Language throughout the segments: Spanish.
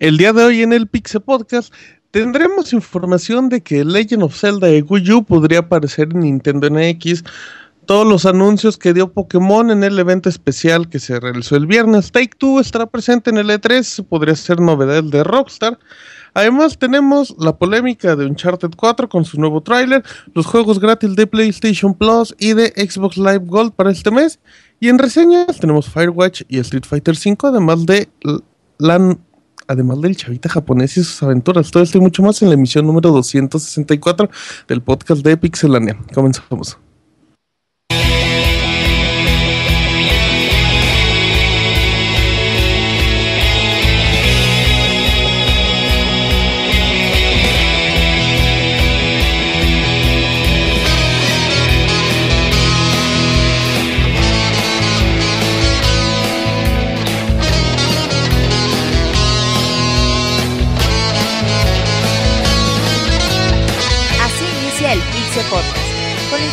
El día de hoy en el Pixel Podcast tendremos información de que Legend of Zelda de Wii podría aparecer en Nintendo NX, todos los anuncios que dio Pokémon en el evento especial que se realizó el viernes. Take Two estará presente en el E3, podría ser novedad de Rockstar. Además tenemos la polémica de Uncharted 4 con su nuevo tráiler, los juegos gratis de PlayStation Plus y de Xbox Live Gold para este mes. Y en reseñas tenemos Firewatch y Street Fighter V, además de la además del chavita japonés y sus aventuras. Todo esto y mucho más en la emisión número 264 del podcast de Pixelania. Comenzamos.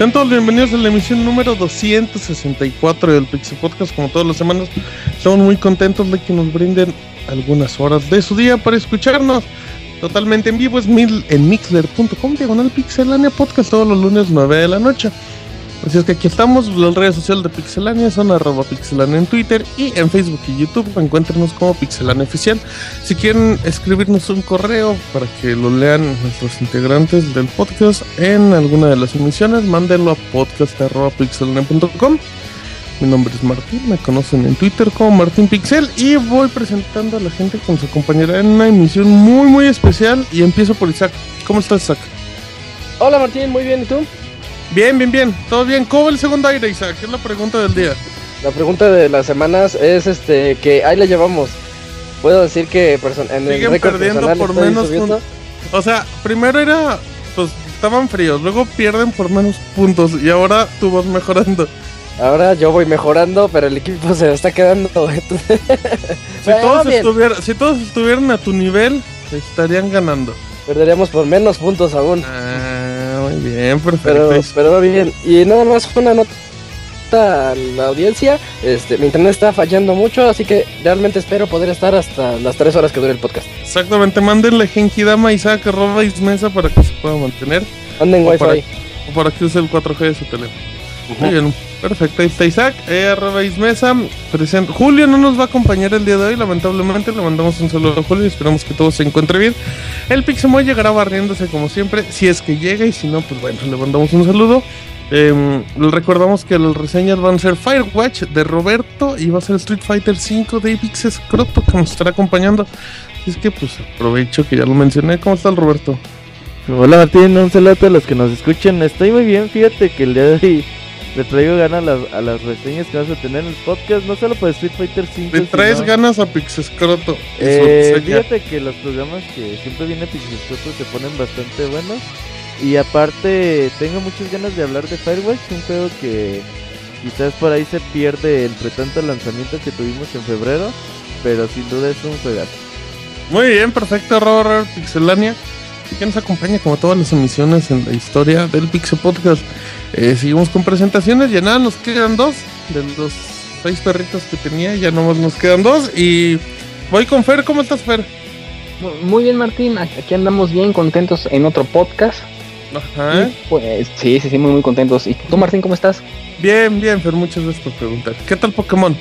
Sean todos bienvenidos a la emisión número 264 del Pixel Podcast. Como todas las semanas, estamos muy contentos de que nos brinden algunas horas de su día para escucharnos totalmente en vivo. Es mil en mixler.com, diagonal pixelania podcast todos los lunes 9 de la noche. Así es que aquí estamos, las redes sociales de Pixelania son arroba pixelania en Twitter y en Facebook y YouTube encuéntrenos como Pixelania Oficial. Si quieren escribirnos un correo para que lo lean nuestros integrantes del podcast en alguna de las emisiones, mándenlo a podcast.pixelania.com. Mi nombre es Martín, me conocen en Twitter como Martín Pixel y voy presentando a la gente que nos acompañará en una emisión muy muy especial y empiezo por Isaac. ¿Cómo estás Isaac? Hola Martín, muy bien, ¿y tú? Bien, bien, bien. Todo bien. ¿Cómo va el segundo aire, Isaac? Es la pregunta del día. La pregunta de las semanas es este que ahí la llevamos. Puedo decir que en Siguen el perdiendo por menos puntos. O sea, primero era pues estaban fríos, luego pierden por menos puntos y ahora tú vas mejorando. Ahora yo voy mejorando, pero el equipo se está quedando. si, todos estuvieran, si todos estuvieran a tu nivel, estarían ganando. Perderíamos por menos puntos aún. Ah muy bien, perfecto. Pero, pero va bien. Y nada más una nota a la audiencia. Este, mi internet está fallando mucho, así que realmente espero poder estar hasta las 3 horas que dure el podcast. Exactamente, mándenle Genkidama Isaac arroba Ismesa para que se pueda mantener. Manden wifi. o para que use el 4G de su teléfono. Muy bien, perfecto. Ahí está Isaac, eh, Ismesa. Presente. Julio no nos va a acompañar el día de hoy, lamentablemente. Le mandamos un saludo a Julio y esperamos que todo se encuentre bien. El Pixemoy llegará barriéndose como siempre, si es que llega, y si no, pues bueno, le mandamos un saludo. Eh, recordamos que las reseñas van a ser Firewatch de Roberto y va a ser Street Fighter 5 de Ipix Scroto que nos estará acompañando. es que pues aprovecho que ya lo mencioné. ¿Cómo está el Roberto? Hola Martín, un saludo a los que nos escuchan. Estoy muy bien, fíjate que el día de hoy le traigo ganas a las, reseñas que vas a tener en el podcast, no solo por Street Fighter 5. Le traes ganas a Pixescroto. Eh, fíjate que los programas que siempre viene Pixescroto se ponen bastante buenos. Y aparte, tengo muchas ganas de hablar de Firewatch, un juego que quizás por ahí se pierde entre tantos lanzamientos que tuvimos en febrero, pero sin duda es un juegazo. Muy bien, perfecto, Robert Pixelania que nos acompaña como todas las emisiones en la historia del Pixel Podcast. Eh, seguimos con presentaciones, ya nada, nos quedan dos de los seis perritos que tenía, ya nomás nos quedan dos y voy con Fer, ¿cómo estás Fer? Muy bien Martín, aquí andamos bien contentos en otro podcast. Ajá. pues sí, sí, sí, muy muy contentos. ¿Y tú Martín, cómo estás? Bien, bien, Fer, muchas gracias por preguntar. ¿Qué tal Pokémon?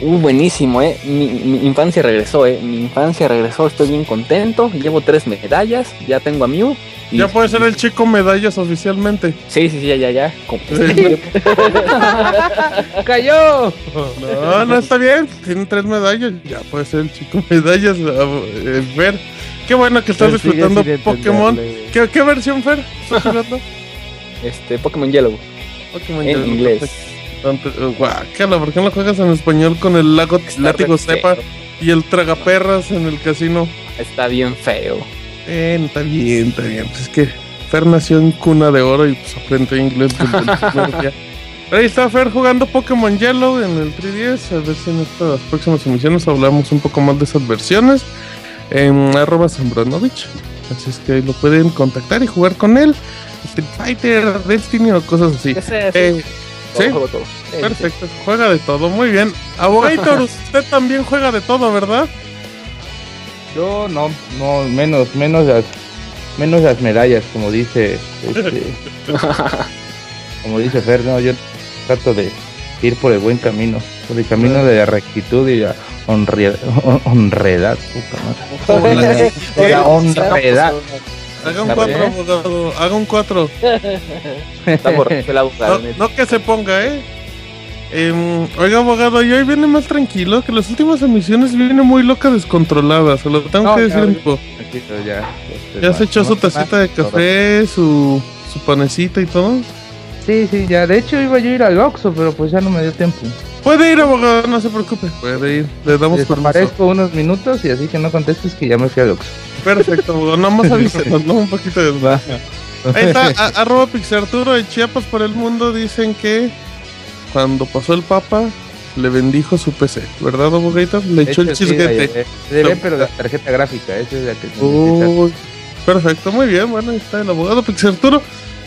Uh, buenísimo, eh. Mi, infancia regresó, eh. Mi infancia regresó, estoy bien contento. Llevo tres medallas, ya tengo a Mew. ya puede ser el chico medallas oficialmente. Sí, sí, sí, ya, ya, ya. ¡Cayó! No, no está bien. Tiene tres medallas. Ya puede ser el chico medallas. Fer. Qué bueno que estás disfrutando Pokémon. ¿Qué, versión, Fer? ¿Estás jugando? Este, Pokémon Yellow. Pokémon en inglés. Guácala, ¿por qué no juegas en español con el lago látigo cepa? Y el tragaperras en el casino. Está bien feo. Eh, está bien, está bien. Pues es que Fer nació en cuna de oro y pues aprende inglés. desde el. Ahí está Fer jugando Pokémon Yellow en el 3DS. A ver si en estas próximas emisiones hablamos un poco más de esas versiones. En arroba Zambranovich. Así es que ahí lo pueden contactar y jugar con él. Street Fighter, Destiny o cosas así. Ese, Eh, todo, ¿sí? juego todo. Sí, Perfecto, juega de todo, muy bien. Abogator, usted también juega de todo, ¿verdad? Yo no, no, menos, menos las, menos las medallas, como dice, este, como dice Fer, no, yo trato de ir por el buen camino, por el camino de la rectitud y la honre- hon- honredad, puta madre. La honredad. Haga un Está 4, bien. abogado, haga un 4. Está borracho el abogado. No, que se ponga, ¿eh? Em, oiga, abogado, y hoy viene más tranquilo, que las últimas emisiones viene muy loca, descontrolada, se lo tengo No, que decir ya, este, Ya se echó su tacita de café, su, su panecita y todo. Sí, sí, ya. De hecho iba yo a ir al Oxxo, pero pues ya no me dio tiempo. Puede ir, abogado, no se preocupe. Puede ir, le damos permiso. Desaparezco unos minutos y así que no contestes que ya me fui al Oxxo. Perfecto, abogado, nada más avísenos, ¿no? Un poquito de Ahí está, a- arroba Pixarturo de Chiapas por el mundo dicen que cuando pasó el Papa le bendijo su PC, ¿verdad, abogadito? Le echó el sí, chisguete. la- Se ve, pero la tarjeta gráfica, esa es la que. Uy, perfecto, muy bien, bueno, ahí está el abogado Pixarturo.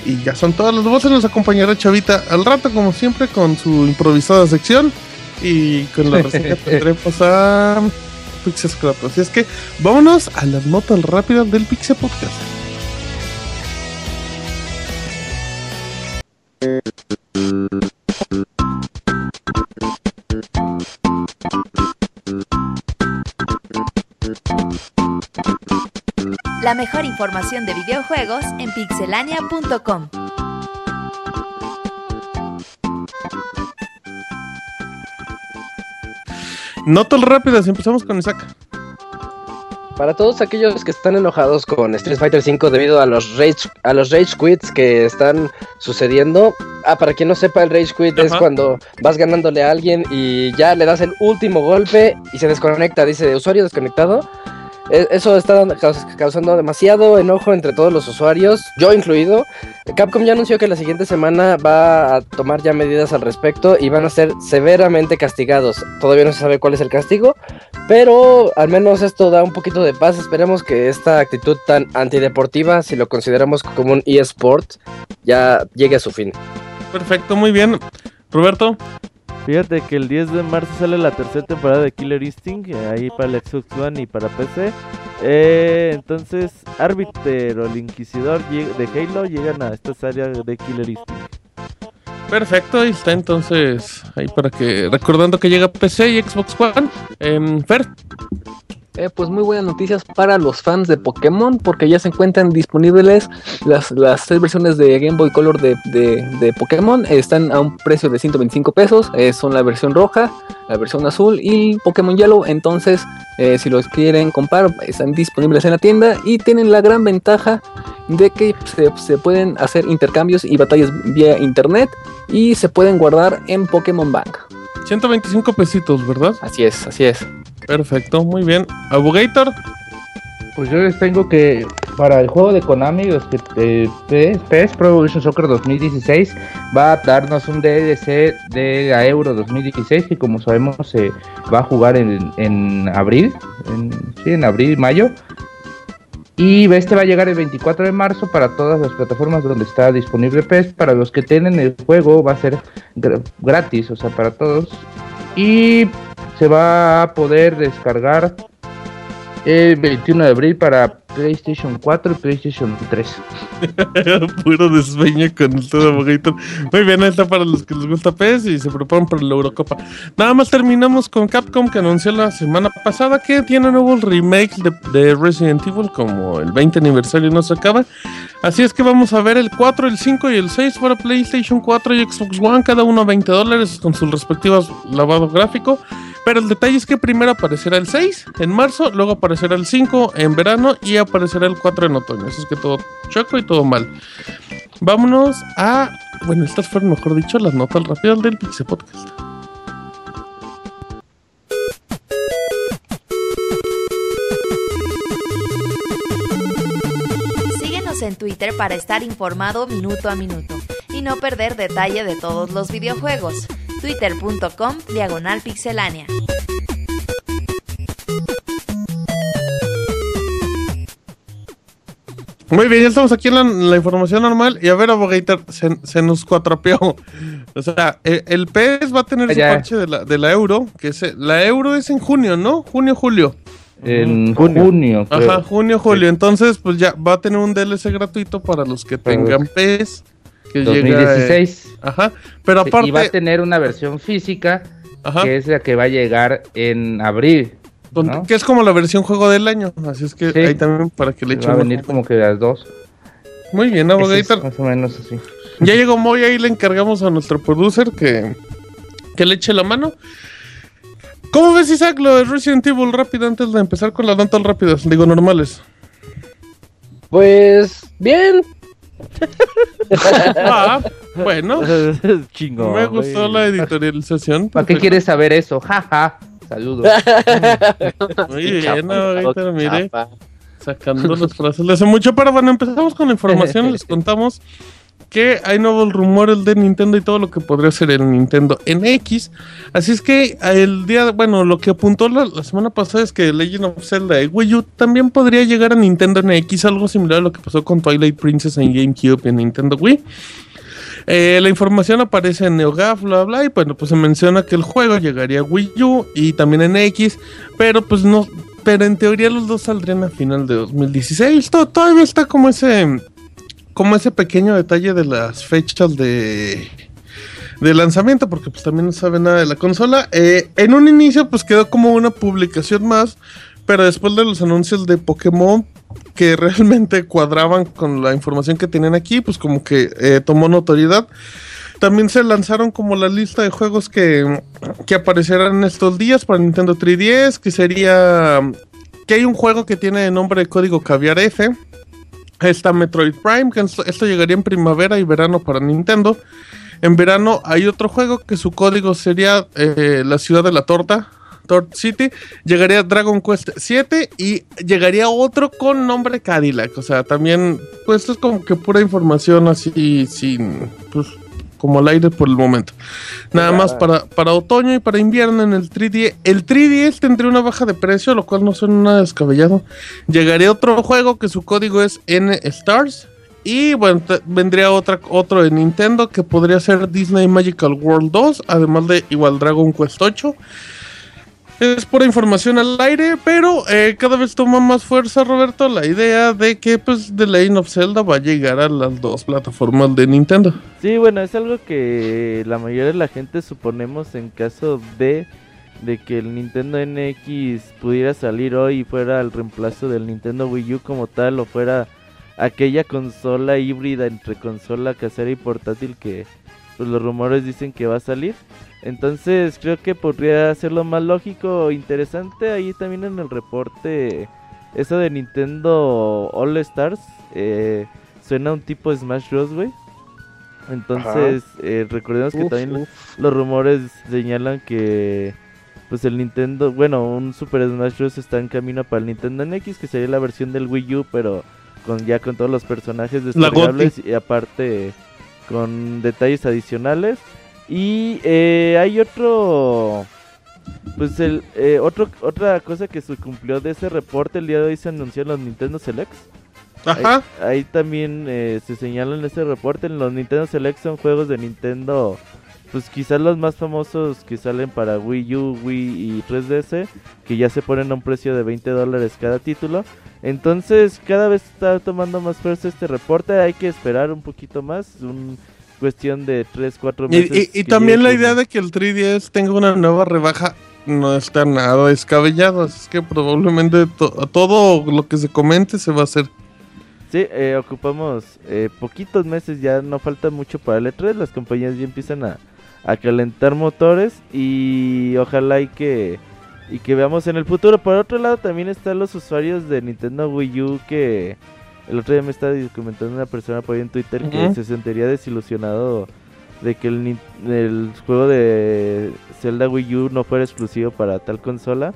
Y ya son todas las voces, nos acompañará Chavita al rato, como siempre, con su improvisada sección. Y con la reseña tendremos a Pixescrato. Así es que vámonos a las notas rápidas del Pixel Podcast. La mejor información de videojuegos en pixelania.com. Notas rápidas, empezamos con Isaac. Para todos aquellos que están enojados con Street Fighter V debido a los rage a los rage quits que están sucediendo, ah, para quien no sepa el rage quit es cuando vas ganándole a alguien y ya le das el último golpe y se desconecta, dice usuario desconectado. E- Eso está causando demasiado enojo entre todos los usuarios, yo incluido. Capcom ya anunció que la siguiente semana va a tomar ya medidas al respecto y van a ser severamente castigados. Todavía no se sabe cuál es el castigo, pero al menos esto da un poquito de paz. Esperemos que esta actitud tan antideportiva, si lo consideramos como un eSport, ya llegue a su fin. Perfecto, muy bien. Roberto, Fíjate que el 10 de marzo sale la tercera temporada de Killer Instinct, eh, ahí para el Xbox One y para PC. Eh, entonces, Arbiter o el Inquisidor de Halo llegan a estas áreas de Killer Instinct. perfecto, ahí está entonces. Ahí para que, recordando que llega PC y Xbox One. Em, Fer, Eh, pues muy buenas noticias para los fans de Pokémon porque ya se encuentran disponibles las, las tres versiones de Game Boy Color de, de- de Pokémon. Están a un precio de 125 pesos. eh, son la versión roja, la versión azul y Pokémon Yellow. Entonces, eh, si los quieren comprar, están disponibles en la tienda y tienen la gran ventaja de que se, se pueden hacer intercambios y batallas vía internet y se pueden guardar en Pokémon Bank. 125 pesitos, ¿verdad? Así es, así es. Perfecto, muy bien. Abogator, Pues yo les tengo que, para el juego de Konami, los que, eh, PS, PS Pro Evolution Soccer 2016 va a darnos un DLC de la Euro 2016 que como sabemos se va a jugar en, en abril, en, sí, en abril, mayo. Y este va a llegar el 24 de marzo para todas las plataformas donde está disponible PES. Para los que tienen el juego va a ser gra- gratis, o sea, para todos. Y se va a poder descargar el 21 de abril para PlayStation 4 y PlayStation 3. puro despeño con el todo. Muy bien, ahí está para los que les gusta PES y se preparan para la Eurocopa. Nada más terminamos con Capcom que anunció la semana pasada que tiene nuevos remakes de, de Resident Evil, como el 20 aniversario no se acaba. Así es que vamos a ver el 4, el 5 y el 6 para PlayStation 4 y Xbox One, cada uno a 20 dólares con sus respectivos lavado gráfico. Pero el detalle es que primero aparecerá el 6 en marzo, luego aparecerá el 5 en verano y aparecerá el 4 en otoño. Así es que todo choco y todo mal. Vámonos a. Bueno, estas fueron, mejor dicho, las notas rápidas del Pixel Podcast. Síguenos en Twitter para estar informado minuto a minuto y no perder detalle de todos los videojuegos. Twitter.com Diagonal Pixelánea. Muy bien, ya estamos aquí en la, la información normal. Y a ver, Abogator, se, se nos cuatropeó. O sea, el, el PES va a tener su Ya. parche de la, de la euro. que es, La euro es en junio, ¿no? Junio, julio. En Junio. junio. Ajá, junio, julio. Entonces, pues ya va a tener un DLC gratuito para los que tengan PES. Que llega, eh, 2016. ajá. Pero aparte. Y va a tener una versión física ajá, que es la que va a llegar en abril. ¿no? que es como la versión juego del año. Así es que Sí. ahí también para que le Va echen a un venir como que las dos. Muy bien, es Abogator. más o menos así. Ya llegó Moy, ahí le encargamos a nuestro producer que, que le eche la mano. ¿Cómo ves, Isaac, lo de Resident Evil rápido antes de empezar con las notas rápidas? Digo, normales. Pues bien, Ah, bueno, Chingón. me gustó la editorialización. ¿Para qué quieres saber eso? Jaja. Saludos. Muy bien, Abogator, mire, Chapa. sacando las frases de hace mucho. Pero bueno, empezamos con la información. Les contamos que hay nuevos rumores de Nintendo y todo lo que podría ser el Nintendo NX. Así es que el día, bueno, lo que apuntó la, semana pasada es que Legend of Zelda de Wii U también podría llegar a Nintendo NX, algo similar a lo que pasó con Twilight Princess en GameCube y en Nintendo Wii. Eh, la información aparece en NeoGAF, bla bla, y bueno, pues se menciona que el juego llegaría a Wii U y también en X, pero pues no, pero en teoría los dos saldrían a final de 2016. To- todavía está como ese, como ese pequeño detalle de las fechas de de lanzamiento, porque pues también no sabe nada de la consola. Eh, en un inicio pues quedó como una publicación más, pero después de los anuncios de Pokémon que realmente cuadraban con la información que tenían aquí, pues como que eh, tomó notoriedad. También se lanzaron como la lista de juegos que, que aparecerán estos días para Nintendo 3DS, que sería que hay un juego que tiene nombre de código Caviar F. Está Metroid Prime, que esto, llegaría en primavera y verano para Nintendo. En verano hay otro juego que su código sería eh, la ciudad de la torta, Tort City. Llegaría Dragon Quest 7 y llegaría otro con nombre Cadillac. O sea, también, pues esto es como que pura información así, sin, pues, como al aire por el momento. Nada más para, para otoño y para invierno en el 3D. El 3DS tendría una baja de precio, lo cual no suena nada descabellado. Llegaría otro juego que su código es N Stars. Y bueno, vendría otra, otro de Nintendo que podría ser Disney Magical World 2, además de igual Dragon Quest 8. Es pura información al aire, pero eh, cada vez toma más fuerza, Roberto, la idea de que pues The Legend of Zelda va a llegar a las dos plataformas de Nintendo. Sí, bueno, es algo que la mayoría de la gente suponemos en caso de de que el Nintendo NX pudiera salir hoy y fuera el reemplazo del Nintendo Wii U como tal o fuera aquella consola híbrida entre consola casera y portátil que pues, los rumores dicen que va a salir. Entonces creo que podría ser lo más lógico o interesante ahí también en el reporte eso de Nintendo All Stars eh, suena a un tipo Smash Bros, güey. Entonces, eh, recordemos que Uf, también uf. los rumores señalan que pues el Nintendo, bueno, un Super Smash Bros está en camino para el Nintendo NX, que sería la versión del Wii U, pero con ya con todos los personajes descargables y aparte con detalles adicionales. Y eh, hay otro pues el eh, otro otra cosa que se cumplió de ese reporte el día de hoy se anunció en los Nintendo Selects. Ajá. Ahí, ahí también eh, se señala en este reporte, en los Nintendo Select son juegos de Nintendo, pues quizás los más famosos que salen para Wii U, Wii y 3DS, que ya se ponen a un precio de 20 dólares cada título. Entonces cada vez está tomando más fuerza este reporte, hay que esperar un poquito más, un cuestión de 3, 4 Y, meses. y- también la idea de que el 3DS tenga una nueva rebaja no está nada descabellado. Así es que probablemente to- todo lo que se comente se va a hacer. Sí, eh, ocupamos eh, poquitos meses, ya no falta mucho para el E3, las compañías ya empiezan a, a calentar motores y ojalá y que, y que veamos en el futuro. Por otro lado también están los usuarios de Nintendo Wii U que el otro día me estaba comentando una persona por ahí en Twitter que se sentiría desilusionado de que el, el juego de Zelda Wii U no fuera exclusivo para tal consola.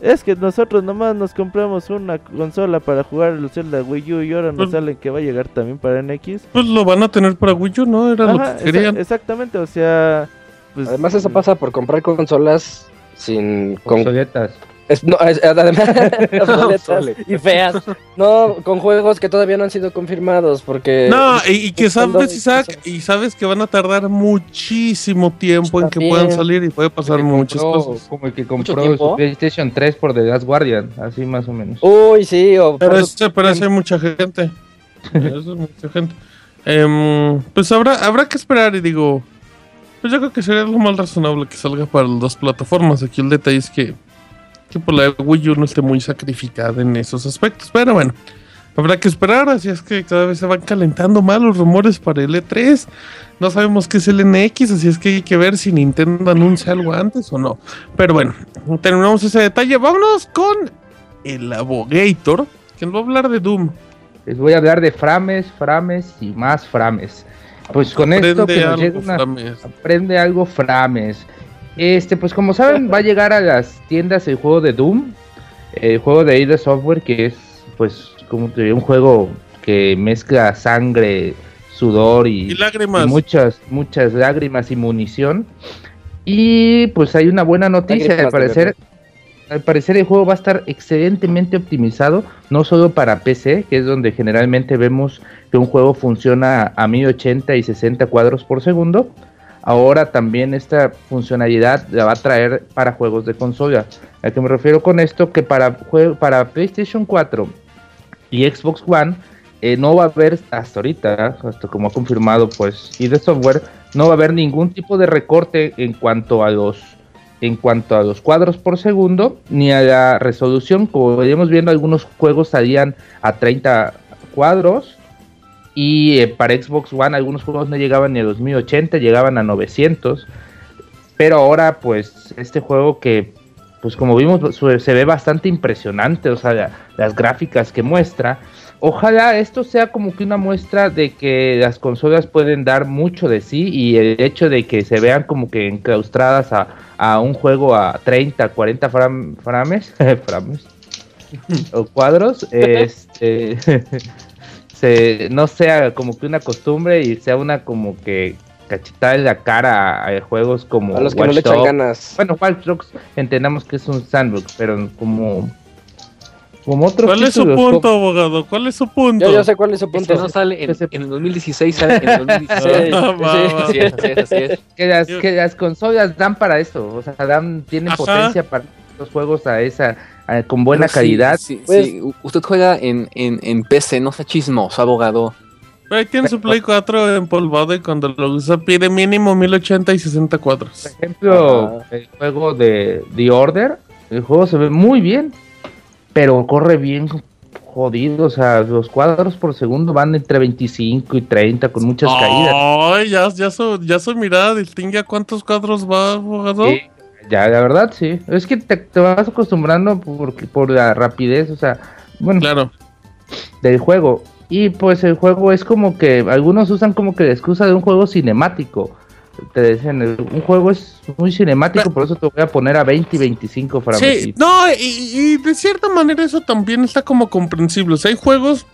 Es que nosotros nomás nos compramos una consola para jugar el Zelda Wii U y ahora nos Pues- salen que va a llegar también para NX. Pues lo van a tener para Wii U, ¿no? Era Ajá, lo que exa- querían. exactamente, o sea... Pues, Además, eso pasa por comprar consolas sin. Con, Obsoletas. Es- no, es- además, y feas. No, con juegos que todavía no han sido confirmados. Porque. No, y, y que sabes, Isaac, y sabes que van a tardar muchísimo tiempo en que puedan salir y puede pasar muchas compró- cosas. Como el que compró su PlayStation 3 por The Last Guardian, así más o menos. Uy, sí, o Pero, ese, pero ese hay mucha gente. Eso es mucha gente. Em, pues habrá, habrá que esperar y digo, pues yo creo que sería lo más razonable que salga para las dos plataformas. Aquí el detalle es que, que por la Wii U no esté muy sacrificada en esos aspectos. Pero bueno, habrá que esperar. Así es que cada vez se van calentando más los rumores para el E3. No sabemos qué es el NX, así es que hay que ver si Nintendo anuncia algo antes o no. Pero bueno, terminamos ese detalle. Vámonos con el Abogator, que nos va a hablar de Doom. Les voy a hablar de frames, frames y más frames. Pues con esto que nos algo, llega una, aprende algo frames. Este, pues como saben, va a llegar a las tiendas el juego de Doom, el juego de ID Software, que es, pues, como te digo, un juego que mezcla sangre, sudor y, Y lágrimas. y muchas, muchas lágrimas y munición. Y pues hay una buena noticia, Lágrimas al parecer, al parecer el juego va a estar excelentemente optimizado, no solo para PC, que es donde generalmente vemos que un juego funciona a 1080 y 60 cuadros por segundo. Ahora también esta funcionalidad la va a traer para juegos de consola. ¿A qué me refiero con esto? Que para, para PlayStation 4 y Xbox One eh, no va a haber hasta ahorita, hasta como ha confirmado pues y de software, no va a haber ningún tipo de recorte en cuanto a los en cuanto a los cuadros por segundo ni a la resolución, como veníamos viendo algunos juegos salían a 30 cuadros y eh, para Xbox One algunos juegos no llegaban ni a los 1080, llegaban a 900. Pero ahora pues este juego que pues como vimos se ve bastante impresionante, o sea, la- las gráficas que muestra. Ojalá esto sea como que una muestra de que las consolas pueden dar mucho de sí y el hecho de que se vean como que enclaustradas a, a un juego a 30, 40 fram- frames, frames o cuadros, este, se, no sea como que una costumbre y sea una como que cachetada en la cara a, a juegos como a los que no le echan ganas. Bueno, Watch Dogs entendamos que es un sandbox, pero como como otros ¿Cuál es su punto, abogado? ¿Cuál es su punto? Yo, yo sé cuál es su Este punto. no sale en, Ese- en el 2016, sale en el 2016. Ah. Así es, así es, así es. que las, que las consolas dan para eso, o sea, dan, tienen Ajá. potencia para los juegos a esa, a- con buena Pero calidad. sí, Pues- sí, usted juega en, en, en PC, no sea chismoso, abogado. Pero ahí tiene su Play 4 empolvado y cuando lo usa pide mínimo 1080 y 60 cuadros. Por ejemplo, Ajá. el juego de The Order, el juego se ve muy bien, pero corre bien jodido, o sea, los cuadros por segundo van entre 25 y 30 con muchas caídas. Ay, ya, ya, su, ya su mirada distingue a cuántos cuadros va, abogado. Sí, ya, la verdad, sí. Es que te, te vas acostumbrando por, por la rapidez, o sea, bueno, Claro. del juego. Y pues el juego es como que algunos usan como que la excusa de un juego cinemático. Te dicen, un juego es muy cinemático, por eso te voy a poner a 20 y 25 frames. Sí, no, y, y de cierta manera eso también está como comprensible. O sea, hay juegos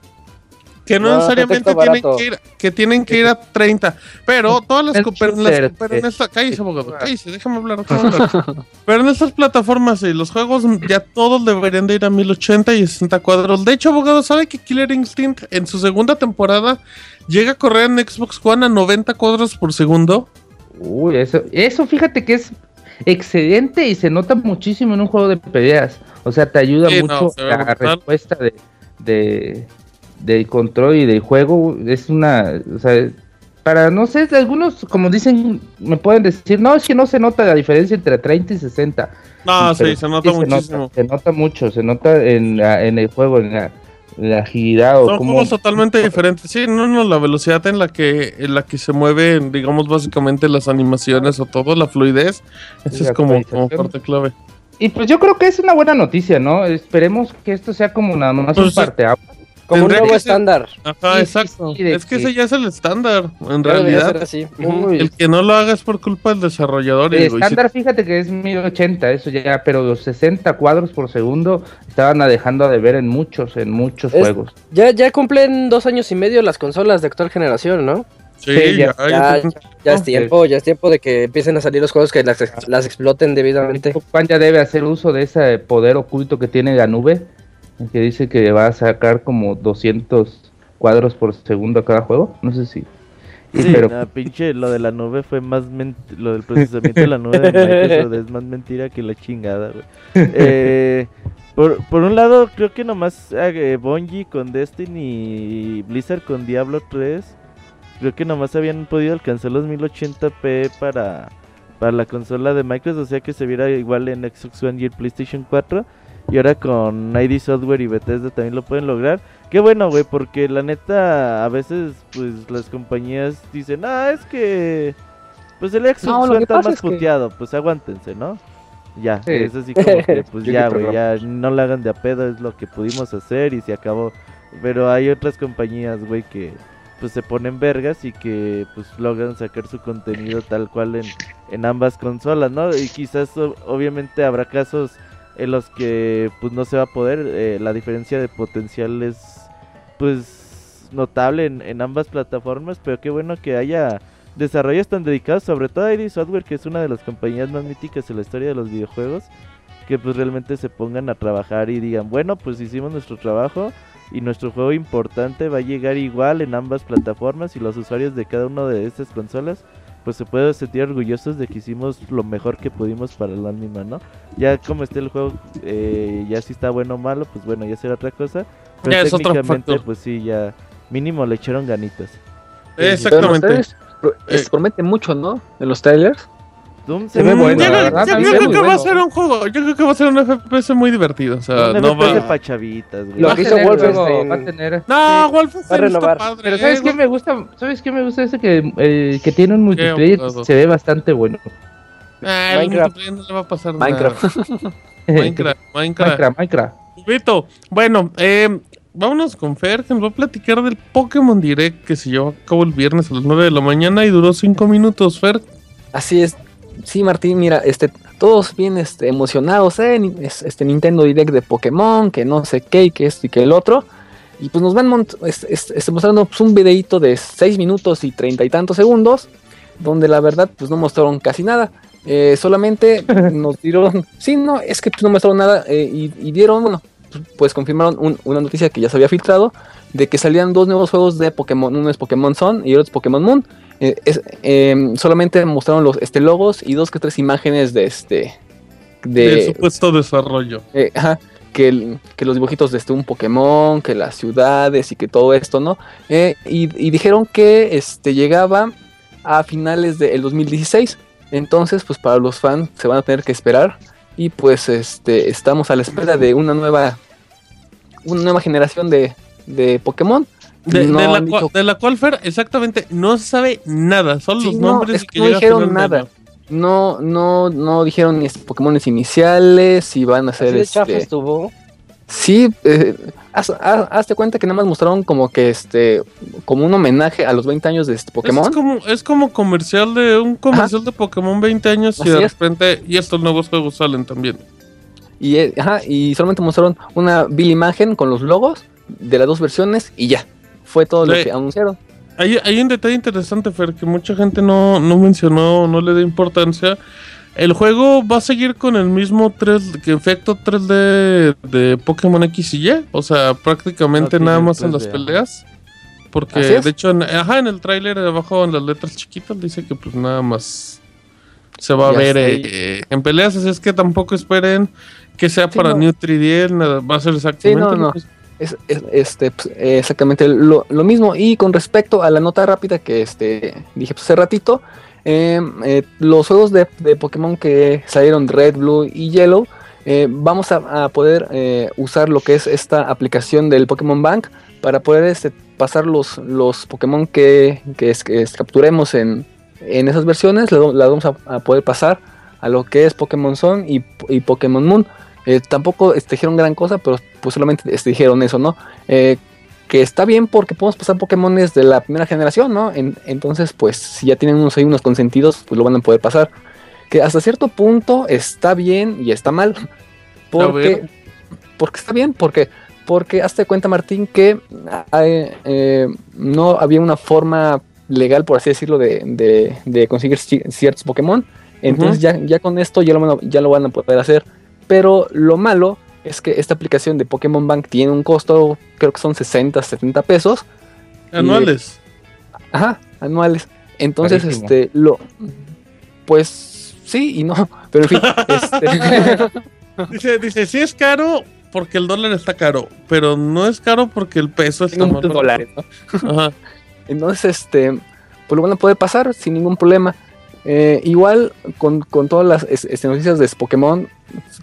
que no, No, necesariamente tienen que, ir, que tienen que ir a 30. Pero todas las... Co- Pero en, las- shooter, pero en eh, esta... Cállese, eh, abogado, ah. cállese, déjame hablar. déjame hablar. pero en estas plataformas y los juegos ya todos deberían de ir a 1080 y 60 cuadros. De hecho, abogado, ¿sabe que Killer Instinct en su segunda temporada llega a correr en Xbox One a 90 cuadros por segundo? Uy, eso, eso fíjate que es excelente y se nota muchísimo en un juego de peleas. O sea, te ayuda Sí, no, mucho la brutal. respuesta de, de del control y del juego. Es una, o sea, para no sé, algunos como dicen, me pueden decir, no, es que no se nota la diferencia entre 30 y 60. No, sí, se nota sí muchísimo. se nota mucho, se nota en, la- en el juego, en la, en la agilidad o Son como juegos totalmente diferentes. Sí, no, no, la velocidad en la que en la que se mueven, digamos, básicamente las animaciones o todo, la fluidez, eso es como, como parte clave. Y pues yo creo que es una buena noticia, ¿no? Esperemos que esto sea como nada más un Pues, parteaguas. Como un nuevo ser- estándar. Ajá, Sí, exacto. sí, sí, de es que que- ese ya es el estándar, en realidad. ser así. Ujú. El que no lo haga es por culpa del desarrollador. y El si- estándar, fíjate que es 1080, eso ya, pero los 60 cuadros por segundo estaban dejando de ver en muchos, en muchos Es- juegos. Ya, ya cumplen dos años y medio las consolas de actual generación, ¿no? Sí, Sí, ya, ya- ya- Ya, ya es tiempo, ya es tiempo de que empiecen a salir los juegos que las, ex- las exploten debidamente. Juan ya debe hacer uso de ese poder oculto que tiene la nube, que dice que va a sacar como 200 cuadros por segundo a cada juego. No sé si. Sí, pero pinche, lo de la nube fue más lo del procesamiento de la nube de Microsoft es más mentira que la chingada, güey. Eh, por, por un lado, creo que nomás eh, Bungie con Destiny y Blizzard con Diablo 3, creo que nomás habían podido alcanzar los 1080p para, para la consola de Microsoft, o sea que se viera igual en Xbox One y el PlayStation 4. Y ahora con ID Software y Bethesda también lo pueden lograr. Qué bueno, güey, porque la neta, a veces, pues las compañías dicen, ah, es que. Pues el Xbox No, pasa más que- puteado, pues aguántense, ¿no? Ya, Sí. es así como que, pues ya, güey, ya no la hagan de a pedo, es lo que pudimos hacer y se acabó. Pero hay otras compañías, güey, que pues se ponen vergas y que pues logran sacar su contenido tal cual en, en ambas consolas, ¿no? Y quizás obviamente habrá casos en los que pues no se va a poder, eh, la diferencia de potencial es pues notable en, en ambas plataformas, pero qué bueno que haya desarrollos tan dedicados, sobre todo ID Software, que es una de las compañías más míticas en la historia de los videojuegos, que pues realmente se pongan a trabajar y digan, bueno, pues hicimos nuestro trabajo y nuestro juego importante va a llegar igual en ambas plataformas y los usuarios de cada una de estas consolas pues se pueden sentir orgullosos de que hicimos lo mejor que pudimos para la misma, ¿no? Ya como esté el juego, eh, ya si está bueno o malo, pues bueno, ya será otra cosa. Pero Ya es otro técnicamente, pues sí, ya mínimo le echaron ganitas. Exactamente. Pero Eh. se promete mucho, ¿no? En los trailers. Doom Se ve Mm, bueno, yo la creo- verdad, yo mí creo se ve que muy va a bueno. ser un juego. Yo creo que va a ser un FPS muy divertido. O sea, Un no FPS va. pa' chavitas, güey. Lo que hizo tener Wolfenstein. va a tener- No, Wolfenstein a renovar. está padre. Pero ¿sabes qué me gusta? ¿Sabes qué me gusta ese que, eh, que tiene un multiplayer se ve bastante bueno? Ah, el Minecraft. multiplayer no le va a pasar Minecraft. nada. Minecraft, Minecraft. Minecraft, Minecraft. Vito, bueno, eh, vámonos con Fer, que nos va a platicar del Pokémon Direct que se llevó a cabo el viernes a las 9 de la mañana y duró 5 minutos, Fer. Así es. Sí, Martín, mira, este, todos bien este, emocionados, ¿eh? Este Nintendo Direct de Pokémon, que no sé qué, y que esto y que el otro. Y pues nos van mont- es- es- este, mostrando pues, un videito de 6 minutos y treinta y tantos segundos, donde la verdad pues no mostraron casi nada. Eh, solamente nos dieron, sí, no, es que pues, no mostraron nada eh, y, y dieron, bueno, pues confirmaron un- una noticia que ya se había filtrado, de que salían dos nuevos juegos de Pokémon, uno es Pokémon Sun y otro es Pokémon Moon. Eh, es- em, solamente mostraron los este, logos y dos que tres imágenes de este. del De, supuesto desarrollo. eh, ajá, que, el- que los dibujitos de este, un Pokémon, que las ciudades y que todo esto, ¿no? Eh, y, y dijeron que este, llegaba a finales del 2016. Entonces, pues para los fans se van a tener que esperar. Y pues este, estamos a la espera de una nueva. Una nueva generación de, de Pokémon. De, No de la cual, dicho- de la cual, Fer, exactamente, no se sabe nada. Son Sí, los no, nombres es y que no dijeron nada. No, no, no dijeron ni este, Pokémon iniciales, si van a ser de chafa este. estuvo. Sí, eh, haz- haz- hazte cuenta que nada más mostraron como que este, como un homenaje a los 20 años de este Es Pokémon. como, es como comercial de un comercial de Pokémon 20 años y Así de es. repente, y estos nuevos juegos salen también. Y, eh, ajá, y solamente mostraron una vil imagen con los logos de las dos versiones y ya. Fue todo lo que anunciaron. Hay, hay un detalle interesante, Fer, que mucha gente no, no mencionó, no le da importancia. El juego va a seguir con el mismo 3, que efecto 3D de Pokémon X y Y, o sea, prácticamente No nada más en 3D, las peleas. Porque de hecho, en, ajá, en el tráiler de abajo en las letras chiquitas dice que pues nada más se va a Ya ver ahí. eh, en peleas, así es que tampoco esperen que sea Sí, para no. New 3D, nada, va a ser exactamente no, lo no. que- Es, es- este, pues, exactamente lo, lo mismo. Y con respecto a la nota rápida que este, dije pues, hace ratito, eh, eh, los juegos de, de Pokémon que salieron Red, Blue y Yellow, eh, vamos a, poder eh, usar lo que es esta aplicación del Pokémon Bank para poder este, pasar los, los Pokémon que, que, es- que es- capturemos en, en esas versiones, las las vamos a, a poder pasar a lo que es Pokémon Sun y, y Pokémon Moon. Eh, tampoco este, dijeron gran cosa, pero pues solamente este, dijeron eso, ¿no? Eh, que está bien porque podemos pasar Pokémones de la primera generación, ¿no? En- entonces, pues, si ya tienen unos ahí unos consentidos, pues lo van a poder pasar. Que hasta cierto punto está bien y está mal. Porque, porque está bien, porque, porque hazte cuenta, Martín, que eh, eh, no había una forma legal, por así decirlo, de, de- de conseguir ci- ciertos Pokémon. Entonces ya, ya con esto ya lo, ya lo van a poder hacer. Pero lo malo es que esta aplicación de Pokémon Bank tiene un costo, creo que son 60, 70 pesos. Anuales. Ajá, anuales. Entonces, Carísimo. este, lo. Pues sí y no. Pero en fin, este. Dice, dice, sí es caro porque el dólar está caro, pero no es caro porque el peso está más dólares, ¿no? Ajá. Entonces, este, pues lo van a poder pasar sin ningún problema. Eh, igual con, con todas las es- este, noticias de Pokémon,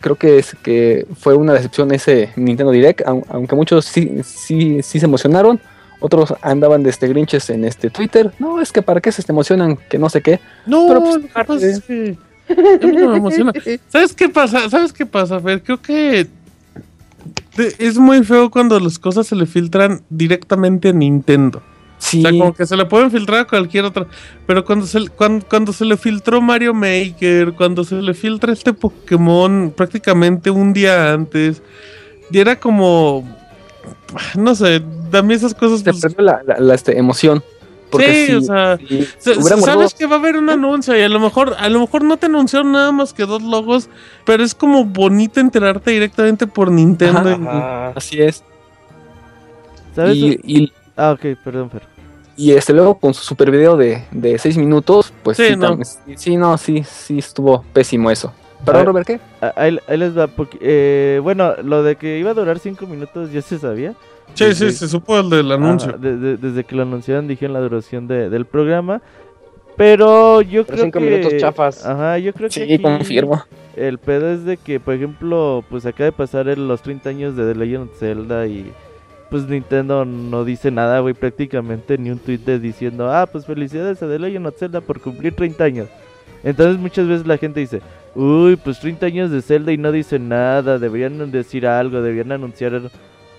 creo que es que fue una decepción ese Nintendo Direct, au- aunque muchos sí, sí, sí se emocionaron, otros andaban de este grinches en este Twitter. No, es que para qué se te emocionan, que no sé qué. No, Pero, pues, es que a mí no me emociona. ¿Sabes qué pasa? ¿Sabes qué pasa, Fer? Creo que es muy feo cuando las cosas se le filtran directamente a Nintendo. Sí, O sea, como que se le pueden filtrar a cualquier otra. Pero cuando se, cuando, cuando se le filtró Mario Maker, cuando se le filtra este Pokémon prácticamente un día antes, y era como. No sé, también esas cosas. se pues, perdió la, la- la, este, emoción. Porque sí, o sea. si guardado- Sabes que va a haber un anuncio y a lo mejor, a lo mejor no te anunciaron nada más que dos logos, pero es como bonito enterarte directamente por Nintendo. Ajá, así es. ¿Sabes? Y, y, Ah, ok, perdón, Fer. Y este luego con su super video de, de seis minutos, pues Sí, sí, no. sí, sí, no, sí, sí estuvo pésimo eso. Perdón, ver. Robert, ¿qué? Ah, Ahí, ahí les va. porque, eh, bueno, lo de que iba a durar 5 minutos ya se sabía. Sí, sí, Desde- se supo el del anuncio. Ajá, de- de- desde que lo anunciaron dijeron la duración de- del programa. Pero yo Pero creo cinco que... minutos chafas. Ajá, yo creo que Sí, confirmo. El pedo es de que, por ejemplo, pues acaba de pasar el- los 30 años de The Legend of Zelda y pues Nintendo no dice nada, güey, prácticamente ni un tweet de diciendo, ah, pues felicidades a The Legend of Zelda por cumplir 30 años. Entonces muchas veces la gente dice, uy, pues 30 años de Zelda y no dicen nada, deberían decir algo, deberían anunciar,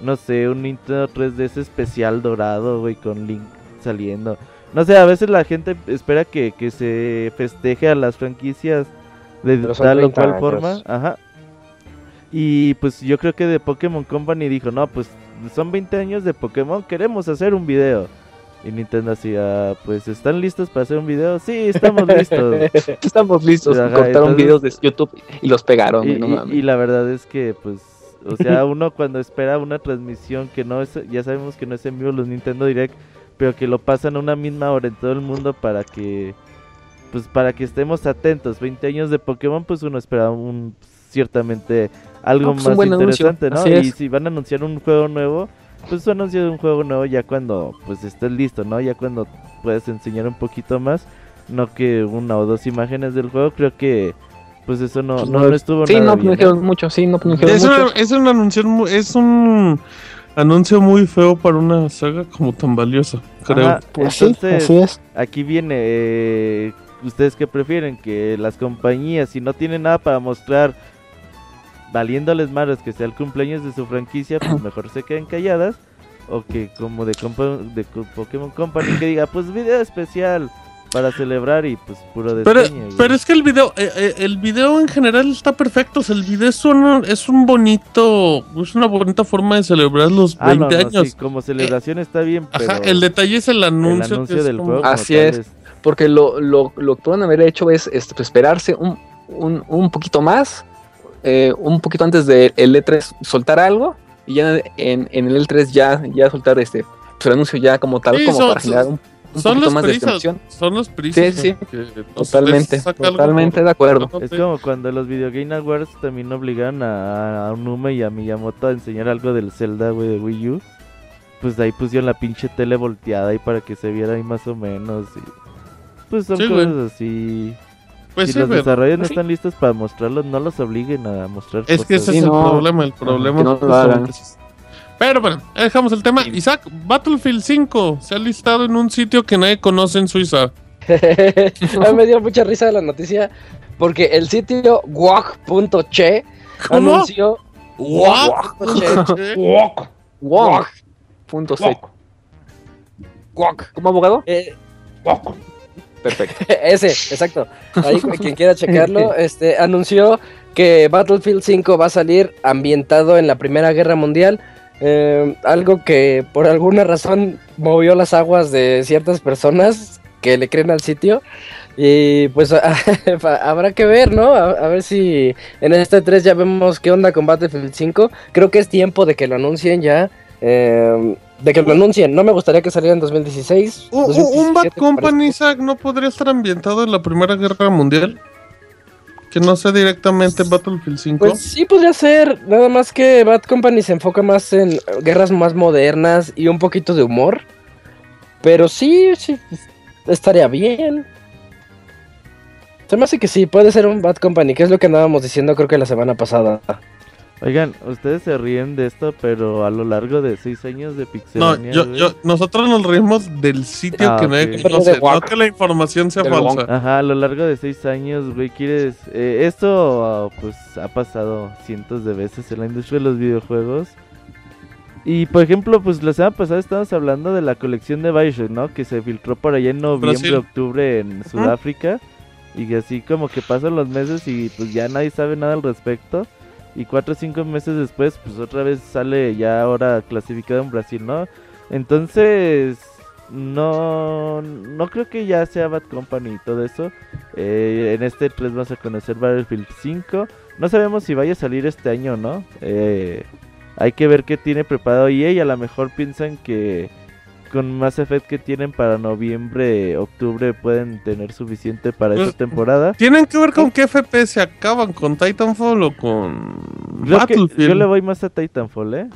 no sé, un Nintendo 3DS especial dorado, güey, con Link saliendo. No sé, a veces la gente espera que, que se festeje a las franquicias de Pero tal o 30 cual años. forma. Ajá. Y pues yo creo que de Pokémon Company dijo, no, pues son 20 años de Pokémon, queremos hacer un video. Y Nintendo hacía, pues, ¿están listos para hacer un video? Sí, estamos listos. Estamos listos. Ajá, cortaron entonces- videos de YouTube y los pegaron. y, no y la verdad es que, pues, o sea, uno cuando espera una transmisión que no es, ya sabemos que no es en vivo los Nintendo Direct, pero que lo pasan a una misma hora en todo el mundo para que, pues, para que estemos atentos. 20 años de Pokémon, pues uno espera un, ciertamente algo No, pues, un más anuncio, interesante, ¿no? así Y es. si van a anunciar un juego nuevo, pues tú anuncias un juego nuevo ya cuando, pues, estés listo, ¿no? Ya cuando puedes enseñar un poquito más, no que una o dos imágenes del juego, creo que... Pues eso no, Pues no, no- no estuvo Sí, nada no, bien, no ¿eh? dijeron mucho, sí, no, no dijeron Es, una- mucho. es un anuncio es un anuncio muy feo para una saga como tan valiosa, creo. Ajá, Pues sí, así es. aquí viene, eh, ¿ustedes qué prefieren? Que las compañías, si no tienen nada para mostrar, valiéndoles malos que sea el cumpleaños de su franquicia, pues mejor se queden calladas. O que como de, de Pokémon Company que diga, pues video especial para celebrar y pues puro Pero, despeñe. güey. pero es que el video, eh, eh, el video en general está perfecto. O sea, el video es un, es un bonito, es una bonita forma de celebrar los 20 Ah, no, no, años. sí, como celebración está bien, pero Ajá, el detalle es el el anuncio. anuncio que es del como- juego. Así es. Porque lo, lo, lo que pueden haber hecho es este, pues, esperarse un, un, un poquito más, eh, un poquito antes del E3 soltar algo, y ya en, en el E3 ya, ya soltar este pues, el anuncio ya como tal, Sí, como son- para generar un, un Son poquito las más de extensión. Son los prisas. Sí, sí. que entonces Totalmente, totalmente por- de acuerdo. Es como cuando los Video Game Awards también obligaron a, a Onuma y a Miyamoto a enseñar algo del Zelda, güey, de Wii U. Pues de ahí pusieron la pinche tele volteada ahí para que se viera ahí más o menos. y- Pues son Sí, güey. cosas así. Pues si sí, los pero- desarrolladores no Sí. están listos para mostrarlos, no los obliguen a mostrar Es que ese es el no. problema. El problema no lo Pero bueno, dejamos el tema. Isaac, Battlefield 5 se ha listado en un sitio que nadie conoce en Suiza. A mí me dio mucha risa la noticia porque el sitio wog.che ¿Cómo? anunció punto seco. ¿Como abogado? Eh, Perfecto. ese, exacto. Ahí quien quiera checarlo, este anunció que Battlefield 5 va a salir ambientado en la Primera Guerra Mundial. eh, algo que por alguna razón movió las aguas de ciertas personas que le creen al sitio. Y pues habrá que ver, ¿no? A, a ver si en este 3 ya vemos qué onda con Battlefield 5. Creo que es tiempo de que lo anuncien ya. eh, de que lo anuncien. No me gustaría que saliera en 2016. U- u- 2017, un Bad Company. Isaac, no podría estar ambientado en la Primera Guerra Mundial. Que no sea directamente Battlefield 5. Pues sí podría ser, nada más que Bad Company se enfoca más en guerras más modernas y un poquito de humor. Pero sí, sí, estaría bien. Se me hace que sí, puede ser un Bad Company, que es lo que andábamos diciendo creo que la semana pasada. Oigan, ustedes se ríen de esto, pero a lo largo de seis años de no, Pixelania, yo, yo, nosotros nos reímos del sitio Ah, que no, ok. no no que la información sea Del falsa. Ajá, a lo largo de seis años, güey, quieres... eh, esto, ah, pues, ha pasado cientos de veces en la industria de los videojuegos. Y, por ejemplo, pues, la semana pasada estábamos hablando de la colección de Bioshock, ¿no? Que se filtró por allá en noviembre, Brasil. octubre en Sudáfrica. Y que así como que pasan los meses y, pues, ya nadie sabe nada al respecto. Y cuatro o cinco meses después, pues, otra vez sale ya ahora clasificado en Brasil, ¿no? Entonces, no, no creo que ya sea Bad Company y todo eso. Eh, en este 3 vas a conocer Battlefield 5. No sabemos si vaya a salir este año no. Eh, hay que ver qué tiene preparado EA y a lo mejor piensan que con Mass Effect que tienen para noviembre, octubre pueden tener suficiente para Pues, esta temporada. Tienen que ver con qué FPS se acaban, con Titanfall o con Creo Battlefield. yo le voy más a Titanfall, ¿eh?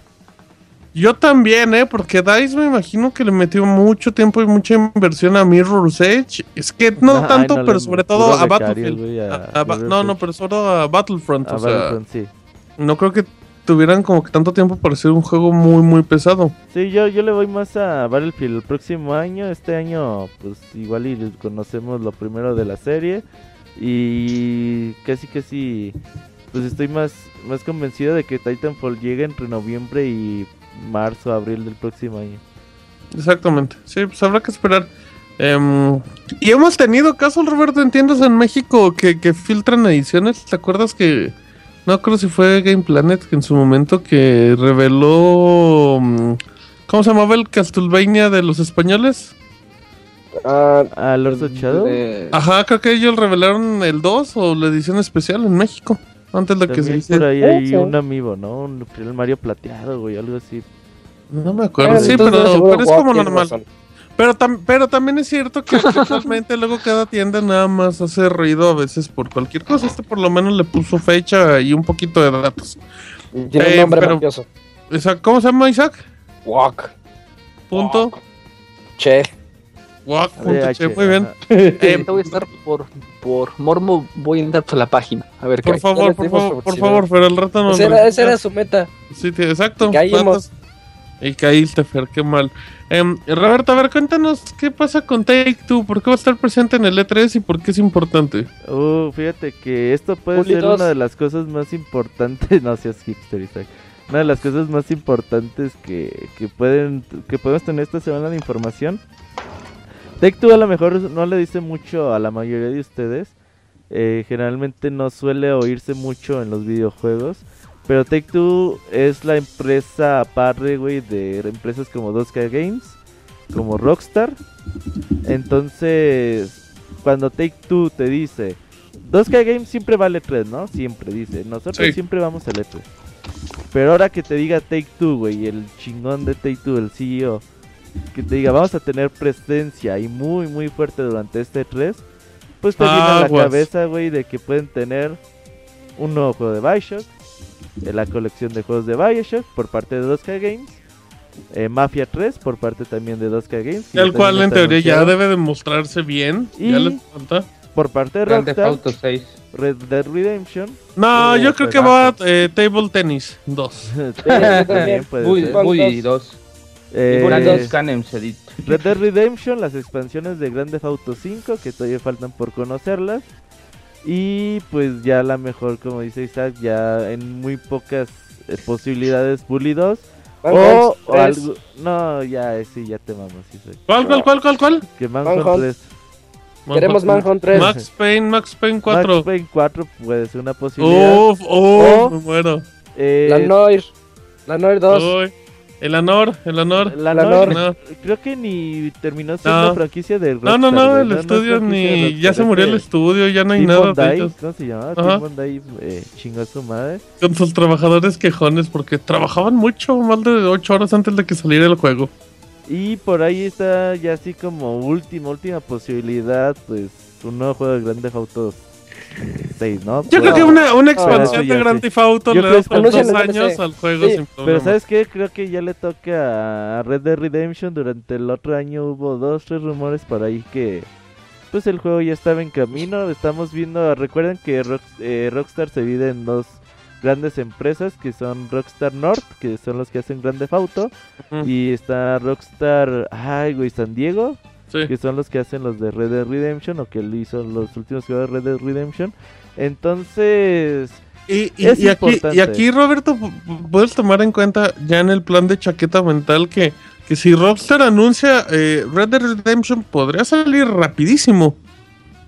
Yo también, ¿eh? Porque DICE me imagino que le metió mucho tiempo y mucha inversión a Mirror's Edge. Es que no tanto, no, pero sobre todo a Battlefield. a A- a no, no, pero solo a Battlefront. A o sea, Battlefront, sí. no creo que tuvieran como que tanto tiempo para hacer un juego muy, muy pesado. Sí, yo, yo le voy más a Battlefield el próximo año. Este año, pues igual y conocemos lo primero de la serie. Y casi, casi, pues estoy más, más convencido de que Titanfall llegue entre noviembre y marzo, abril del próximo año. Exactamente. Sí, pues habrá que esperar. Em, y hemos tenido casos, Roberto, en tiendas en México que, que filtran ediciones. ¿Te acuerdas que... No creo si fue Game Planet que en su momento que reveló... mm, ¿Cómo se llamaba el Castlevania de los españoles? Ah, ¿A Lords of Shadow? Ajá, creo que ellos revelaron el 2 o la edición especial en México. Antes de que se También por hiciera. ahí hay un amigo, ¿no? Un el Mario plateado, güey, algo así. No me acuerdo. sí, pero, es como tiene normal. razón. Pero, tam- pero también es cierto que actualmente luego cada tienda nada más hace ruido a veces por cualquier cosa. Este por lo menos le puso fecha y un poquito de datos. Tiene Eh, un nombre pero- mafioso. ¿Cómo se llama Isaac? Walk. Punto. Che. Punto DH, che, Muy bien. Eh, ahorita voy a estar por, por Mormo, voy a entrar a la página. A ver qué por favor, por favor, por favor, pero el rato no Esa era, esa era su meta. Sí, exacto. Y caímos. Y caíste, Fer, qué mal. Em, Roberto, a ver, cuéntanos qué pasa con Take Two, por qué va a estar presente en el E3 y por qué es importante. Uh, fíjate que esto puede ser una de las cosas más importantes. No seas hipster, Isaac. Una de las cosas más importantes que, que pueden que podemos tener esta semana de información. Take Two a lo mejor no le dice mucho a la mayoría de ustedes. eh, generalmente no suele oírse mucho en los videojuegos. Pero Take Two es la empresa padre, güey, de empresas como 2K Games, como Rockstar. Entonces, cuando Take Two te dice, 2K Games siempre vale 3, ¿no? Siempre dice, nosotros Sí. siempre vamos al E3. Pero ahora que te diga Take Two, güey, el chingón de Take Two, el CEO, que te diga, vamos a tener presencia y muy, muy fuerte durante este 3, pues te viene a la cabeza, güey, de que pueden tener un nuevo juego de Bioshock, eh, la colección de juegos de Bioshock por parte de 2K Games, eh, Mafia 3 por parte también de 2K Games, El cual en teoría ya debe demostrarse bien. Y- Ya le falta. por parte de Grand Theft Rockstar, Auto 6. Red Dead Redemption, No, Oh, yo creo que va eh, Table Tennis 2. también puede Bui, ser. Bui 2. Eh, Grandes Canems Edit. Red Dead Redemption, las expansiones de Grand Theft Auto 5 que todavía faltan por conocerlas. Y pues ya la mejor, como dice Isaac, ya en muy pocas eh, posibilidades Bully 2. O, o algo. No, ya, eh, sí, ya te. Sí, soy. ¿Cuál, cuál, cuál, cuál, cuál? Que Manhunt Manhunt. 3. Queremos Manhunt 3. Max Payne, Max Payne 4. Max Payne 4 puede ser una posibilidad. Uf, uf, O- me muero. Eh, La Noir. La Noir 2. Uy, el honor, el honor. la La Noir, Nor. creo que ni terminó siendo No. franquicia de No, no, Rockstar, no, el no es estudio ni. Ya se murió el estudio, ya no hay nada ellos. ¿cómo se llamaba? Tim Bondi eh, chingó a su madre. Con sus trabajadores quejones porque trabajaban mucho, más de 8 horas antes de que saliera el juego. Y por ahí está ya así como última, última posibilidad, pues un nuevo juego de Grand Theft Auto 6, ¿no? Yo creo Pero- que una, una expansión de Grand. Theft Auto le da dos años al juego sin Pero problema. ¿sabes qué? Creo que ya le toca a Red Dead Redemption. Durante el otro año hubo dos, tres rumores por ahí que pues el juego ya estaba en camino. Estamos viendo, recuerden que Rock- eh, Rockstar se divide en dos grandes empresas que son Rockstar North, que son los que hacen Grand Theft Auto, y está Rockstar, ay güey, San Diego, Sí. que son los que hacen los de Red Dead Redemption o que hizo los últimos juegos de Red Dead Redemption. Entonces, Y, y- Es y aquí, importante. y aquí, Roberto, pu- pu- puedes tomar en cuenta ya en el plan de chaqueta mental que, que si Rockstar anuncia eh, Red Dead Redemption podría salir rapidísimo.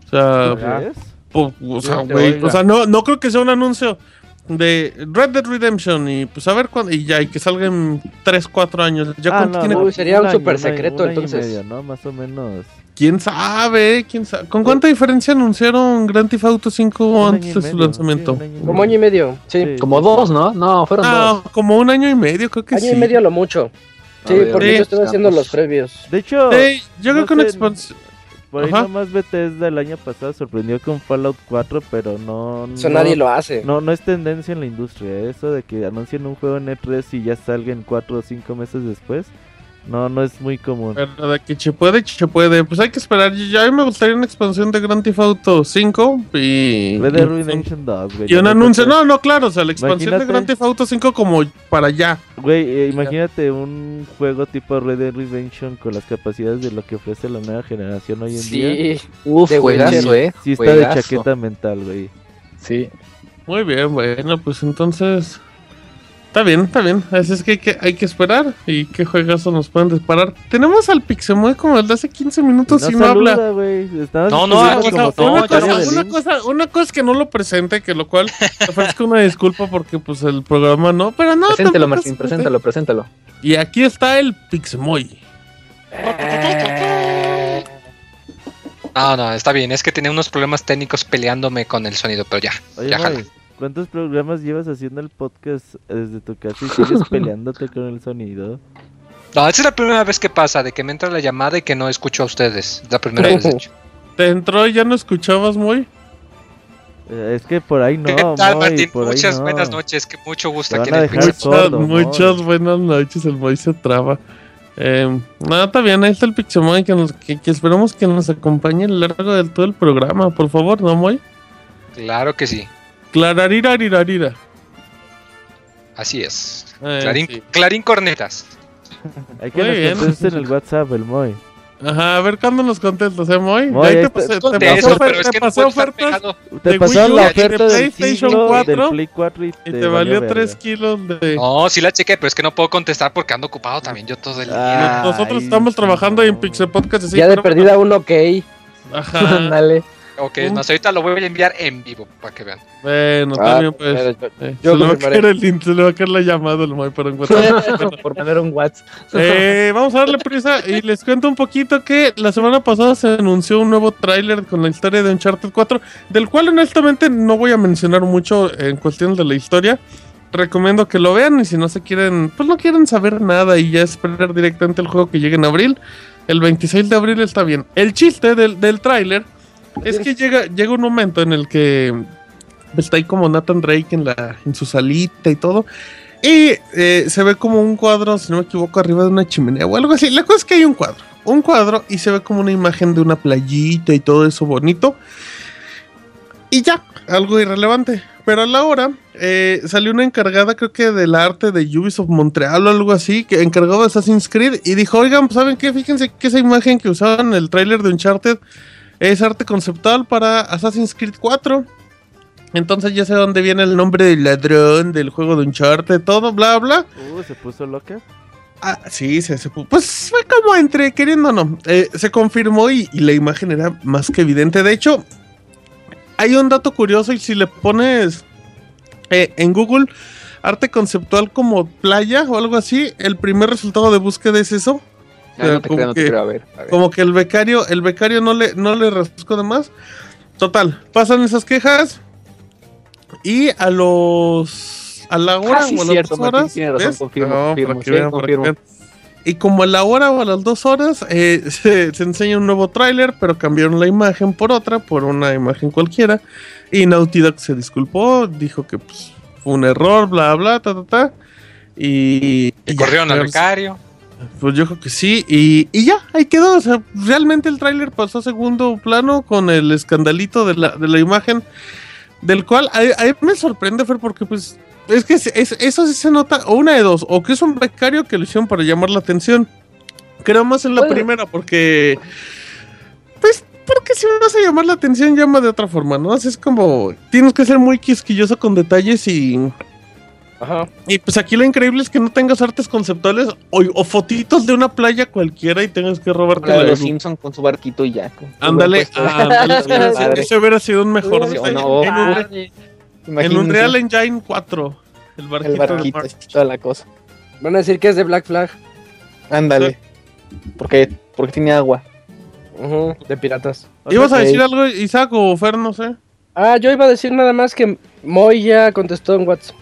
O sea, o sea, oiga. o sea, no, no creo que sea un anuncio de Red Dead Redemption y pues a ver cuándo, y ya, y que salga en 3, 4 años. Ya Ah, no, tiene- no, Uy, sería un año, super año, secreto, un año y entonces. medio, ¿no? Más o menos. ¿Quién sabe? ¿Quién sabe? ¿Con cuánta diferencia anunciaron Grand Theft Auto 5 Un año antes de su medio, lanzamiento? sí, un año Como año y medio. Sí. Sí. Como dos, ¿no? No, fueron Ah, dos. como un año y medio, creo que Año sí. y medio a lo mucho. Sí, A ver, porque Sí. yo estuve haciendo los previos. De hecho, Sí, yo creo no que una expansión. Por ahí ajá. nomás Bethesda el año pasado sorprendió con Fallout 4, pero no... Eso no, nadie lo hace. No, no es tendencia en la industria. ¿eh? Eso de que anuncien un juego en E3 y ya salgan 4 o 5 meses después, no, no es muy común. Pero de que se puede, se puede. Pues hay que esperar. Ya a mí me gustaría una expansión de Grand Theft Auto 5 y. Red Redemption 2, güey. Y un anuncio. No, no, claro. O sea, la expansión Imagínate- de Grand Theft Auto 5 como para allá. Güey, eh, imagínate un juego tipo Red Dead Redemption con las capacidades de lo que ofrece la nueva generación hoy en día. Sí. Uf, de juegazo, Witcher. eh. Sí está de chaqueta mental, güey. Sí. Muy bien, bueno, pues entonces. Está bien, está bien. Así es que hay que, hay que esperar. ¿Y qué juegazo nos pueden disparar? Tenemos al Pixemoy como desde hace 15 minutos y no, habla. saluda, No, no, aquí no, todo una, cosa, una, cosa, una cosa es que no lo presente, que lo cual te ofrezco una disculpa porque pues el programa no, pero no. Preséntalo, tampoco Martín, es- preséntalo, preséntalo. Y aquí está el Pixemoy. No, no, está bien. Es que tenía unos problemas técnicos peleándome con el sonido, pero ya. Oye, ya jala. ¿Cuántos programas llevas haciendo el podcast desde tu casa y sigues peleándote con el sonido? No, esa es la primera vez que pasa, de que me entra la llamada y que no escucho a ustedes. La primera vez, de hecho. ¿Te entró y ya no escuchabas muy? Eh, es que por ahí no, ¿Qué tal, Moy, Martín? por ahí Muchas no. buenas noches, que mucho gusto aquí en el Pixel. Muchas, sordo, muchas Moy. buenas noches, el Moy se traba. Eh, no, está bien, ahí está el Pixemoy que, nos- que, que esperamos que nos acompañe a lo largo de todo el programa, por favor, ¿no, Moy? Claro que sí, Clararirarirarira. así es. Eh, Clarín, sí. Clarín Cornetas. Hay que Muy nos bien. contestes en el WhatsApp, el Moy. Ajá, a ver cuándo nos contestas, ¿eh, Moy? Moy, Ahí te pasé, te Contesto, pasé, pero es te que no pasé estar ofertas. Te de U la y de oferta del PlayStation siglo 4, del Play 4 y y te, te valió verga. 3 kilos de... No, sí la chequé, pero es que no puedo contestar porque ando ocupado también yo todo el día. Ah. Nosotros Ay, estamos trabajando en no. Pixel Podcast. así, ya de perdida uno ok. Ajá. Ándale. Ok, más, ahorita lo voy a enviar en vivo para que vean. Bueno, Ah, también pues. pero yo- eh, yo se, le va a caer el, in- se le va a caer la llamada al Moy para encontrar. Por mandar un WhatsApp. Eh, vamos a darle prisa y les cuento un poquito que la semana pasada se anunció un nuevo tráiler con la historia de Uncharted 4, del cual honestamente no voy a mencionar mucho en cuestión de la historia. Recomiendo que lo vean y si no se quieren, pues no quieren saber nada y ya esperar directamente el juego que llegue en abril. El 26 de abril está bien. El chiste del, del tráiler es que llega, llega un momento en el que está ahí como Nathan Drake en, la, en su salita y todo. Y eh, se ve como un cuadro, si no me equivoco, arriba de una chimenea o algo así. La cosa es que hay un cuadro. Un cuadro y se ve como una imagen de una playita y todo eso bonito. Y ya, algo irrelevante. Pero a la hora eh, salió una encargada, creo que del arte de Ubisoft Montreal o algo así, que encargado de Assassin's Creed. Y dijo, oigan, pues, ¿saben qué? Fíjense que esa imagen que usaban en el tráiler de Uncharted es arte conceptual para Assassin's Creed 4. Entonces ya sé dónde viene el nombre del ladrón, del juego de Uncharted, todo, bla, bla. Uh, se puso loca. Ah, sí, se, se pu- pues fue como entre no. Eh, se confirmó y, y la imagen era más que evidente. De hecho, hay un dato curioso y si le pones eh, en Google arte conceptual como playa o algo así, el primer resultado de búsqueda es eso. No te como creo, no te que- creo. A ver, a ver. Como que el becario, el becario no le, no le rascó de más. Total, pasan esas quejas y a los a la hora Ah, sí, o a las cierto, dos Martín horas. tiene razón, ¿ves? confirmo, No, confirmo, para que sí, vean, para que confirmo. vean. Y como a la hora o a las dos horas eh, se, se enseña un nuevo tráiler, pero cambiaron la imagen por otra, por una imagen cualquiera. Y Naughty Dog se disculpó, dijo que pues, fue un error, bla, bla, ta, ta, ta. Y, Y ya, corrieron al becario. Pues yo creo que sí, y, y ya, ahí quedó. O sea, realmente el tráiler pasó a segundo plano con el escandalito de la, de la imagen, del cual a, a mí me sorprende, Fer, porque pues es que es- es- eso sí se nota, o una de dos, o que es un becario que lo hicieron para llamar la atención. Creo más en la primera, porque... Pues, porque si vas a llamar la atención, llama de otra forma, ¿no? Así es como... Tienes que ser muy quisquilloso con detalles y... Ajá. Y pues aquí lo increíble es que no tengas artes conceptuales o, o fotitos de una playa cualquiera y tengas que robarte La de los Simpson con su barquito y ya. Ándale, ese hubiera sido un mejor Sí, detalle. no, en, un, en Engine 4, el barquito, el de barquito y toda la cosa. Van a decir que es de Black Flag. Ándale. Porque, porque tiene agua. De piratas. ¿Ibas a decir algo, Isaac o Fer? No sé. Ah, yo iba a decir nada más que Moy ya contestó en WhatsApp.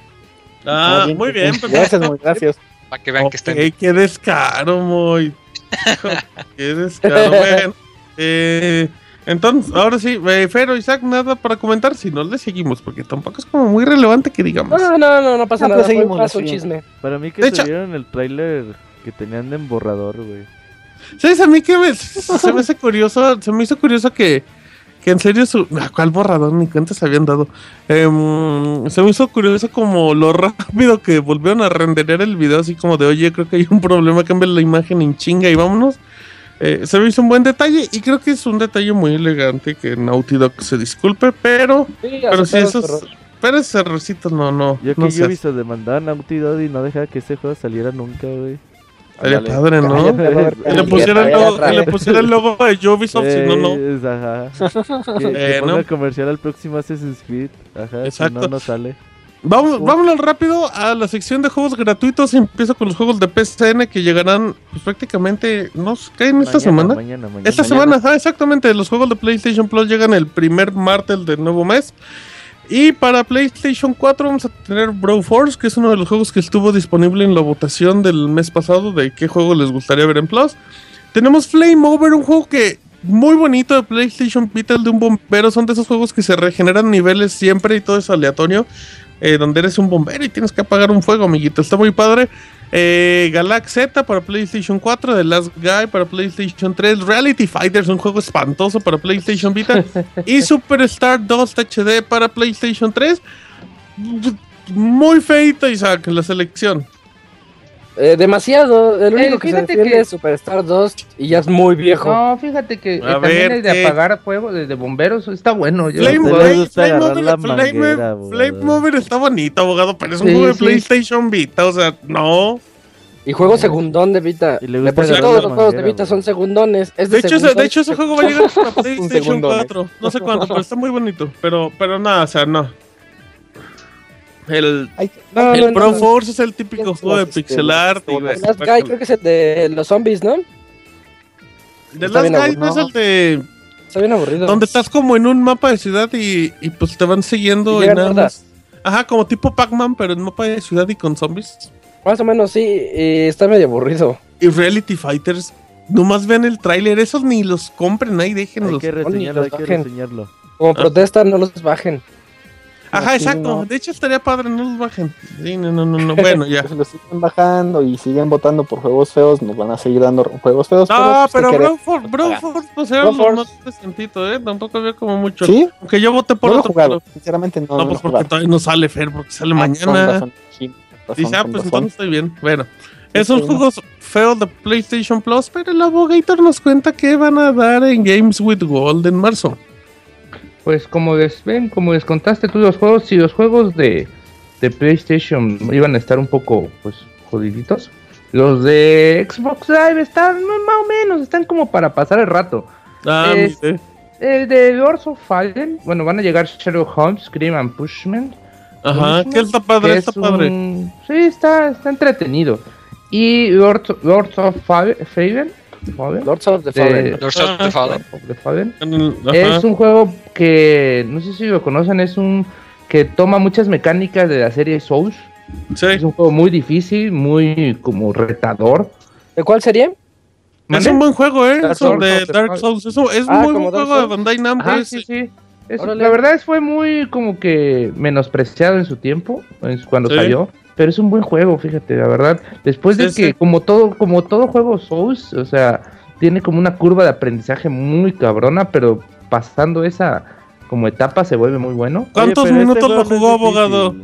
Ah, Ah, muy bien. perfecto. Gracias, muy gracias. Para que vean que estén. Ok, qué descaro, muy. qué descaro. Bueno, eh, entonces, ahora sí, eh, Fer o Isaac, nada para comentar. Si no, le seguimos, porque tampoco es como muy relevante que digamos. No, no, no, no pasa Ah, nada. pues Fue seguimos, seguimos. chisme. Para mí que De subieron el tráiler que tenían en borrador, güey. ¿Sabes? A mí que me, se me hace curioso, se me hizo curioso que, que en serio su... ¿Cuál borrador? Ni cuenta se habían dado. Em, se me hizo curioso como lo rápido que volvieron a renderer el video, así como de, oye, creo que hay un problema, cambia la imagen en chinga y vámonos. Eh, se me hizo un buen detalle y creo que es un detalle muy elegante que Naughty Dog se disculpe, pero, Sí, pero si esos... error. Pero ese errorcito no, no, Yo no que sé. Ubisoft demandaba a Naughty Dog y no dejaba que ese juego saliera nunca, güey. Estaría padre, ¿no? Que le cállate, pusiera el logo, que le pusiera el logo de Ubisoft, si no, no. Ajá. Que, que Eh, ponga ¿no? comercial al próximo Assassin's Creed. Ajá, Exacto. si no, no sale. Vamos, vámonos rápido a la sección de juegos gratuitos. Empiezo con los juegos de PSN que llegarán pues, prácticamente, ¿no? ¿Caen esta Mañana, semana? Mañana, mañana. Esta Mañana. semana, ajá, exactamente. Los juegos de PlayStation Plus llegan el primer martes del nuevo mes. Y para PlayStation 4 vamos a tener Bro Force, que es uno de los juegos que estuvo disponible en la votación del mes pasado de qué juego les gustaría ver en Plus. Tenemos Flame Over, un juego que muy bonito de PlayStation Vita, de un bombero. Son de esos juegos que se regeneran niveles siempre y todo es aleatorio. eh, donde eres un bombero y tienes que apagar un fuego, amiguito. Está muy padre. Eh, Galax Z para PlayStation 4, The Last Guy para PlayStation 3, Reality Fighters, un juego espantoso para PlayStation Vita, y Superstar 2 HD para PlayStation 3. Muy feito, Isaac, la selección. Eh, demasiado. El único Eh, que se defiende que- es Superstar 2 y ya es muy viejo. No, fíjate que eh, A también ver, el de apagar fuego de, de bomberos está bueno. Yo- Flame, Mover- la Flame- manguera, abogado. Flame Mover está bonito, abogado, pero es un Sí, juego de sí. PlayStation Vita, o sea, no. Y juego segundón de Vita. De gusta por todos los juegos de Vita son segundones. Es de, De hecho, ese, de hecho, ese juego va a llegar para PlayStation segundón, 4. No sé cuándo, pero está muy bonito. Pero, pero nada, o sea, no. El, Ay, No, el no, Pro no. Force es el típico ¿Quién juego de es este? pixel art. y- The Last Guy creo que es el de los zombies, ¿no? The Last Guy no es el de. Está bien aburrido. Donde estás como en un mapa de ciudad y, y pues te van siguiendo Y y nada más. Ajá, como tipo Pac-Man, pero en mapa de ciudad y con zombies. Más o menos, sí. y está medio aburrido. Y Reality Fighters. Nomás vean el tráiler, esos ni los compren ahí, Hay déjenlos. que reseñarlo, hay que bajen. reseñarlo. Como Ah. protesta, no los bajen. Ajá, Sí, exacto. no. De hecho, estaría padre, no los bajen. Sí, no, no, no, no. Bueno, ya. Si lo siguen bajando y siguen votando por juegos feos, nos van a seguir dando juegos feos. No, pues, pero ¿qué queremos? Broforce, Broforce, pues era Bro lo Force. más decentito, ¿eh? Tampoco había como mucho. ¿Sí? Aunque yo voté por no lo otro. jugado. pero- Sinceramente no, No, no lo pues porque jugado. todavía no sale Fer, porque sale Ah, mañana. razón, sí, razón, Dice, ah, pues razón. entonces estoy bien. Bueno, esos Sí, no. juegos feos de PlayStation Plus, pero el Abogator nos cuenta que van a dar en Games with Gold en marzo. Pues como les ven, como les contaste tú los juegos, si los juegos de, de PlayStation iban a estar un poco pues jodiditos, Los de Xbox Live están más o menos, están como para pasar el rato. Ah, Es-. El de Lords of Fallen, bueno, van a llegar Sherlock Holmes, Scream and Pushman. Ajá, que está padre, que está es padre. un- Sí, está, está entretenido. Y Lords, Lords of Fa- Fallen, Fallen, Lords of the de- Fallen. Lords of the Fallen. of the Fallen, En el- ajá. es un juego que, no sé si lo conocen, es un que toma muchas mecánicas de la serie Souls. Sí. Es un juego muy difícil, muy como retador. ¿De cuál sería? Es un buen juego, ¿eh? Dark Souls. de Dark Souls. Eso es Ah, muy buen Dark juego de. Bandai Namco. Ese. sí, sí. La verdad es fue muy como que menospreciado en su tiempo, en su- cuando Sí. salió, pero es un buen juego, fíjate, la verdad. Después de Sí, que sí. como todo como todo juego Souls, o sea, tiene como una curva de aprendizaje muy cabrona, pero pasando esa como etapa se vuelve muy bueno. ¿Cuántos Oye, pero minutos este lo jugó, abogado?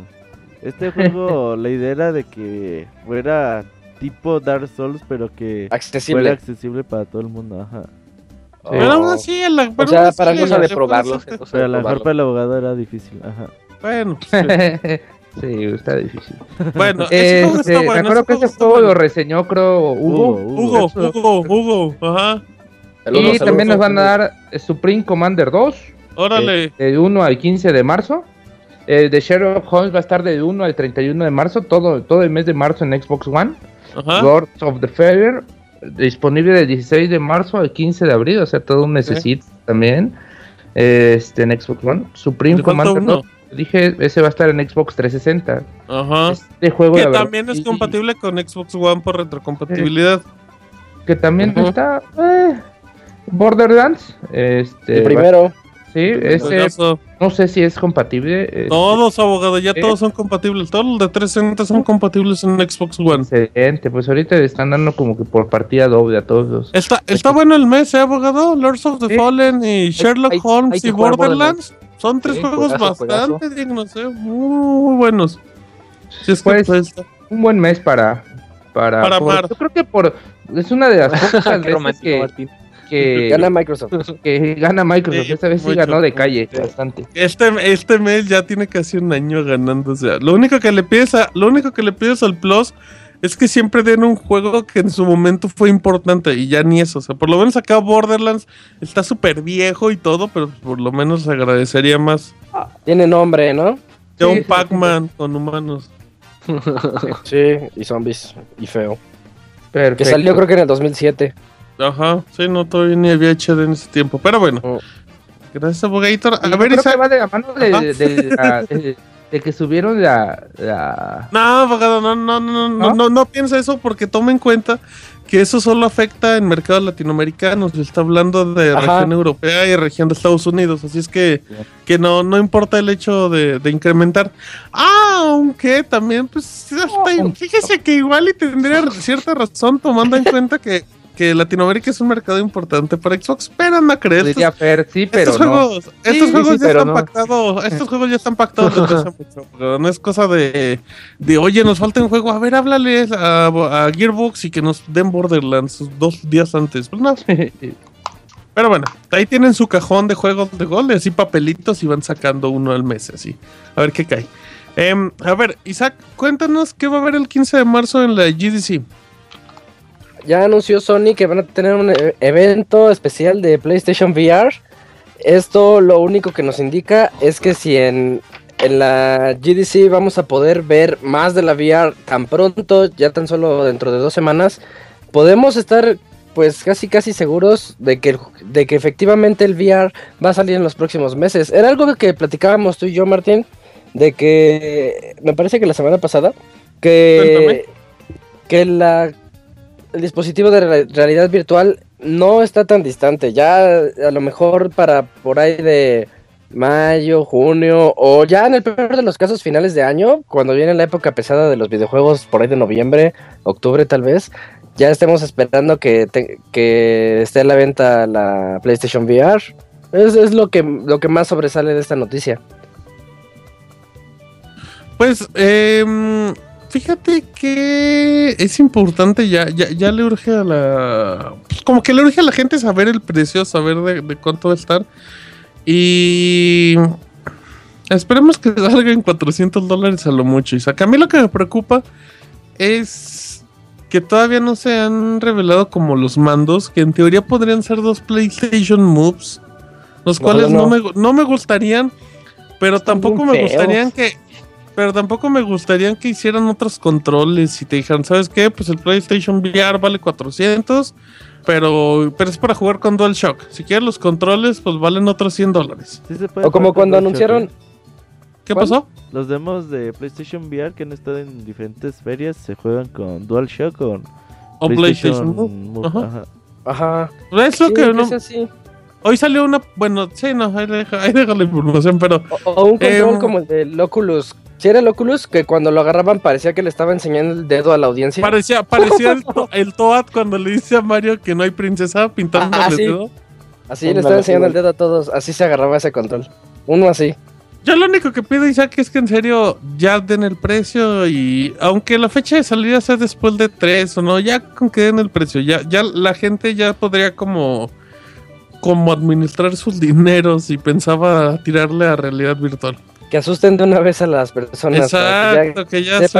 Este juego, la idea era de que fuera tipo Dark Souls, pero que fuera Accesible. accesible para todo el mundo. Ajá. Pero aún así, el- O pero sea, aún así, para el- cosa de el- probarlo. el- cosa Pero a lo mejor para el abogado era difícil. Ajá. Bueno, pues, sí. está difícil. bueno, ese juego Este, está me bueno. acuerdo que ese juego lo reseñó creo Hugo. Hugo, Hugo, Hugo, ajá. Saludos, Y saludos, también nos van a dar Supreme Commander 2. Órale. Del 1 al 15 de marzo. El de Sherlock Holmes va a estar del 1 al 31 de marzo, todo, todo el mes de marzo en Xbox One. Ajá. Lords of the Feather, disponible del 16 de marzo al 15 de abril, o sea, todo un necesito también. Este en Xbox One. Supreme Commander uno. 2, dije, ese va a estar en Xbox 360. Ajá. Este juego, Que verdad, también es compatible con Xbox One por retrocompatibilidad. Que también está. eh, Borderlands. Este, El primero. Sí, ese no sé si es compatible. este, Todos, abogado, ya ¿Eh? todos son compatibles. Todos los de 360 son compatibles en Xbox One. Excelente, pues ahorita le están dando como que por partida doble a todos los. Está, está bueno el mes, ¿eh, abogado? Lords of the Sí. Fallen y Sherlock hay- Holmes hay y Borderlands. Son tres Sí, juegos juegazo, bastante dignos, ¿eh? Muy buenos. Si es que Pues, pues, Un buen mes para. Para, Para por-. Yo creo que por. Es una de las pocas veces que, que, Gana Microsoft. que gana Microsoft. Sí, Esta vez sí ganó de calle bastante. este, este mes ya tiene casi un año ganando. O sea, lo único que le pides a, lo único que le pides al Plus es que siempre den un juego que en su momento fue importante y ya ni eso. O sea, por lo menos acá Borderlands está súper viejo y todo, pero por lo menos agradecería más Tiene nombre, ¿no? ya Sí, un sí, Pac-Man con humanos. Sí, y zombies. Y feo. Perfecto. Que salió creo que en el 2007. Ajá, sí, no, todavía ni había HD en ese tiempo. Pero bueno, Mm. gracias, Abogator. Y A ver, que va de la mano de, de- de que subieron la. la... No, abogado, no, no, no, no, ¿No? no, no piensa eso porque toma en cuenta que eso solo afecta en mercados latinoamericanos. Se está hablando de Ajá. región europea y región de Estados Unidos. Así es que, que no, no importa el hecho de, de incrementar. Ah, aunque también, pues, hasta- fíjese que igual y tendría cierta razón tomando en cuenta que, que Latinoamérica es un mercado importante para Xbox. Pero no crees. Diría Fer, sí, pero estos no. juegos, estos sí, juegos sí, ya están no. pactados, estos juegos ya están pactados desde hace mucho, pero no es cosa de, de oye, nos falta un juego, a ver, háblale a, a Gearbox y que nos den Borderlands dos días antes. Pues no, pero bueno, ahí tienen su cajón de juegos de gol, así papelitos y van sacando uno al mes, así. A ver qué cae. Em, a ver, Isaac, cuéntanos qué va a haber el 15 de marzo en la GDC. Ya anunció Sony que van a tener un e- evento especial de PlayStation VR. Esto lo único que nos indica es que si en, en la GDC vamos a poder ver más de la VR tan pronto, ya tan solo dentro de dos semanas, podemos estar pues casi casi seguros de que, de que efectivamente el VR va a salir en los próximos meses. Era algo que platicábamos tú y yo, Martín, de que me parece que la semana pasada, que, que la el dispositivo de re- realidad virtual no está tan distante. Ya a lo mejor para por ahí de mayo, junio o ya en el peor de los casos finales de año, cuando viene la época pesada de los videojuegos por ahí de noviembre, octubre tal vez, ya estemos esperando que, que esté a la venta la PlayStation VR. Es, es lo que lo que más sobresale de esta noticia. Pues, em, fíjate que es importante, ya, ya, ya le urge a la... pues, como que le urge a la gente saber el precio, saber de, de cuánto va a estar. Y... Esperemos que salga en 400 dólares a lo mucho. Isaac, a mí lo que me preocupa es que todavía no se han revelado como los mandos, que en teoría podrían ser dos PlayStation Moves, los No, cuales no, no. me, no me gustarían, pero tampoco me feos. gustarían que... Pero tampoco me gustarían que hicieran otros controles y te dijeran, ¿sabes qué? Pues el PlayStation VR vale 400, pero, pero es para jugar con DualShock. Si quieres los controles, pues valen otros 100 dólares. Sí O como cuando DualShock, anunciaron, ¿eh? ¿Qué ¿Cuál? pasó? Los demos de PlayStation VR que han estado en diferentes ferias se juegan con DualShock o O PlayStation. Move, Ajá. ajá. ajá, Es lo sí, que no, es así. Hoy salió una. Bueno, sí, no, ahí deja, ahí deja la información, pero. O, o un control Em, como el del Oculus. Si era el Oculus, que cuando lo agarraban parecía que le estaba enseñando el dedo a la audiencia. Parecía, parecía el, to- el Toad cuando le dice a Mario que no hay princesa pintando Ah, el dedo. Así le estaba enseñando el dedo a todos. Así se agarraba ese control. Uno así. Yo lo único que pido, Isaac, es que en serio ya den el precio y aunque la fecha de salida sea después de tres o no, ya con que den el precio, ya, ya la gente ya podría como como administrar sus dineros y pensaba tirarle a realidad virtual. Que asusten de una vez a las personas. que Exacto, que ya es.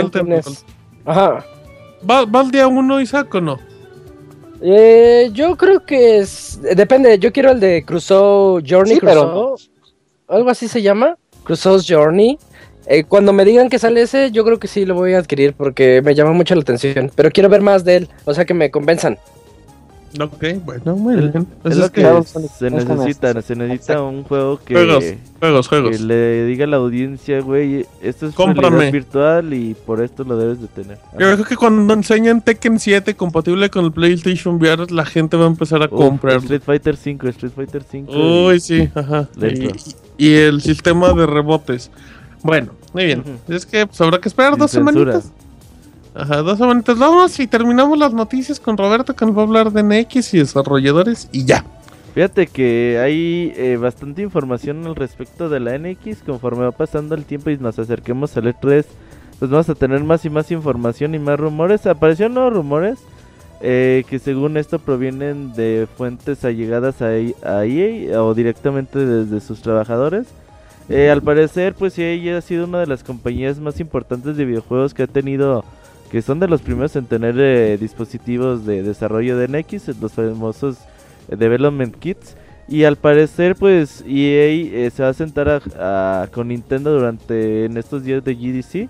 Ajá. ¿Va, va el día uno, Isaac, o no? Eh, yo creo que es. Depende, yo quiero el de Crusoe Journey. Sí, pero Crusoe, Algo así se llama. Crusoe's Journey. Eh, cuando me digan que sale ese, yo creo que sí lo voy a adquirir porque me llama mucho la atención. Pero quiero ver más de él. O sea que me convenzan. Ok, bueno, muy bien. Es lo es que se necesita, se necesita un juego que, juegos, juegos, que juegos. le diga a la audiencia, güey, esto es Cómprame. virtual y por esto lo debes de tener. Yo creo que cuando enseñan Tekken 7 compatible con el PlayStation VR, la gente va a empezar a comprar. Street Fighter 5, Street Fighter 5. Uy, sí, ajá. Y, y el sistema de rebotes. Bueno, muy bien. Es que pues, habrá que esperar Sin dos censura. semanitas. Ajá, dos semanitas. Vamos y terminamos las noticias con Roberto que nos va a hablar de NX y desarrolladores y ya. Fíjate que hay eh, bastante información al respecto de la NX. Conforme va pasando el tiempo y nos acerquemos al E3, pues vamos a tener más y más información y más rumores. Aparecieron nuevos rumores eh, que según esto provienen de fuentes allegadas a, E- a EA o directamente desde sus trabajadores. Eh, al parecer, pues EA ha sido una de las compañías más importantes de videojuegos que ha tenido, que son de los primeros en tener eh, dispositivos de desarrollo de NX, los famosos eh, Development Kits. Y al parecer, pues EA eh, se va a sentar a- con Nintendo durante en estos días de GDC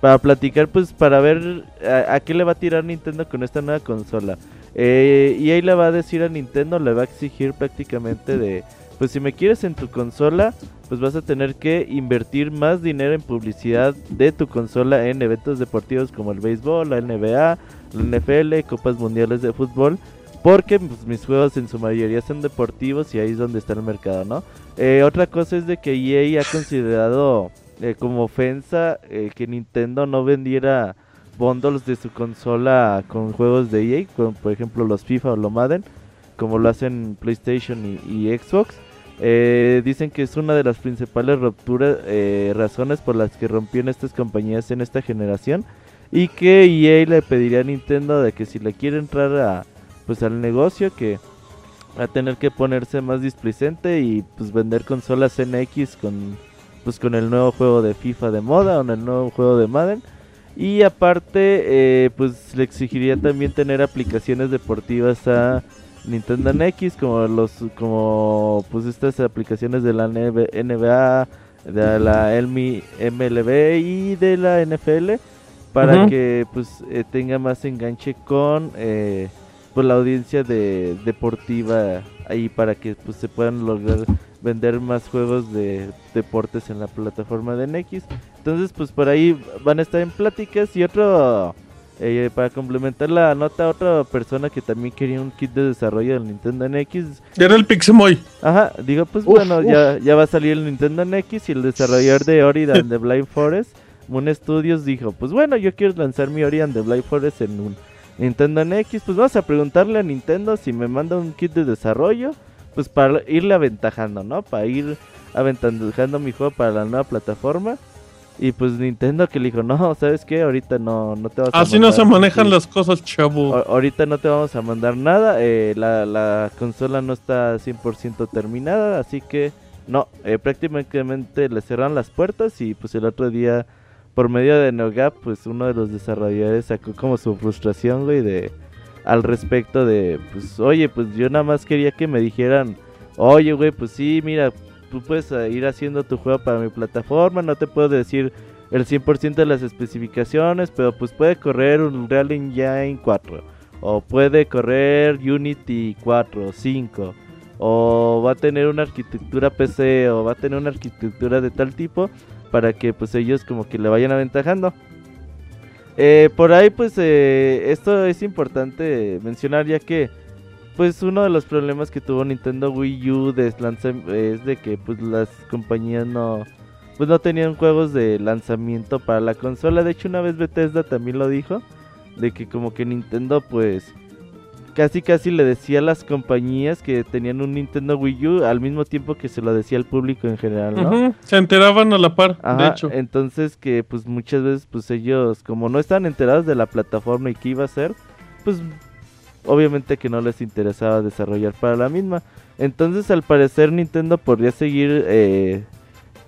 para platicar, pues para ver a, a qué le va a tirar Nintendo con esta nueva consola. Eh, EA le va a decir a Nintendo, le va a exigir prácticamente de, pues si me quieres en tu consola, pues vas a tener que invertir más dinero en publicidad de tu consola en eventos deportivos como el béisbol, la NBA, la NFL, copas mundiales de fútbol. Porque pues, mis juegos en su mayoría son deportivos y ahí es donde está el mercado, ¿no? Eh, otra cosa es de que EA ha considerado eh, como ofensa eh, que Nintendo no vendiera bundles de su consola con juegos de EA, como por ejemplo los FIFA o los Madden, como lo hacen PlayStation y, y Xbox. Eh, dicen que es una de las principales rupturas, eh, razones por las que rompieron estas compañías en esta generación y que EA le pediría a Nintendo de que si le quiere entrar a pues al negocio que va a tener que ponerse más displicente y pues vender consolas NX con pues con el nuevo juego de FIFA de moda o en el nuevo juego de Madden. Y aparte eh, pues le exigiría también tener aplicaciones deportivas a Nintendo NX como los como pues estas aplicaciones de la NB NBA de la MLB y de la NFL para que pues eh, tenga más enganche con eh, pues la audiencia de deportiva ahí para que pues se puedan lograr vender más juegos de deportes en la plataforma de NX. Entonces pues por ahí van a estar en pláticas y otro eh, para complementar la nota otra persona que también quería un kit de desarrollo del Nintendo NX Era el Pixemoy. Ajá, digo, pues Uf, bueno, uf. Ya, ya va a salir el Nintendo NX y el desarrollador de Ori and the Blind Forest, Moon Studios, dijo, pues bueno, yo quiero lanzar mi Ori and the Blind Forest en un Nintendo NX, pues vamos a preguntarle a Nintendo si me manda un kit de desarrollo, pues para irle aventajando, ¿no? Para ir aventajando mi juego para la nueva plataforma. Y pues Nintendo que le dijo, no, ¿sabes qué? Ahorita no, no te vas a Así no mandar se manejan las cosas, chavo. Ahorita no te vamos a mandar nada, eh, la, la consola no está 100% terminada, así que no, eh, prácticamente le cerraron las puertas y pues el otro día por medio de NeoGAP, pues uno de los desarrolladores sacó como su frustración, güey, de al respecto de, pues, oye, pues yo nada más quería que me dijeran, oye, güey, pues sí, mira, tú puedes eh, ir haciendo tu juego para mi plataforma, no te puedo decir el 100% de las especificaciones, pero pues puede correr un Real Engine 4, o puede correr Unity 4, 5, o va a tener una arquitectura PC, o va a tener una arquitectura de tal tipo, para que pues ellos como que le vayan aventajando. Eh, por ahí pues eh, esto es importante mencionar ya que pues uno de los problemas que tuvo Nintendo Wii U de es de que pues las compañías no pues no tenían juegos de lanzamiento para la consola. De hecho una vez Bethesda también lo dijo de que como que Nintendo pues casi casi le decía a las compañías que tenían un Nintendo Wii U al mismo tiempo que se lo decía al público en general, ¿no? Se enteraban a la par, de hecho. Entonces que pues muchas veces pues ellos como no estaban enterados de la plataforma y qué iba a ser, pues obviamente que no les interesaba desarrollar para la misma. Entonces al parecer Nintendo podría seguir eh,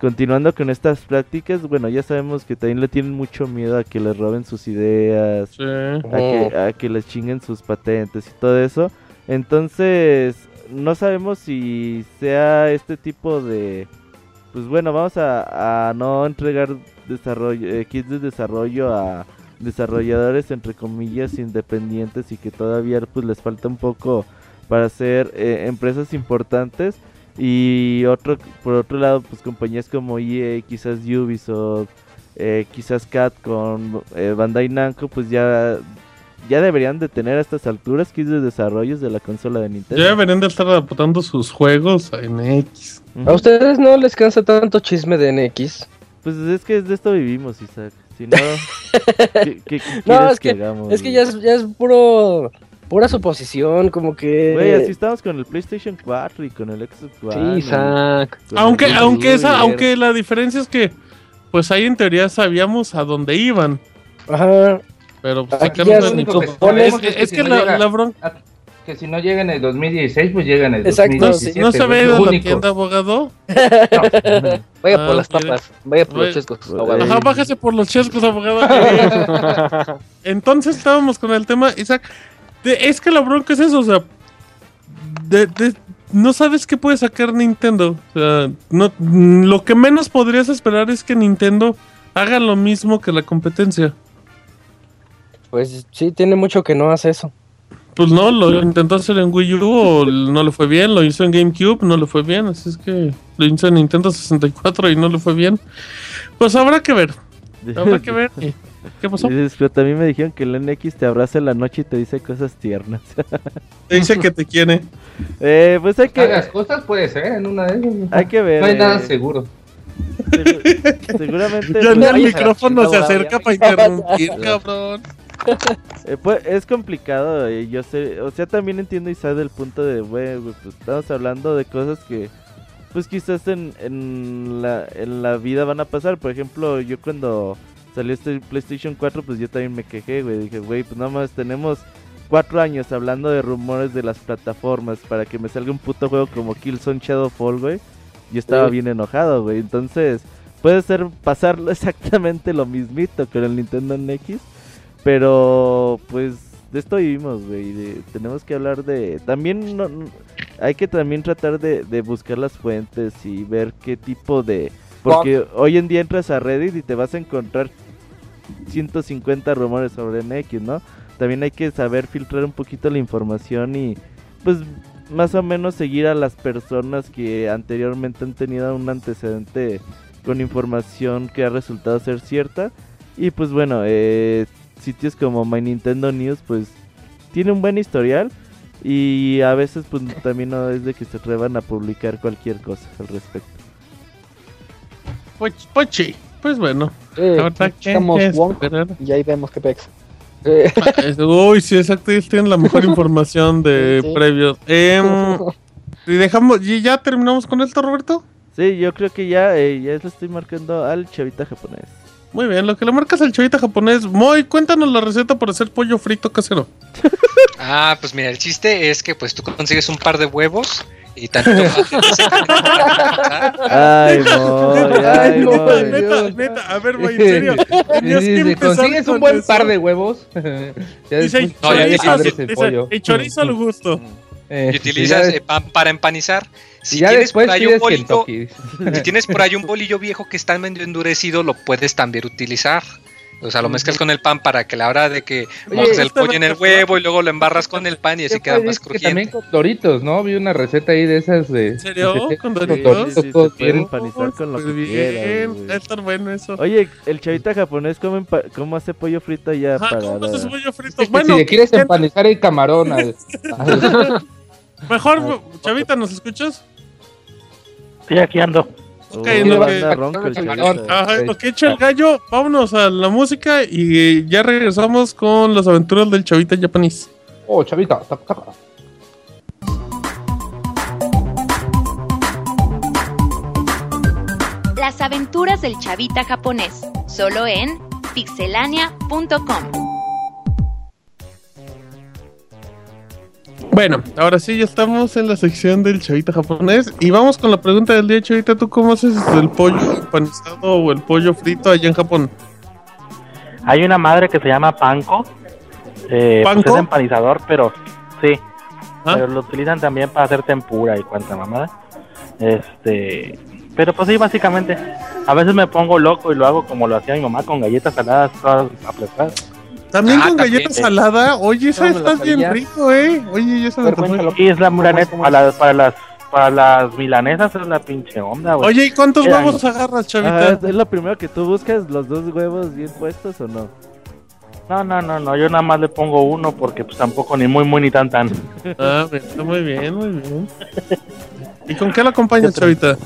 continuando con estas prácticas, bueno, ya sabemos que también le tienen mucho miedo a que les roben sus ideas, a, que, les chinguen sus patentes y todo eso. Entonces, no sabemos si sea este tipo de... Pues bueno, vamos a, no entregar desarrollo, eh, kits de desarrollo a desarrolladores entre comillas independientes y que todavía pues les falta un poco para ser eh, empresas importantes y otro, por otro lado, pues compañías como EA, quizás Ubisoft, eh, quizás Cat con eh, Bandai Namco, pues ya, ya deberían de tener a estas alturas kits de desarrollos de la consola de Nintendo. Ya deberían de estar adaptando sus juegos a NX. ¿A ustedes no les cansa tanto chisme de NX? Pues es que de esto vivimos, Isaac. Si no, ¿qué, no, es que, Es que ya es, ya es puro pura suposición, como que. Güey, así estamos con el PlayStation 4 y con el Xbox One. Sí. Aunque, aunque, esa, aunque la diferencia es que, pues ahí en teoría sabíamos a dónde iban. Ajá. Pero pues, Aquí ya es, que, es, que, la, la bronca. Que si no llega en el 2016, pues llega en el Exacto, 2017. ¿No se ve de la tienda, abogado? Vaya por ah, las papas, vaya por los chescos. Ajá, bájese por los chescos, abogado. Entonces estábamos con el tema, Isaac es que la bronca es eso, o sea, no sabes qué puede sacar Nintendo. O sea, no, lo que menos podrías esperar es que Nintendo haga lo mismo que la competencia. Pues sí, tiene mucho que no hace eso. Pues no, lo intentó hacer en Wii U, o no le fue bien, lo hizo en GameCube, no le fue bien, así es que lo hizo en Nintendo 64 y no le fue bien. Pues habrá que ver. Habrá que ver. ¿Qué pasó? pero también me dijeron que el NX te abraza en la noche y te dice cosas tiernas. te dice que te quiere. Eh, pues hay que. Las cosas puede ser en una de ellas. Hay que ver. No hay nada eh. seguro. seguramente. Ya ni el micrófono se acerca para interrumpir, cabrón. Eh, pues, es complicado, y yo sé, o sea, también entiendo y sabe del punto de, güey, pues estamos hablando de cosas que, pues quizás en, en, la, en la vida van a pasar. Por ejemplo, yo cuando salió este PlayStation 4, pues yo también me quejé, güey. Dije, güey, pues nada más tenemos cuatro años hablando de rumores de las plataformas para que me salga un puto juego como Killzone Shadowfall, güey. Yo estaba bien enojado, güey. Entonces, puede ser pasarlo exactamente lo mismito con el Nintendo NX. Pero, pues, de esto vivimos, güey. Tenemos que hablar de... También no, hay que también tratar de, de buscar las fuentes y ver qué tipo de... Porque hoy en día entras a Reddit y te vas a encontrar 150 rumores sobre NX, ¿no? También hay que saber filtrar un poquito la información y pues más o menos seguir a las personas que anteriormente han tenido un antecedente con información que ha resultado ser cierta. Y pues bueno, eh, sitios como My Nintendo News pues tiene un buen historial y a veces pues también no es de que se atrevan a publicar cualquier cosa al respecto. Pues, pues sí. Pues bueno, eh, estamos y ahí vemos que pex. Uy, sí, exacto, ellos tienen la mejor información de previos. Em, y dejamos, ¿y ya terminamos con esto, Roberto? Sí, yo creo que ya, eh, ya le estoy marcando al chavita japonés. Muy bien, lo que le marcas al chavita japonés. Moy, cuéntanos la receta para hacer pollo frito casero. ah, pues mira, el chiste es que pues tú consigues un par de huevos y 12 Ay, ay, Moy. neta, neta, a ver, güey, en serio. Tenías que empezar consigues con un buen eso. par de huevos, ya Dice, después No, ya ya dice- abres el dice, pollo. y chorizo al gusto. Eh, y utilizas eh, pan para empanizar. Si ya tienes después por ahí un bolillo, si tienes por ahí un bolillo viejo que está medio endurecido, lo puedes también utilizar. O sea, lo mezclas con el pan para que la hora de que Oye, mojes el pollo en el huevo y luego lo embarras con el pan y así Ya queda más es que también crujiente. con Doritos, ¿no? Vi una receta ahí de esas de... ¿En serio? de- ¿Con Doritos? Sí, sí, todos bien. empanizar con lo Súper que bien, quieras, bueno eso. Oye, el chavita japonés, ¿cómo, empa- cómo hace pollo frito allá Ajá, para...? ¿cómo haces pollo frito? Es que Bueno, si le quieres ¿quién- empanizar el camarón al- al- mejor, Chavita, ¿nos escuchas? Sí, aquí ando. Ok, en lo que-. Ajá, en lo que echa el gallo, vámonos a la música y ya regresamos con las aventuras del Chavita japonés. Oh, chavita, taca, taca. Las aventuras del chavita japonés, solo en pixelania.com. Bueno, ahora sí, ya estamos en la sección del Chavita japonés y vamos con la pregunta del día, Chavita. ¿Tú cómo haces el pollo empanizado o el pollo frito allá en Japón? Hay una madre que se llama Panko. Eh, pues ¿Panko? es empanizador, pero sí. ¿Ah? Pero lo utilizan también para hacer tempura y cuanta mamada. Este. Pero pues sí, básicamente. A veces me pongo loco y lo hago como lo hacía mi mamá con galletas saladas todas aplastadas. También Ah, con también, galleta sí. salada. Oye, esa No, está bien rico, ¿eh? Oye, ya se me cuéntalo. Y es la pura neta. Para, las- para las para las milanesas es la pinche onda, güey. Oye, ¿y cuántos huevos agarras, Ah, Chavita? ¿Es lo primero que tú buscas, los dos huevos bien puestos o no? No, no, no, no. Yo nada más le pongo uno porque pues tampoco ni muy, muy, ni tan, tan. Ah, está muy bien, muy bien. ¿Y con qué lo acompañas, Chavita?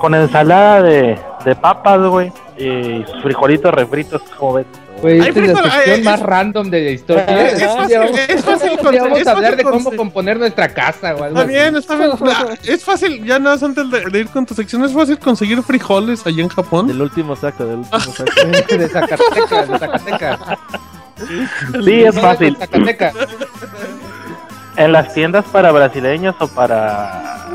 Con ensalada de, de papas, güey. Y sus frijolitos refritos, como ves. Güey, esta es la sección más random de la historia. Es fácil, es fácil vamos es a hablar fácil de cómo componer nuestra casa o algo Está bien, está bien. Ah, Es fácil, ya nada más antes de, de ir con tu sección, es fácil conseguir frijoles allá en Japón. Del último saco, del último saco. De Zacatecas, de Zacatecas. Sí, es fácil. En las tiendas para brasileños o para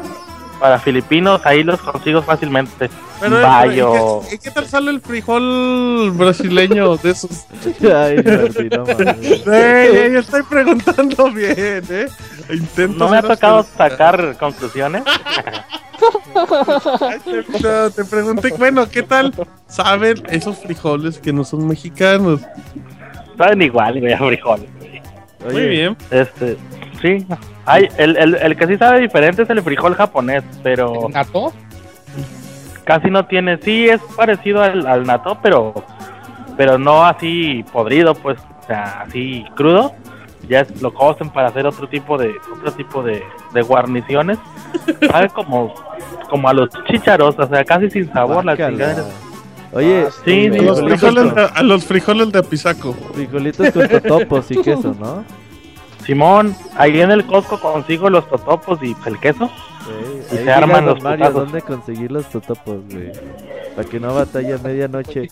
para filipinos, ahí los consigo fácilmente. Pero, Bayo. ¿y qué, y qué tal sale el frijol brasileño de esos? Ay, no mames. Ey, ey, estoy preguntando bien, ¿eh? Intento No me ha tocado sacar conclusiones. Ay, te, te pregunté, bueno, ¿qué tal saben esos frijoles que no son mexicanos? Saben igual, güey, a frijoles. Muy bien. Este, sí. Hay, el, el, el que sí sabe diferente es el frijol japonés, pero ¿Nato? casi no tiene. Sí, es parecido al, al natto, pero pero no así podrido, pues, o sea, así crudo. Ya es- lo cocen para hacer otro tipo de otro tipo de, de guarniciones. Sabe como como a los chícharos, o sea, casi sin sabor la guácala. chingada. Oye, Sí, A los, frijoles de, a los frijoles de Apizaco. frijolitos con totopos y queso, ¿no? Simón, ahí en el Costco consigo los totopos y el queso. Sí, Y se arman los Mario. ¿dónde conseguir los totopos, güey? Para que no batalla a medianoche.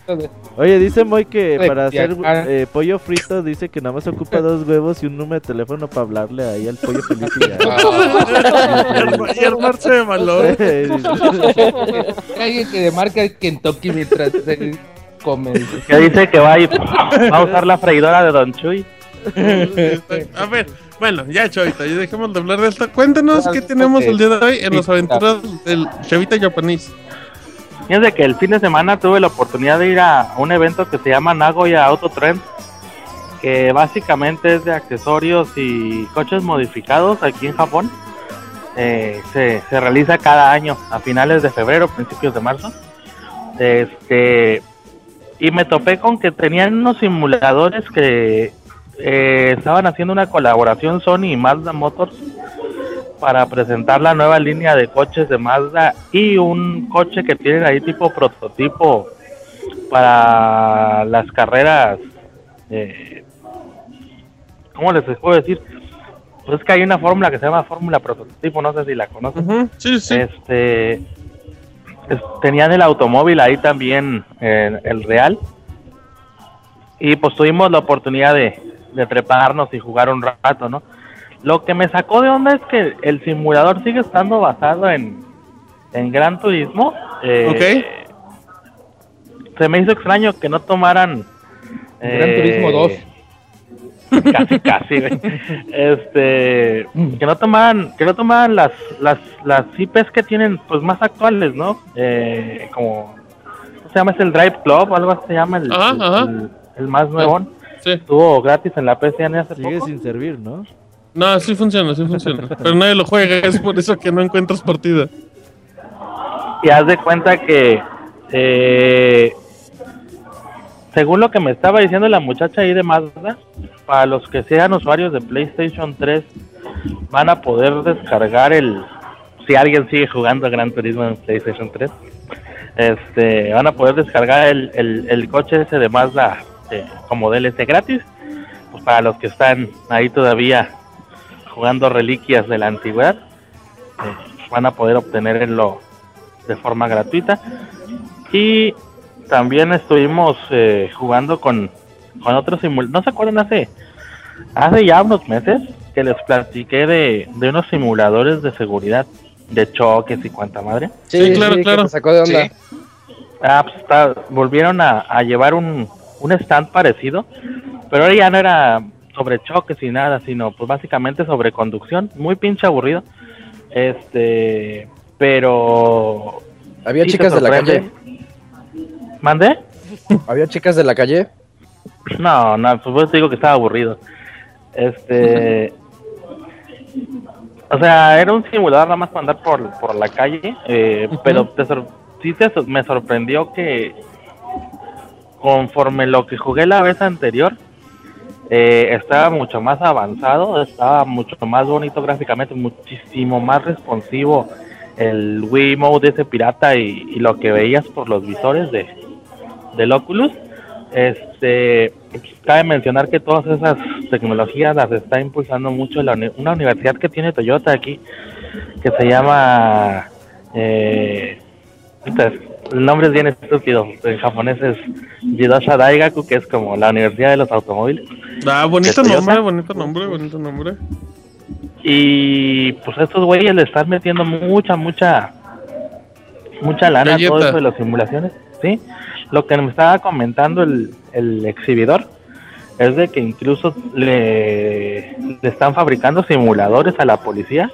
Oye, dice Moy que De para hacer viajar. eh, pollo frito dice que nada más ocupa dos huevos y un número de teléfono para hablarle ahí al pollo feliz y ya. y, arma- y armarse de valor. Alguien que demarca el Kentucky mientras se come. Que dice que va a, ir, va a usar la freidora de Don Chuy. A ver, bueno, ya Chavita, ya dejemos de hablar de esto. Cuéntanos qué tenemos el día de hoy en las aventuras del Chavita japonés. Fíjense que el fin de semana tuve la oportunidad de ir a un evento que se llama Nagoya Auto Trend, que básicamente es de accesorios y coches modificados aquí en Japón. Eh, se, se realiza cada año a finales de febrero, principios de marzo. Este y me topé con que tenían unos simuladores que eh, estaban haciendo una colaboración Sony y Mazda Motors para presentar la nueva línea de coches de Mazda y un coche que tienen ahí tipo prototipo para las carreras. Eh, ¿Cómo les puedo decir? Pues es que hay una fórmula que se llama fórmula prototipo, no sé si la conocen. Ujú, Sí, sí. Este es- tenían el automóvil ahí también, eh, el real. Y pues tuvimos la oportunidad de, de prepararnos y jugar un rato, ¿no? Lo que me sacó de onda es que el simulador sigue estando basado en, en Gran Turismo. Eh, Se me hizo extraño que no tomaran... Gran eh, Turismo 2. Casi, casi, güey. Este, que no tomaran, que no tomaran las, las, las IPs que tienen, pues más actuales, ¿no? Eh, como, ¿cómo se llama? Es el Drive Club, algo así se llama el, Ajá, el- ajá. el- el más nuevo. Sí. Estuvo gratis en la PCN hace Sigue poco. sin servir, ¿no? No, sí funciona, sí funciona. Pero nadie lo juega, es por eso que no encuentras partida. Y haz de cuenta que, eh, según lo que me estaba diciendo la muchacha ahí de Mazda, para los que sean usuarios de PlayStation 3, van a poder descargar el. Si alguien sigue jugando Gran Turismo en PlayStation 3, este, van a poder descargar el, el, el coche ese de Mazda eh, como DLC gratis. Pues para los que están ahí todavía jugando reliquias de la antigüedad, eh, van a poder obtenerlo de forma gratuita. Y también estuvimos eh, jugando con, con otros simuladores. ¿No se acuerdan hace, hace ya unos meses que les platiqué de, de unos simuladores de seguridad, de choques y cuanta madre? Sí, claro, claro. te sacó de onda. Sí. Ah, pues está- volvieron a, a llevar un, un stand parecido, pero ahora ya no era sobre choques y nada, sino pues básicamente sobre conducción, muy pinche aburrido. Este, pero Había sí chicas de la calle. ¿Mandé? Había chicas de la calle. No, no, pues te digo que estaba aburrido. Este. O sea, era un simulador nada más para andar por, por la calle, eh, pero te sor- sí te me sorprendió que conforme lo que jugué la vez anterior, eh, estaba mucho más avanzado, estaba mucho más bonito gráficamente, muchísimo más responsivo el Wii Mode ese pirata y, lo que veías por los visores de, del Oculus. Este, cabe mencionar que todas esas tecnologías las está impulsando mucho la una universidad que tiene Toyota aquí, que se llama, eh, el nombre es bien estúpido, en japonés es Jidosha Daigaku, que es como la universidad de los automóviles. Ah, bonito ¿De Toyota? nombre, bonito nombre, bonito nombre. Y pues estos güeyes le están metiendo mucha, mucha, mucha lana a todo eso de las simulaciones, ¿sí? Lo que me estaba comentando el, el exhibidor es de que incluso le, le están fabricando simuladores a la policía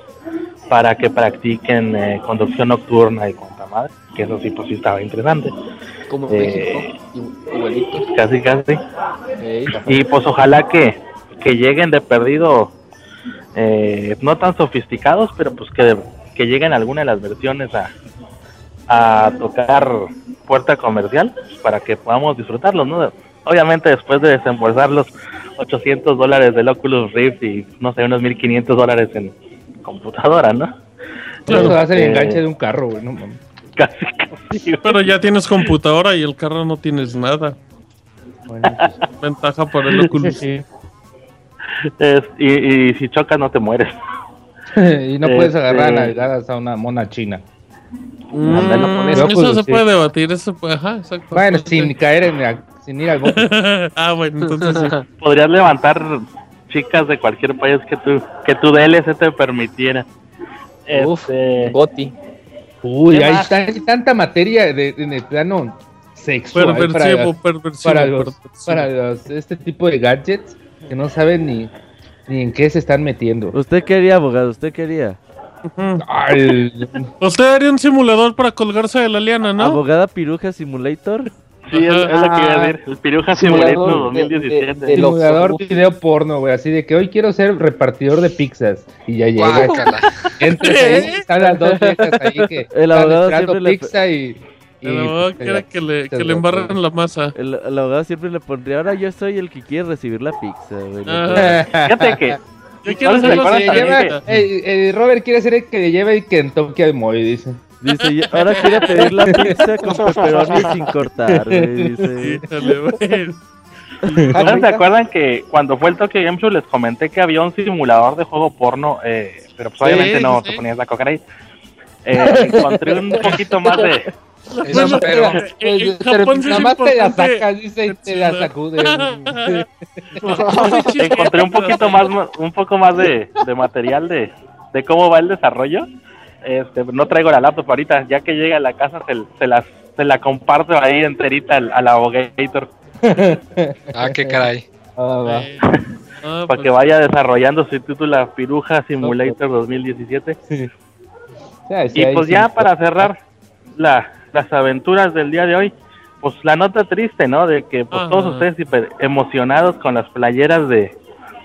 para que practiquen eh, conducción nocturna y cuanta madre, que eso sí, pues sí estaba interesante, Como Eh, México, igualito. casi, casi. Ey, Y pues ojalá que, que lleguen de perdido, eh, no tan sofisticados, pero pues que, que lleguen alguna de las versiones a, a tocar puerta comercial pues, para que podamos disfrutarlos, ¿no? Obviamente después de desembolsar los 800 dólares del Oculus Rift y no sé, unos 1500 dólares en computadora, ¿no? Eso va a ser el enganche de un carro, güey. No, mames. Casi, casi. Pero ya tienes computadora y el carro no tienes nada. Bueno, sí. Ventaja para el Oculus. Sí, Es- y, y si chocas no te mueres. sí. y no puedes Este- agarrar a nalgadas a una mona china. Mm, eso se puede debatir, eso puede, ajá, exacto. Bueno, sin caer en la- sin ir al bote. ah, bueno, entonces sí. podrías levantar chicas de cualquier país que tu que tu DLC te permitiera. Uf, Este, Goti. Uy, ¿Qué hay, más? tanta materia de, en el plano sexual para, Perversivo, perversivo. para, los, perversivo. para los- este tipo de gadgets que no saben ni, ni en qué se están metiendo. ¿Usted quería, abogado? ¿Usted quería? Usted haría un simulador para colgarse de la liana, ¿no? ¿Abogada Piruja Simulator? Sí, es, es lo que iba a decir. El Piruja Simulator Simulador de- 2017. de- de lo- simulador video porno, güey. Así de que hoy quiero ser repartidor de pizzas. Y ya llega. Entras ahí, están las dos viejas ahí que El están abogado esperando siempre le- pizza y. y, El abogado pues, quiere que le, que le embarren la masa. El, el abogado siempre le pondría, ahora yo soy el que quiere recibir la pizza, güey. Ah. Fíjate que Yo quiero ¿No se ser también señorita. lleva- eh, eh, Robert quiere ser el que le lleve el Kentucky al Moy, dice. Dice, "Yo- ahora quiero pedir la pizza con pepperoni sin cortar, güey. Dice, Híjole, güey. ¿no se acuerdan que cuando fue el Tokyo Game Show les comenté que había un simulador de juego porno, eh, pero pues obviamente Sí, no sí. te ponías la coca ahí. Eh, encontré un poquito más de Eso espero. en- en Pero nada más te la sacas, dice, y te la sacudes. Encontré un poquito más, un poco más de, de material de, de cómo va el desarrollo. Este, no traigo la laptop ahorita, ya que llega a la casa se, se las se la comparto ahí enterita al, al abogator Ah, qué caray. Ah, va. Eh, ah, para que pues, vaya desarrollando su título Piruja Simulator 2017. Ya, sí, Y pues sí. ya para cerrar la, las aventuras del día de hoy, pues la nota triste, ¿no? De que pues, Ajá. todos ustedes hiper emocionados con las playeras de,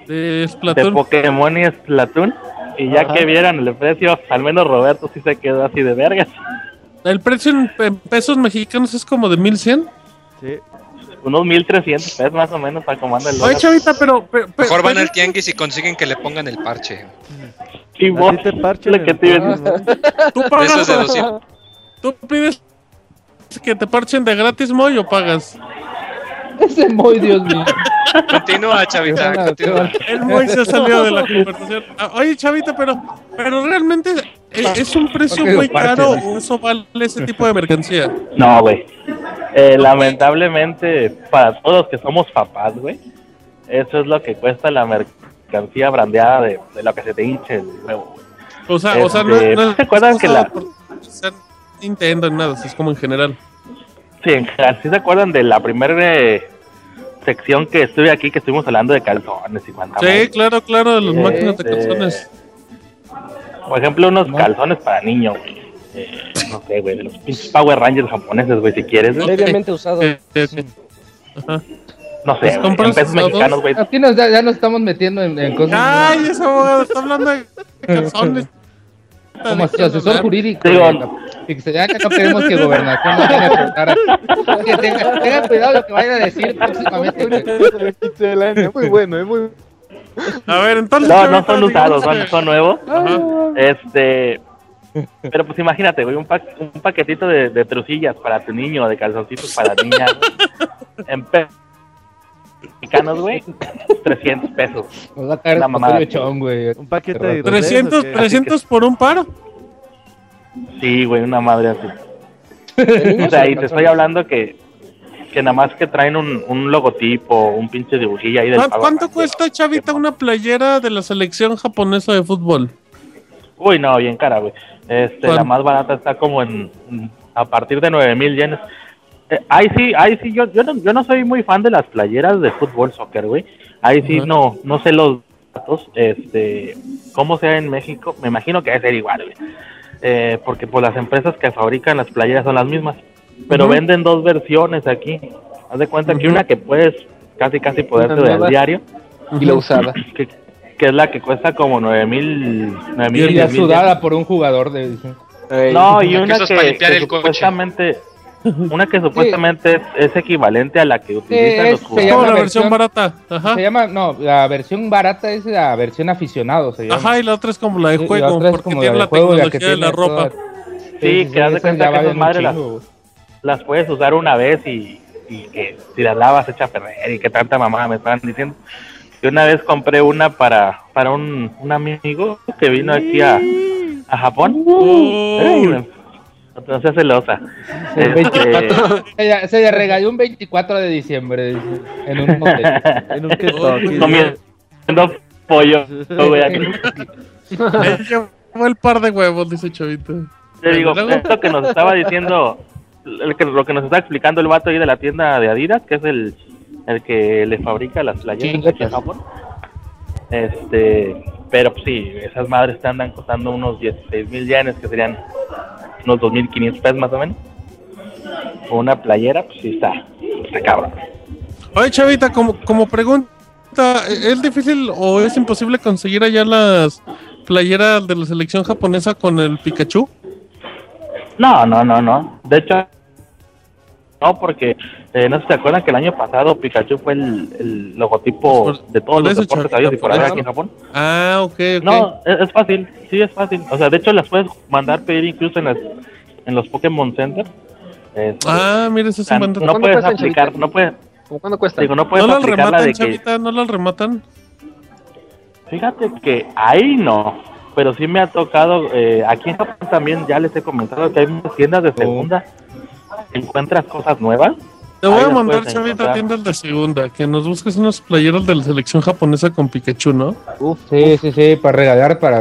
de de. Pokémon y Splatoon. Y ya Ajá. que vieron el precio, al menos Roberto sí se quedó así de vergas. El precio en, pesos mexicanos es como de 1100. Sí. Unos 1300 pesos más o menos para comandar el Oye, chavita, pero. pero- pero- Mejor van al tianguis y consiguen que le pongan el parche. Y vos, te parchan lo que te. Tú pagas. esos de 200. Tú pides que te parchen de gratis, Moy, o pagas. Ese muy Dios mío. Continúa, chavita, continúa. El Moy se ha salido de la conversación. Ah, Oye, chavita, pero, pero realmente ¿es, es un precio muy caro o eso vale ese tipo de mercancía? No, güey. Eh, lamentablemente, para todos los que somos papás, güey, eso es lo que cuesta la mercancía brandeada de, de lo que se te hinche el huevo. güey. O sea, o sea, no, Este, no ¿se acuerdan que cosa la- Nintendo, nada, es como en general. Sí, en general, ¿sí se acuerdan de la primera eh, sección que estuve aquí, que estuvimos hablando de calzones y cuánta Sí, claro, claro, de las Sí, máquinas de sí. calzones. Por ejemplo, unos No. calzones para niños, güey. Eh, no sé, güey, de los pinches Power Rangers japoneses, güey, si quieres. güey. Previamente usado. Eh. Ajá. No ¿Los sé, güey, en pesos usados? mexicanos, güey. Aquí nos, ya, ya nos estamos metiendo en, en cosas. Ay, ese abogado está hablando de calzones. como asesor jurídico. Digo, ya que no queremos que gobernación a tratar. Que tenga, tenga cuidado lo que vaya a decir próximamente. güey. Muy bueno, es muy A ver, entonces. No, no son usados, son, son nuevos. Ajá. Este. Pero pues imagínate, güey, un, pa- un paquetito de, de trucillas para tu niño, de calzoncitos para niña. en pesos mexicanos, güey, 300 pesos. Nos va a caer La mamada. chón, güey. un paquete de 300, 300 por un par. Sí, güey, una madre así. O sea, y te estoy hablando que, que nada más que traen un, un logotipo, un pinche dibujillo ahí del ¿Cuánto, Power cuánto cuesta, chavita, una playera de la selección japonesa de fútbol? Uy, no, bien cara, güey. Este, la más barata está como en a partir de 9000 yenes. Eh, ahí sí, ahí sí, yo, yo, no, yo no soy muy fan de las playeras de fútbol, soccer, güey. Ahí sí no, no sé los datos, este, cómo sea en México, me imagino que debe ser igual, güey. Eh, porque pues las empresas que fabrican las playeras son las mismas, pero venden dos versiones aquí. Haz de cuenta que una que puedes casi casi poderte del diario, Y la usada. que, que es la que cuesta como 9000, 9000 Y ya 10,000 sudada por un jugador de. no, y una que, que coche. una que supuestamente es, es equivalente a la que utilizan es- los jugadores. llama la versión versión- barata. Ajá. Se llama, no, la versión barata es la versión aficionado. Se llama. Ajá, y la otra es como la de juego, es porque como tiene la juego, la tecnología que de la tiene ropa. toda- Sí, que haz de cuenta que esas madres las, las puedes usar una vez y, y que si las lavas se echa a perder y que tanta mamá me estaban diciendo. Yo una vez compré una para, para un, un amigo que vino aquí a, a Japón. Uy. Ey, no, seas celosa. El Este, 24 se, le- se le regaló un 24 de diciembre dice, en un motel. En un Kentucky. comiendo pollo. Me llevó el par de huevos, dice Chavita. Te digo, esto que nos estaba diciendo, el que, lo que nos está explicando el vato ahí de la tienda de Adidas, que es el, el que le fabrica las playeras en. Japón. Este, pero pues, sí, esas madres te andan costando unos 16 mil yenes, que serían unos 2.500 pesos más o menos. O una playera, pues sí está, está cabrón. Oye, Chavita, como, como pregunta, ¿es difícil o es imposible conseguir allá las playeras de la selección japonesa con el Pikachu? No, no, no, no. De hecho, no, porque eh, no sé si se acuerdan que el año pasado Pikachu fue el, el logotipo Por- de todos los eso, deportes habidos y por haber eso. aquí en Japón. Ah, ok, ok. No, es, es fácil, sí es fácil. O sea, de hecho las puedes mandar pedir incluso en las en los Pokémon Center. Este, Ah, mira, ese o es un buen no ¿Cuánto puedes aplicar, no puedes, ¿Cómo cuándo cuesta? digo, no ¿No puedes la rematan, de que? ¿No las rematan? fíjate que ahí no, pero sí me ha tocado, eh, aquí en Japón también ya les he comentado que hay muchas tiendas de segunda encuentras cosas nuevas. Te voy Ahí a mandar, Chavita, tiendas de segunda, que nos busques unos playeros de la selección japonesa con Pikachu, ¿no? Sí, sí, sí, para regalar para,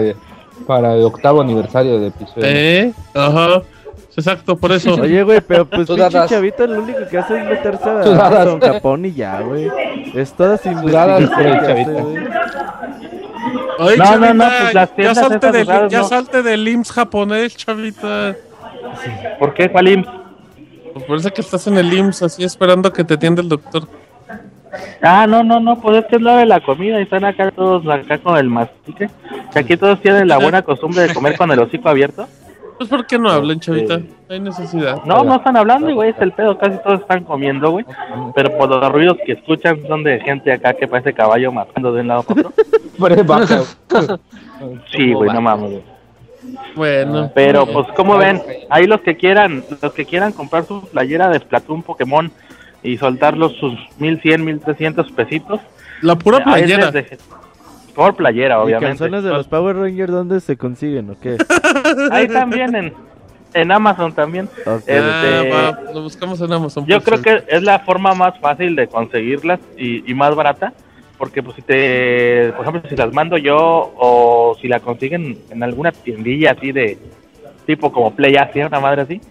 para el octavo aniversario de episodio. Eh, ajá. Exacto, por eso. Oye, güey, pero pues pinche chavita lo único que hace es meterse a. Amazon Japón y ya, güey. Es toda sin Sudadas chavita. Oye, No, no, no, Chavita, pues las ya salte del, raras ya no. salte del IMSS japonés, Chavita. ¿Por qué, cuál IMSS? Pues parece que estás en el IMSS así esperando que te atienda el doctor. Ah, no, no, no, pues es que es la de la comida y están acá todos acá con el mastique. Que aquí todos tienen la buena costumbre de comer con el hocico abierto. Pues ¿por qué no hablan, Chavita? Este- No hay necesidad. No, no están hablando, y güey, es el pedo, casi todos están comiendo, güey. Pero por los ruidos que escuchan son de gente acá que parece caballo matando de un lado para otro. Sí, güey, no mames, güey. Bueno. Pero pues como ven, ahí los que quieran, los que quieran comprar su playera de Splatoon Pokémon y soltarlos sus 1100, 1300 pesitos. La pura ahí playera. dejé- Por playera, ¿Y obviamente. canciones de los Power Rangers dónde se consiguen o qué? Ahí también en, en Amazon también. Ok. Este, Ah, va, lo buscamos en Amazon. Yo creo cierto. que es la forma más fácil de conseguirlas y, y más barata, porque pues si te, por ejemplo, si las mando yo o si la consiguen en alguna tiendilla así de tipo como Play Asia, una madre así,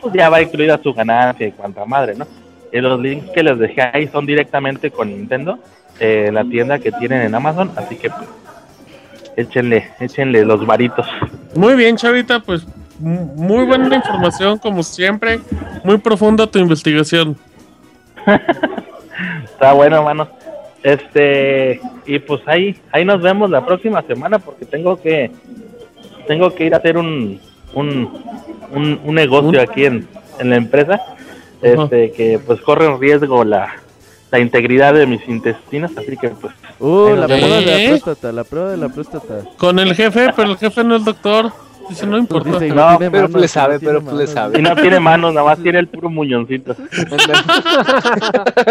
pues ya va incluida su ganancia y cuanta madre, ¿no? Y los links que les dejé ahí son directamente con Nintendo, eh, la tienda que tienen en Amazon, así que pues, échenle, échenle los varitos. Muy bien, Chavita, pues muy buena información, como siempre. Muy profunda tu investigación. Está bueno, hermano. Este, y pues ahí, ahí nos vemos la próxima semana porque tengo que, tengo que ir a hacer un, un, un, un negocio aquí en, en la empresa, este, que pues corre en riesgo la, la integridad de mis intestinos, así que pues, Uh, la ¿Eh? prueba de la próstata, la prueba de la próstata. Con el jefe, pero el jefe no es doctor. Dice, no importa. Dice, No, tiene pero manos, le sabe, pero le manos. sabe. y no tiene manos, nada más tiene el puro muñoncito.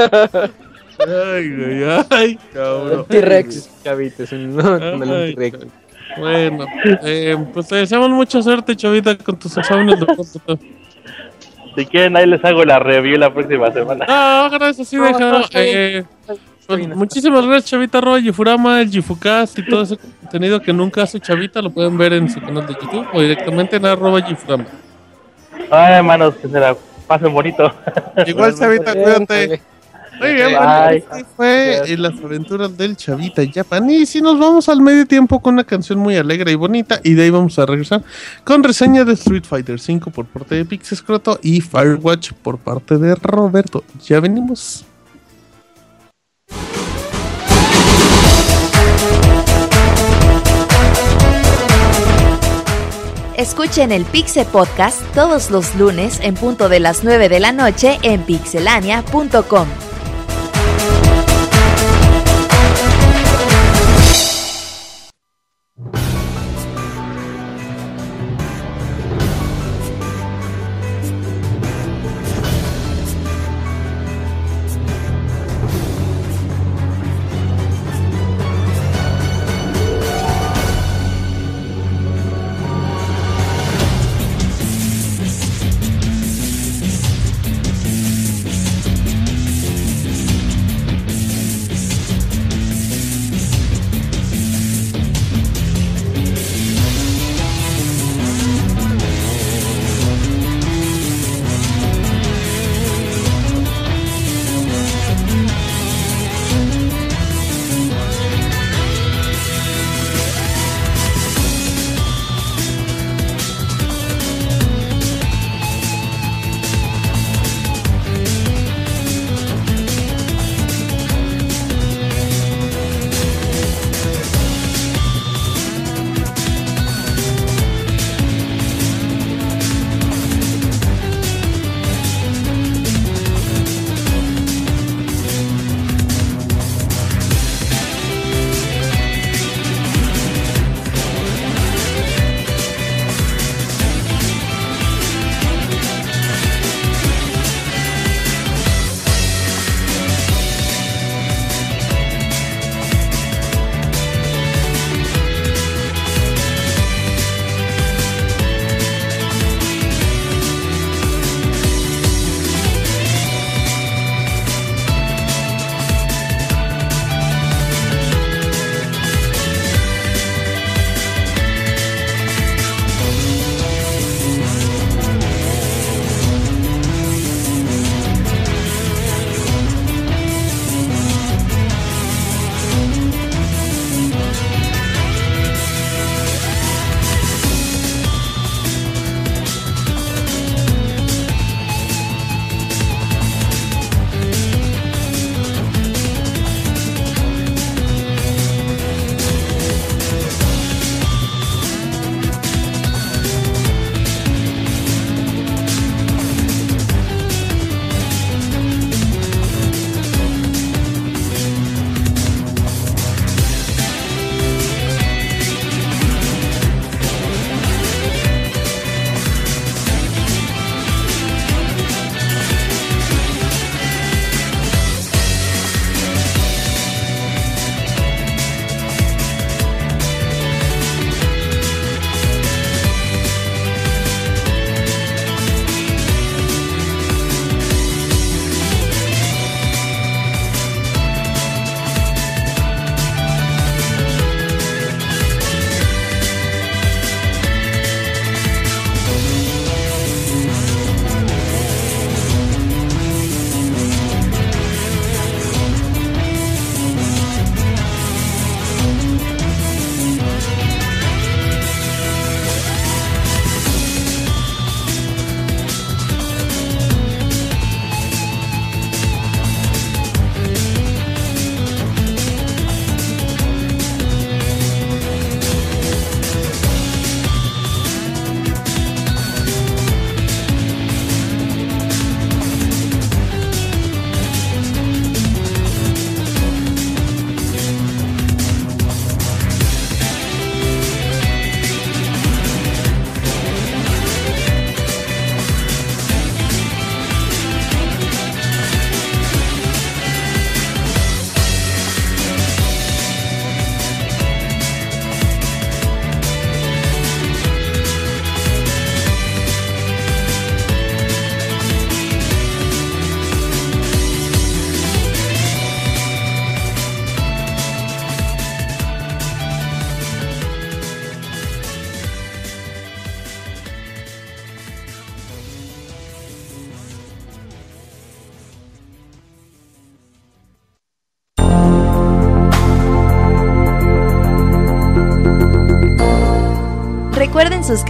Ay, güey, ay, cabrón. T-Rex. Chavita, es un, T-Rex. Bueno, eh, pues te deseamos mucha suerte, Chavita, con tus exámenes de próstata. Si quieren, ahí les hago la review la próxima semana. No, gracias, sí, No, deja. no, eh, pues, muchísimas gracias, Chavita Arroba Gifurama, el Gifukast y todo ese contenido que nunca hace Chavita. Lo pueden ver en su canal de YouTube o directamente en arroba Gifurama. Ay, hermanos, que se la pasen bonito. Igual, Chavita, cuídate. Muy bien, Bye. bueno, este fue las aventuras del Chavita Japan. Y si nos vamos al medio tiempo con una canción muy alegre y bonita, y de ahí vamos a regresar con reseña de Street Fighter V por parte de Pixescroto y Firewatch por parte de Roberto. Ya venimos. Escuchen el Pixe Podcast todos los lunes en punto de las 9 de la noche en pixelania.com.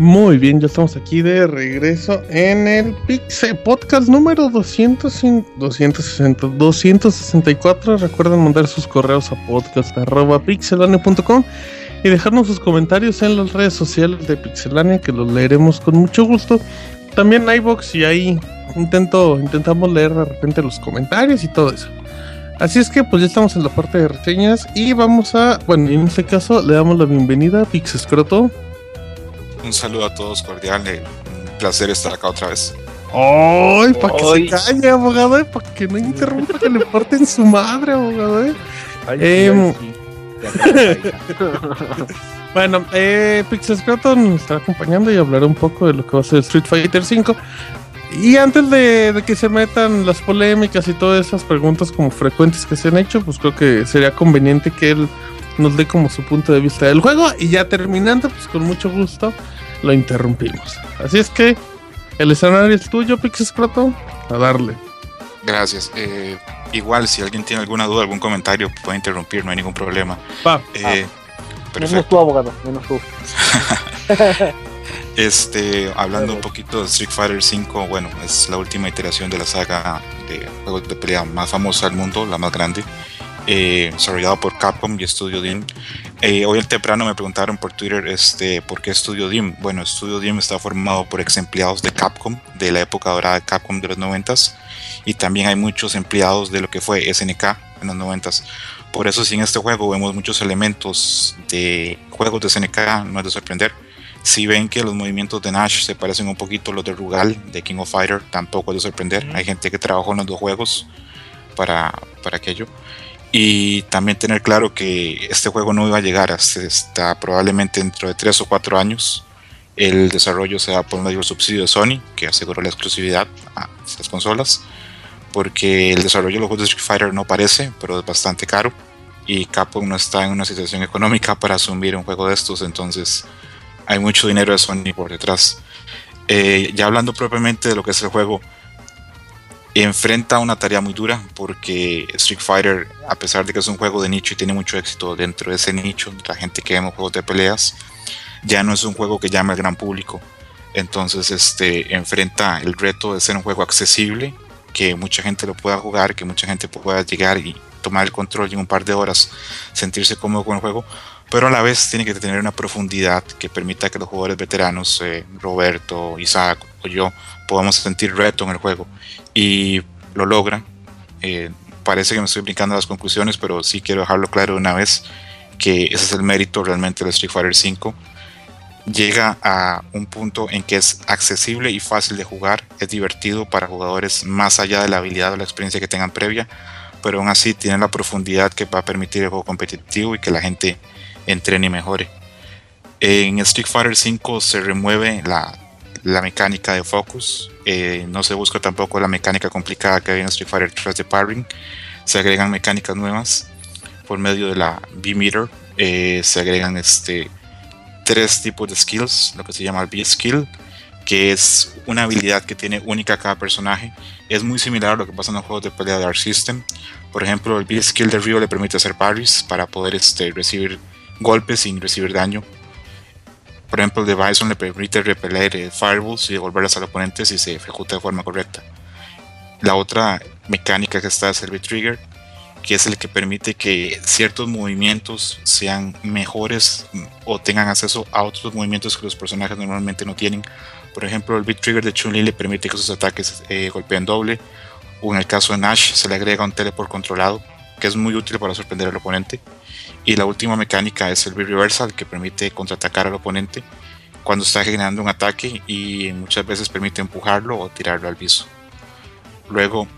Muy bien, ya estamos aquí de regreso en el Pixel Podcast número 200, 260, 264. Recuerden mandar sus correos a podcast.pixelania.com y dejarnos sus comentarios en las redes sociales de Pixelania que los leeremos con mucho gusto. También iBox y ahí intento, intentamos leer de repente los comentarios y todo eso. Así es que pues ya estamos en la parte de reseñas y vamos a, bueno, en este caso le damos la bienvenida a Pixescroto. Un saludo a todos cordial, eh, un placer estar acá otra vez. ¡Ay! Para que se calle, abogado, eh, para que no interrumpa que le porten su madre, abogado. Eh. Ay, Em, sí, ay, sí. Bueno, eh, Pixescroto nos estará acompañando y hablará un poco de lo que va a ser Street Fighter V. Y antes de, de que se metan las polémicas y todas esas preguntas como frecuentes que se han hecho, pues creo que sería conveniente que él nos dé como su punto de vista del juego. Y ya terminando, pues con mucho gusto lo interrumpimos. Así es que el escenario es tuyo, Pixescroto. A darle. Gracias. Eh, igual, si alguien tiene alguna duda, algún comentario, puede interrumpir, no hay ningún problema. Va. Eh, Menos tú, abogado, menos tú. Este, hablando un poquito de Street Fighter V, bueno, es la última iteración de la saga de juegos de pelea más famosa del mundo, la más grande, eh, desarrollado por Capcom y Studio Dim. Eh, hoy al temprano me preguntaron por Twitter este, por qué Studio Dim. Bueno, Studio Dim está formado por ex empleados de Capcom, de la época dorada de Capcom de los 90s, y también hay muchos empleados de lo que fue SNK en los 90s. Por eso, si en este juego vemos muchos elementos de juegos de SNK, no es de sorprender. Si ven que los movimientos de Nash se parecen un poquito a los de Rugal, de King of Fighter, tampoco es de sorprender. Hay gente que trabajó en los dos juegos para, para aquello. Y también tener claro que este juego no iba a llegar hasta, probablemente dentro de 3 o 4 años. El desarrollo se da por medio del subsidio de Sony, que aseguró la exclusividad a estas consolas. Porque el desarrollo de los juegos de Street Fighter no parece, pero es bastante caro. Y Capcom no está en una situación económica para asumir un juego de estos, entonces hay mucho dinero de Sony por detrás. Eh, ya hablando propiamente de lo que es el juego, enfrenta una tarea muy dura porque Street Fighter, a pesar de que es un juego de nicho y tiene mucho éxito dentro de ese nicho, la gente que vemos juegos de peleas, ya no es un juego que llama al gran público. Entonces, este enfrenta el reto de ser un juego accesible, que mucha gente lo pueda jugar, que mucha gente pueda llegar y tomar el control en un par de horas sentirse cómodo con el juego, pero a la vez tiene que tener una profundidad que permita que los jugadores veteranos, eh, Roberto, Isaac o yo, podamos sentir reto en el juego y lo logran. Eh, parece que me estoy brincando las conclusiones, pero sí quiero dejarlo claro de una vez que ese es el mérito realmente de Street Fighter V. Llega a un punto en que es accesible y fácil de jugar, es divertido para jugadores más allá de la habilidad o la experiencia que tengan previa, pero aún así tiene la profundidad que va a permitir el juego competitivo y que la gente entrene y mejore. En Street Fighter V se remueve la, la mecánica de focus, eh, no se busca tampoco la mecánica complicada que había en Street Fighter 3 de parring, se agregan mecánicas nuevas por medio de la B-Meter, eh, se agregan este, tres tipos de skills, lo que se llama el B-Skill, que es una habilidad que tiene única cada personaje. Es muy similar a lo que pasa en los juegos de pelea de Arc System. Por ejemplo, el B-Skill de Ryo le permite hacer parries para poder este, recibir golpes sin recibir daño. Por ejemplo, el de Bison le permite repeler eh, fireballs y devolverlas al oponente si se ejecuta de forma correcta. La otra mecánica que está es el B-Trigger, que es el que permite que ciertos movimientos sean mejores o tengan acceso a otros movimientos que los personajes normalmente no tienen. Por ejemplo, el Beat Trigger de Chun-Li le permite que sus ataques eh, golpeen doble, o en el caso de Nash se le agrega un teleport controlado, que es muy útil para sorprender al oponente. Y la última mecánica es el Beat Reversal, que permite contraatacar al oponente cuando está generando un ataque y muchas veces permite empujarlo o tirarlo al piso. Luego,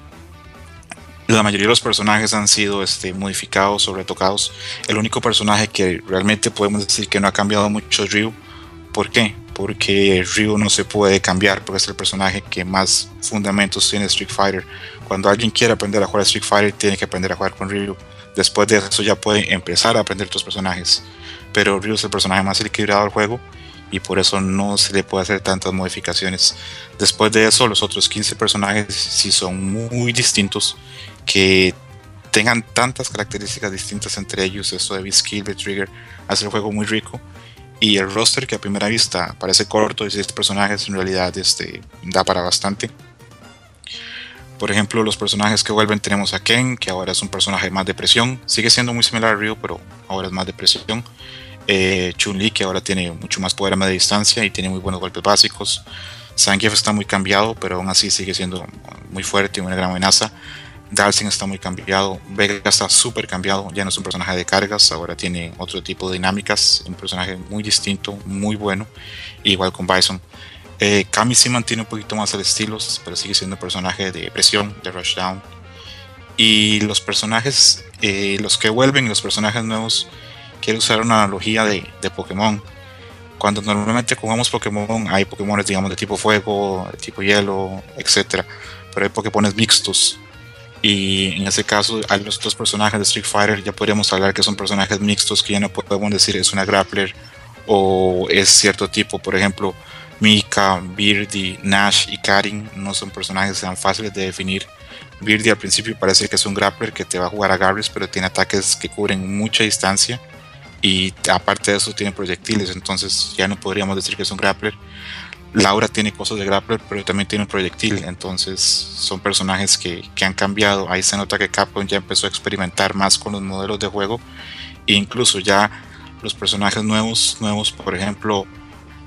la mayoría de los personajes han sido este, modificados o retocados. El único personaje que realmente podemos decir que no ha cambiado mucho es Ryu. ¿Por qué? Porque Ryu no se puede cambiar, porque es el personaje que más fundamentos tiene Street Fighter. Cuando alguien quiere aprender a jugar Street Fighter, tiene que aprender a jugar con Ryu. Después de eso ya puede empezar a aprender otros personajes. Pero Ryu es el personaje más equilibrado del juego y por eso no se le puede hacer tantas modificaciones. Después de eso, los otros 15 personajes sí son muy distintos, que tengan tantas características distintas entre ellos, esto de skill, de trigger, hace el juego muy rico. Y el roster que a primera vista parece corto, 16 personajes, en realidad este, da para bastante. Por ejemplo, los personajes que vuelven tenemos a Ken, que ahora es un personaje más de presión. Sigue siendo muy similar a Ryu, pero ahora es más de presión. Eh, Chun-Li, que ahora tiene mucho más poder a media distancia y tiene muy buenos golpes básicos. Zangief está muy cambiado, pero aún así sigue siendo muy fuerte y una gran amenaza. Dalsin está muy cambiado. Vega está súper cambiado. Ya no es un personaje de cargas, ahora tiene otro tipo de dinámicas. Un personaje muy distinto, muy bueno. Igual con Bison. Eh, Kami sí mantiene un poquito más el estilo, pero sigue siendo un personaje de presión, de rushdown. Y los personajes, eh, los que vuelven y los personajes nuevos, quiero usar una analogía de, Pokémon. Cuando normalmente jugamos Pokémon, hay Pokémon digamos de tipo fuego, de tipo hielo, etc. Pero hay Pokémon mixtos. Y en ese caso, a los personajes de Street Fighter ya podríamos hablar que son personajes mixtos que ya no podemos decir es una grappler o es cierto tipo. Por ejemplo, Mika, Birdie, Nash y Karin no son personajes tan fáciles de definir. Birdie al principio parece que es un grappler que te va a jugar a Garris, pero tiene ataques que cubren mucha distancia y aparte de eso tiene proyectiles, entonces ya no podríamos decir que es un grappler. Laura tiene cosas de grappler, pero también tiene un proyectil, entonces son personajes que, que han cambiado. Ahí se nota que Capcom ya empezó a experimentar más con los modelos de juego e incluso ya los personajes nuevos, nuevos por ejemplo,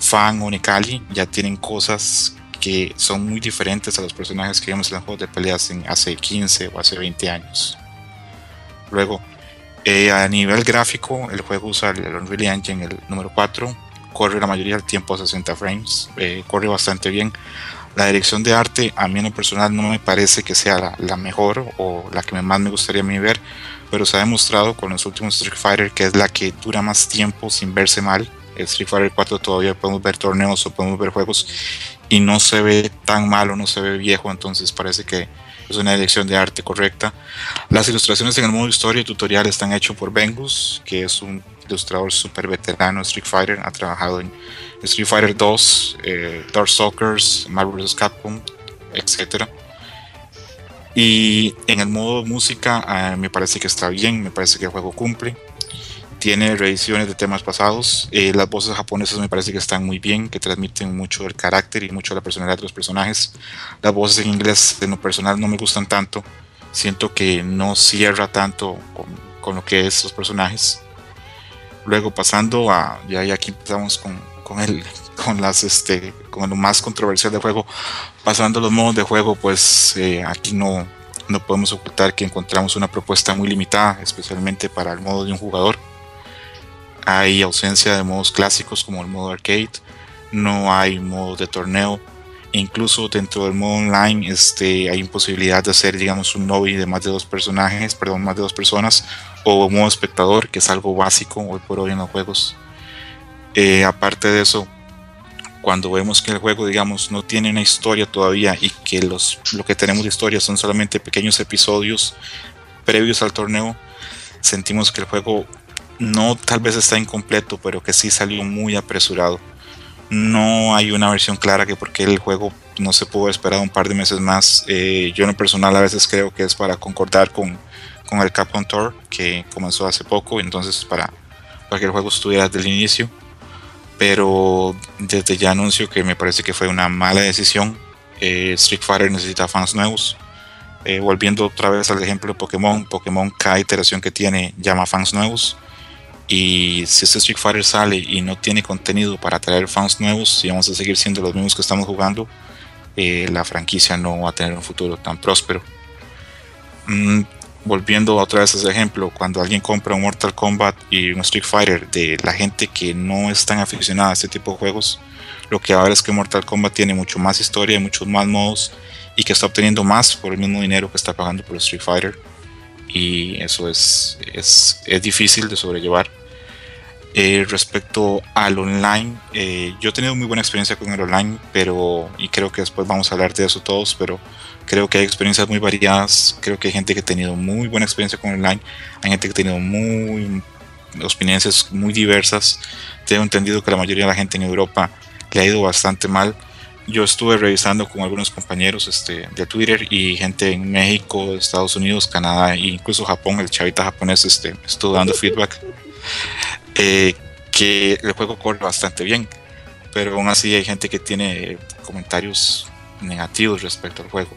Fan o Nikali ya tienen cosas que son muy diferentes a los personajes que vimos en los juegos de peleas en hace 15 o hace 20 años. Luego, eh, a nivel gráfico, el juego usa el Unreal Engine, el número 4, corre la mayoría del tiempo a 60 frames, eh, corre bastante bien. La dirección de arte, a mí en lo personal, no me parece que sea la, mejor o la que más me gustaría a ver, pero se ha demostrado con los últimos Street Fighter que es la que dura más tiempo sin verse mal Street Fighter 4 todavía podemos ver torneos o podemos ver juegos y no se ve tan malo, no se ve viejo, entonces parece que es una dirección de arte correcta. Las ilustraciones en el modo historia y tutorial están hechos por Bengus, que es un ilustrador súper veterano de Street Fighter, ha trabajado en Street Fighter 2, eh, Dark Stalkers, Marvel vs. Capcom, etc. Y en el modo música eh, me parece que está bien, me parece que el juego cumple tiene reediciones de temas pasados. Eh, las voces japonesas me parece que están muy bien, que transmiten mucho el carácter y mucho la personalidad de los personajes. Las voces en inglés, en lo personal, no me gustan tanto. Siento que no cierra tanto con, lo que es los personajes. Luego pasando a, ya, aquí empezamos con, con, el, con, las, este, con lo más controversial del juego. Pasando los modos de juego, pues eh, aquí no, no podemos ocultar que encontramos una propuesta muy limitada, especialmente para el modo de un jugador hay ausencia de modos clásicos como el modo arcade, no hay modo de torneo, incluso dentro del modo online este, hay imposibilidad de hacer digamos un lobby de más de dos personajes, perdón, más de dos personas, o modo espectador, que es algo básico hoy por hoy en los juegos. Eh, aparte de eso, cuando vemos que el juego, digamos, no tiene una historia todavía y que los, lo que tenemos de historia son solamente pequeños episodios previos al torneo, sentimos que el juego no tal vez está incompleto, pero que sí salió muy apresurado. No hay una versión clara que porque el juego no se pudo esperar un par de meses más. Eh, yo en lo personal a veces creo que es para concordar con, con el Capcom Tour que comenzó hace poco, entonces para, para que el juego estuviera desde el inicio. Pero desde ya anuncio que me parece que fue una mala decisión. Eh, Street Fighter necesita fans nuevos. Eh, volviendo otra vez al ejemplo de Pokémon, Pokémon cada iteración que tiene llama fans nuevos y si este Street Fighter sale y no tiene contenido para atraer fans nuevos, y vamos a seguir siendo los mismos que estamos jugando, eh, la franquicia no va a tener un futuro tan próspero. Mm, volviendo otra vez a ese ejemplo, cuando alguien compra un Mortal Kombat y un Street Fighter de la gente que no es tan aficionada a este tipo de juegos, lo que va a ver es que Mortal Kombat tiene mucho más historia, muchos más modos y que está obteniendo más por el mismo dinero que está pagando por Street Fighter y eso es, es, es difícil de sobrellevar. Eh, respecto al online, eh, yo he tenido muy buena experiencia con el online, pero, y creo que después vamos a hablar de eso todos, pero creo que hay experiencias muy variadas, creo que hay gente que ha tenido muy buena experiencia con el online, hay gente que ha tenido muy experiencias muy diversas, tengo entendido que la mayoría de la gente en Europa le ha ido bastante mal, yo estuve revisando con algunos compañeros este, de Twitter y gente en México, Estados Unidos, Canadá e incluso Japón, el chavita japonés este, estuvo dando feedback, eh, que el juego corre bastante bien, pero aún así hay gente que tiene comentarios negativos respecto al juego.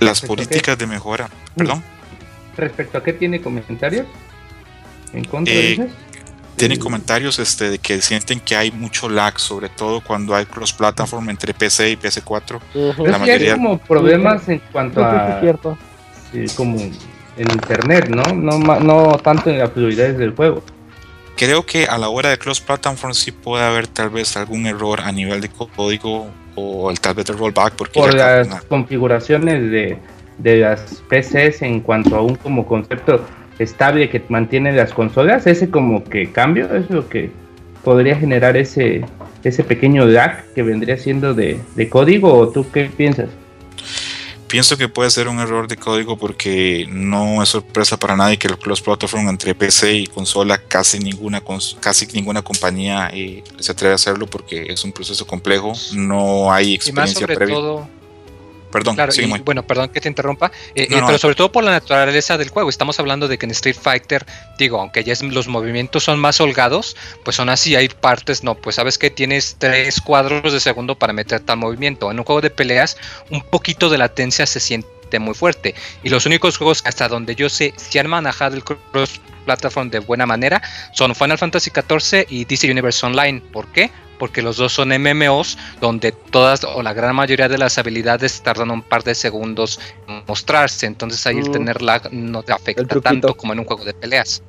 Las políticas de mejora, perdón, ¿Respecto a qué tiene comentarios? ¿En contra Eh, dices? Tienen comentarios este, de que sienten que hay mucho lag, sobre todo cuando hay cross-platform entre PC y PC4. Ujú. Pero la sí hay como problemas en cuanto a es cierto. sí, como en internet, ¿no? No, no tanto en las fluidez del juego. Creo que a la hora de cross-platform sí puede haber tal vez algún error a nivel de código o el tal vez de rollback, porque Por las configuraciones de, de las PCs en cuanto a un como concepto estable que mantiene las consolas, ese como que cambio es lo que podría generar ese ese pequeño lag que vendría siendo de, de código o tú qué piensas? Pienso que puede ser un error de código porque no es sorpresa para nadie que el cross-platform entre PC y consola casi ninguna cons- casi ninguna compañía eh, se atreve a hacerlo porque es un proceso complejo, no hay Y más experiencia sobre previa. todo, Perdón, claro, y bueno, perdón que te interrumpa, eh, No, eh, no, pero sobre todo por la naturaleza del juego. Estamos hablando de que en Street Fighter, digo, aunque ya es- los movimientos son más holgados, pues son así, hay partes, no, pues sabes que tienes tres cuadros de segundo para meter tal movimiento. En un juego de peleas, un poquito de latencia se siente muy fuerte. Y los únicos juegos hasta donde yo sé si han manejado el cross platform de buena manera son Final Fantasy XIV y DC Universe Online. ¿Por qué? Porque los dos son MMOs donde todas o la gran mayoría de las habilidades tardan un par de segundos en mostrarse. Entonces ahí el Mm. tener lag no te afecta tanto como en un juego de peleas.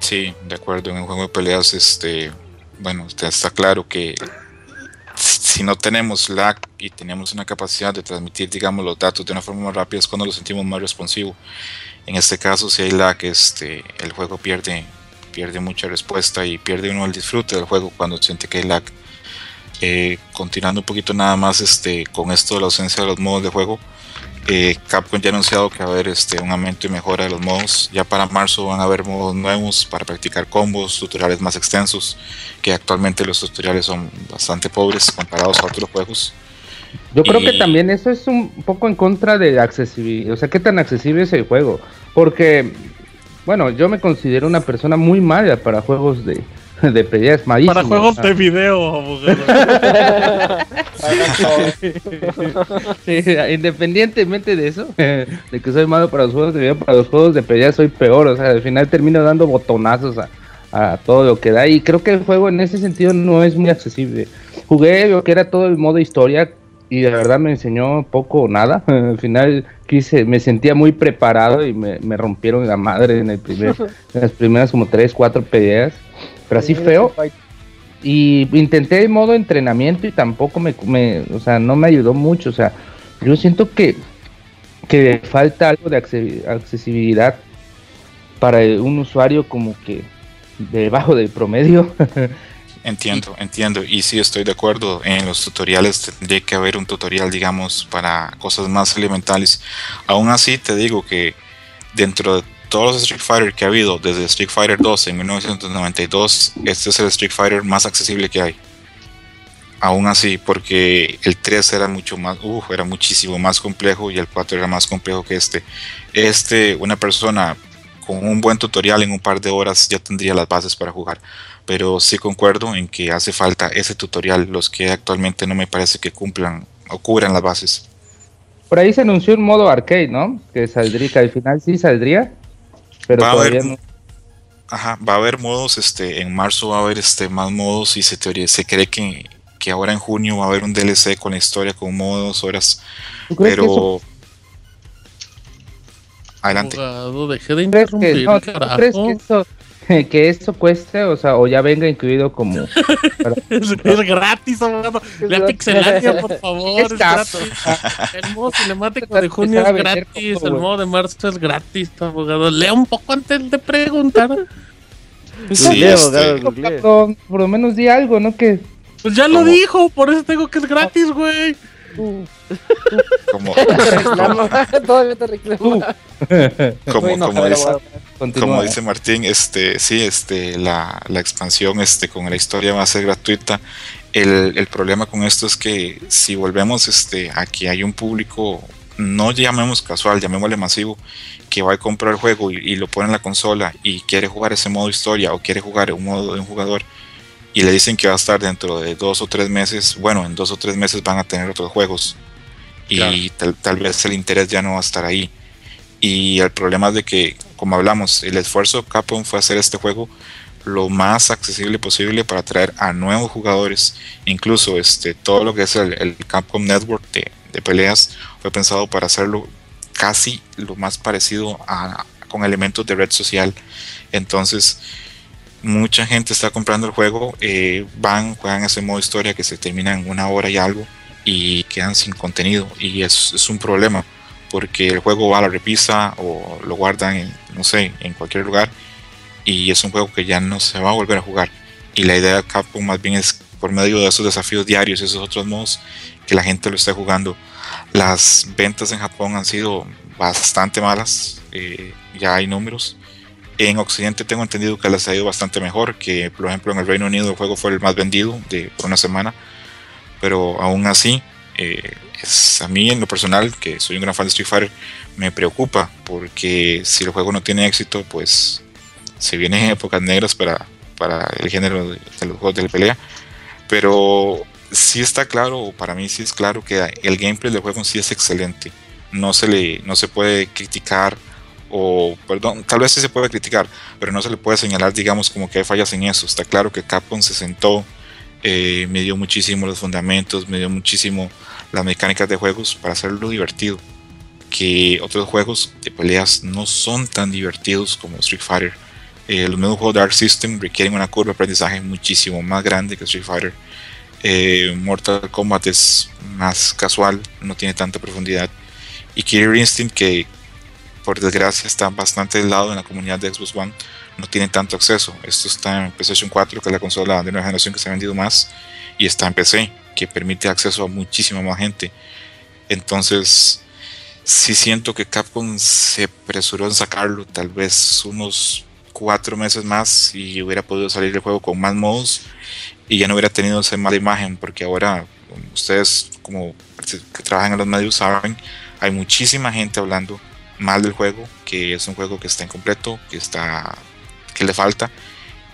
Sí, de acuerdo. En un juego de peleas, este, bueno, está, está claro que si no tenemos lag y tenemos una capacidad de transmitir, digamos, los datos de una forma más rápida, es cuando lo sentimos más responsivo. En este caso, si hay lag, este, el juego pierde, pierde mucha respuesta y pierde uno el disfrute del juego cuando siente que hay lag. Eh, continuando un poquito nada más este, con esto de la ausencia de los modos de juego, eh, Capcom ya ha anunciado que va a haber este, un aumento y mejora de los modos. Ya para marzo van a haber modos nuevos para practicar combos, tutoriales más extensos, que actualmente los tutoriales son bastante pobres comparados a otros juegos. Yo creo que Y- también eso es un poco en contra de la accesibilidad, o sea, qué tan accesible es el juego, porque, bueno, yo me considero una persona muy mala para juegos de, de peleas, malísimo. Para juegos de video, independientemente de eso, de que soy malo para los juegos de video, para los juegos de pelea soy peor, o sea, al final termino dando botonazos a, a todo lo que da y creo que el juego en ese sentido no es muy accesible. Jugué lo que era todo el modo historia y de verdad me enseñó poco o nada. Al final quise, me sentía muy preparado y me, me rompieron la madre en el primer, en las primeras como tres, cuatro peleas, pero así feo. Y intenté el modo entrenamiento y tampoco me, me- o sea, no me ayudó mucho. O sea, yo siento que, que falta algo de acce- accesibilidad para un usuario como que debajo del promedio. Entiendo, entiendo. Y sí, estoy de acuerdo. En los tutoriales tendría que haber un tutorial, digamos, para cosas más elementales. Aún así, te digo que dentro de todos los Street Fighter que ha habido, desde Street Fighter 2 en 1992, este es el Street Fighter más accesible que hay. Aún así, porque el 3 era mucho más, uf, era muchísimo más complejo y el 4 era más complejo que este. Este, una persona con un buen tutorial en un par de horas ya tendría las bases para jugar. Pero sí concuerdo en que hace falta ese tutorial, los que actualmente no me parece que cumplan o cubran las bases. Por ahí se anunció un modo arcade, ¿no? Que saldría, que al final sí saldría, pero Va a haber todavía no. Ajá, va a haber modos, este, en marzo va a haber este más modos y se teoría, se cree que, que ahora en junio va a haber un DLC con la historia con modos, horas, ¿Tú crees que eso- pero adelante. Abogado, deje de ¿Crees que, interrumpir, no, ¿tú carajo. crees que eso, que eso cueste, o sea, o ya venga incluido como... Es, es gratis, abogado. Vea Pixelania, por favor. Es gratis. El modo cinemático de junio es gratis. El modo de marzo es gratis, abogado. Lea un poco antes de preguntar. Sí, Google, este- abogado, por lo menos di algo, ¿no? Que Pues ya lo dijo, por eso tengo que es gratis, güey. Como, Reclama, todavía te reclama. como, Bueno, como pero dice, como dice Martín, este, sí, este, la, la expansión este, con la historia va a ser gratuita. El, el problema con esto es que si volvemos este, a que hay un público, no llamemos casual, llamémosle masivo, que va a comprar el juego y, y lo pone en la consola y quiere jugar ese modo historia o quiere jugar un modo de un jugador y le dicen que va a estar dentro de dos o tres meses, bueno, en dos o tres meses van a tener otros juegos y Claro. tal, tal vez el interés ya no va a estar ahí. Y el problema es de que, como hablamos, el esfuerzo de Capcom fue hacer este juego lo más accesible posible para atraer a nuevos jugadores. Incluso este, todo lo que es el, el Capcom Network de, de peleas fue pensado para hacerlo casi lo más parecido a, con elementos de red social. Entonces, mucha gente está comprando el juego, eh, van, juegan ese modo historia que se termina en una hora y algo y quedan sin contenido. Y es, un problema porque el juego va a la repisa o lo guardan en, no sé, en cualquier lugar y es un juego que ya no se va a volver a jugar. Y la idea de Capcom más bien es por medio de esos desafíos diarios, esos otros modos, que la gente lo esté jugando. Las ventas en Japón han sido bastante malas, eh, ya hay números. En Occidente tengo entendido que les ha ido bastante mejor, que por ejemplo en el Reino Unido el juego fue el más vendido de, por una semana, pero aún así, eh, es, a mí en lo personal, que soy un gran fan de Street Fighter, me preocupa, porque si el juego no tiene éxito, pues se vienen épocas negras para, para el género de, de los juegos de pelea, pero sí está claro, para mí sí es claro que el gameplay del juego sí es excelente, no se le no se puede criticar o perdón, tal vez sí se puede criticar, pero no se le puede señalar, digamos, como que hay fallas en eso. Está claro que Capcom se sentó, eh, me dio muchísimo los fundamentos, me dio muchísimo las mecánicas de juegos para hacerlo divertido. Que otros juegos de peleas no son tan divertidos como Street Fighter. Eh, los nuevos juegos de Arc System requieren una curva de aprendizaje muchísimo más grande que Street Fighter. Eh, Mortal Kombat es más casual, no tiene tanta profundidad. Y Killer Instinct, que por desgracia está bastante aislado en la comunidad de Xbox One, no tiene tanto acceso. Esto está en PlayStation 4, que es la consola de nueva generación que se ha vendido más, y está en PC, que permite acceso a muchísima más gente. Entonces, sí siento que Capcom se apresuró en sacarlo, tal vez unos cuatro meses más, y hubiera podido salir el juego con más modos, y ya no hubiera tenido esa mala imagen, porque ahora ustedes, como que trabajan en los medios, saben, hay muchísima gente hablando mal del juego, que es un juego que está incompleto, que está que le falta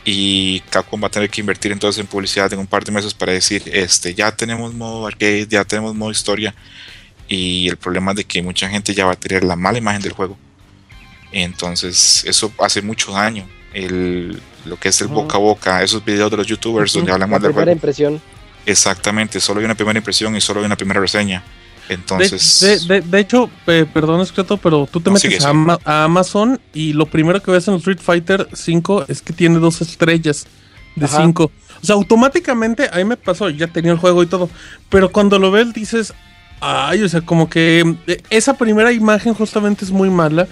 y Capcom va a tener que invertir entonces en publicidad en un par de meses para decir, este, ya tenemos modo arcade, ya tenemos modo historia y el problema es de que mucha gente ya va a tener la mala imagen del juego. Entonces, eso hace mucho daño. El, lo que es el boca a boca, esos videos de los youtubers donde hablan La mal del primera juego. impresión. Exactamente, solo hay una primera impresión y solo hay una primera reseña. De, Entonces, de- de- de hecho, eh, perdón, Escreto, pero tú te No, metes sigue, a, sigue. Ama- a Amazon y lo primero que ves en Street Fighter 5 es que tiene dos estrellas de Ajá. 5. O sea, automáticamente, ahí me pasó, ya tenía el juego y todo. Pero cuando lo ves dices, ay, o sea, como que eh, esa primera imagen justamente es muy mala.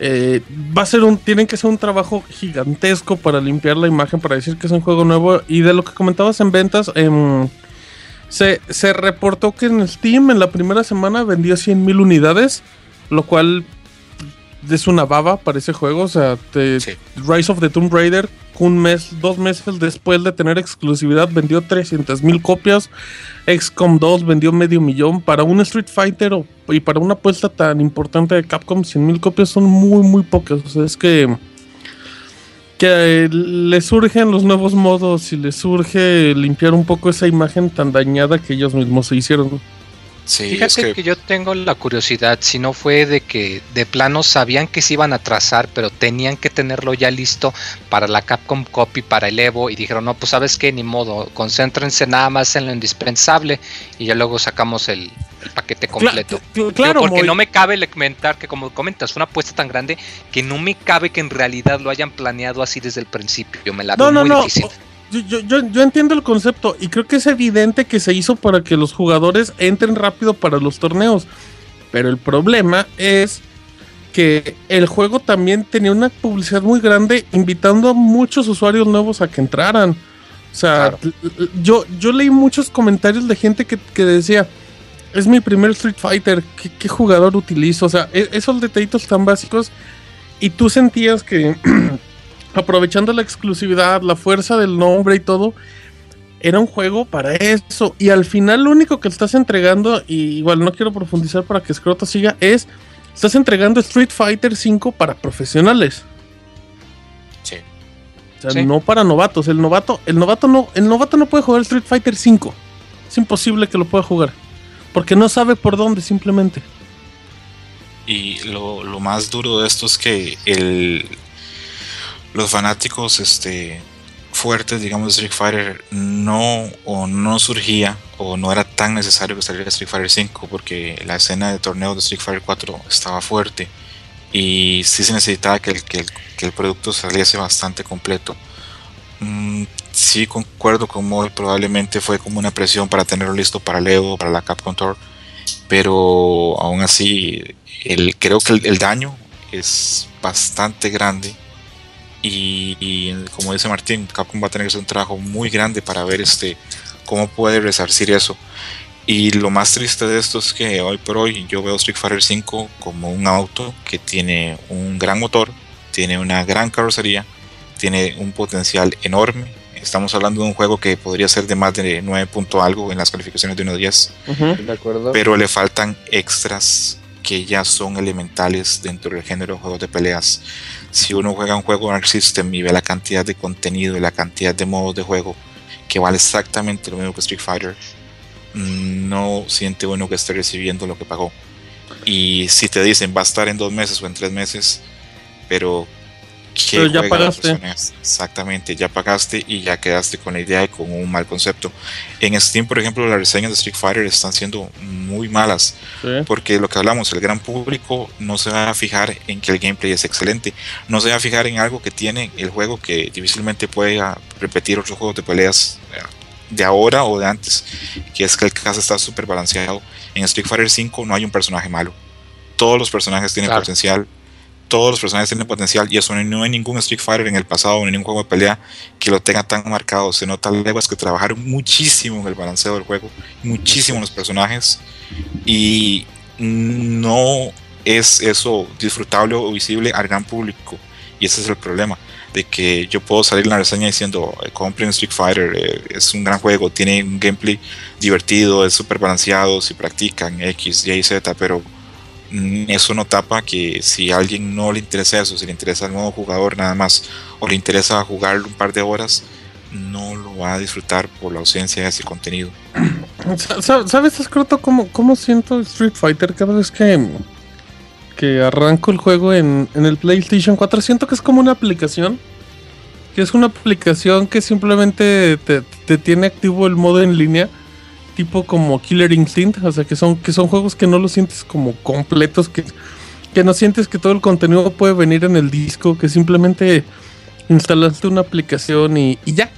Eh, va a ser un, tienen que hacer un trabajo gigantesco para limpiar la imagen, para decir que es un juego nuevo. Y de lo que comentabas en ventas, em, se, se reportó que en Steam en la primera semana vendió 100.000 unidades, lo cual es una baba para ese juego. O sea, te- Sí. Rise of the Tomb Raider, un mes, dos meses después de tener exclusividad, vendió 300.000 copias. XCOM 2 vendió medio millón. Para un Street Fighter o- y para una apuesta tan importante de Capcom, 100.000 copias son muy, muy pocas. O sea, es que que eh, le surgen los nuevos modos y le surge limpiar un poco esa imagen tan dañada que ellos mismos se hicieron. sí, es Fíjate que que... yo tengo la curiosidad, si no fue de que de plano sabían que se iban a trazar, pero tenían que tenerlo ya listo para la Capcom Copy, para el Evo, y dijeron, no, pues sabes qué, ni modo, concéntrense nada más en lo indispensable y ya luego sacamos el, el paquete completo. Claro, porque no me cabe comentar que como comentas, fue una apuesta tan grande que no me cabe que en realidad lo hayan planeado así desde el principio. Me la No, veo no, muy no. difícil. Yo, yo, yo, yo entiendo el concepto y creo que es evidente que se hizo para que los jugadores entren rápido para los torneos. Pero el problema es que el juego también tenía una publicidad muy grande invitando a muchos usuarios nuevos a que entraran. O sea, yo, yo leí muchos comentarios de gente que, que decía, es mi primer Street Fighter, ¿qué, jugador utilizo? O sea, e, esos detallitos tan básicos y tú sentías que aprovechando la exclusividad, la fuerza del nombre y todo, era un juego para eso. Y al final lo único que estás entregando, y igual no quiero profundizar para que Scroto siga, es Estás entregando Street Fighter 5 para profesionales. Sí. O sea, no para novatos. El novato, el novato no, el novato no puede jugar Street Fighter 5. Es imposible que lo pueda jugar. Porque no sabe por dónde simplemente. Y lo, más duro de esto es que los fanáticos este, fuertes, digamos, de Street Fighter no o no surgía o no era tan necesario que saliera Street Fighter 5 porque la escena de torneo de Street Fighter 4 estaba fuerte y sí se necesitaba que el, producto saliese bastante completo. Mm, sí concuerdo con Moy, probablemente fue como una presión para tenerlo listo para Leo, para la Capcom Tour, pero aún así el, creo que el daño es bastante grande y, como dice Martín, Capcom va a tener que hacer un trabajo muy grande para ver este cómo puede resarcir eso. Y lo más triste de esto es que hoy por hoy yo veo Street Fighter 5 como un auto que tiene un gran motor, tiene una gran carrocería, tiene un potencial enorme. Estamos hablando de un juego que podría ser de más de 9 punto algo en las calificaciones de 1.10. Pero le faltan extras que ya son elementales dentro del género de juegos de peleas si uno juega un juego Arc System y ve la cantidad de contenido y la cantidad de modos de juego que vale exactamente lo mismo que Street Fighter, mm, no siente uno que esté recibiendo lo que pagó. Y si te dicen va a estar en dos meses o en tres meses, pero pero ya pagaste. Exactamente, ya pagaste y ya quedaste con la idea y con un mal concepto. En Steam, por ejemplo, las reseñas de Street Fighter están siendo muy malas. Porque lo que hablamos, el gran público no se va a fijar en que el gameplay es excelente. No se va a fijar en algo que tiene el juego que difícilmente puede repetir otros juegos de peleas eh, de ahora o de antes. Que es que el caso está súper balanceado. En Street Fighter 5 no hay un personaje malo. Todos los personajes tienen potencial todos los personajes tienen potencial y eso no hay ningún Street Fighter en el pasado, ni ningún juego de pelea que lo tenga tan marcado. Se nota leguas que trabajaron muchísimo en el balanceo del juego, muchísimo en los personajes y no es eso disfrutable o visible al gran público. Y ese es el problema, de que yo puedo salir en la reseña diciendo, eh, compren Street Fighter, eh, es un gran juego, tiene un gameplay divertido, es súper balanceado, si practican X, Y, Z, pero eso no tapa que si a alguien no le interesa eso, si le interesa el nuevo jugador nada más, o le interesa jugar un par de horas, no lo va a disfrutar por la ausencia de ese contenido. ¿Sabes, Escroto, cómo, cómo siento Street Fighter cada vez que, que arranco el juego en, en el PlayStation 4? Siento que es como una aplicación. Que es una aplicación que simplemente te, te tiene activo el modo en línea tipo como Killer Instinct, o sea, que son, que son juegos que no los sientes como completos, que, que no sientes que todo el contenido puede venir en el disco, que simplemente instalaste una aplicación y, ya,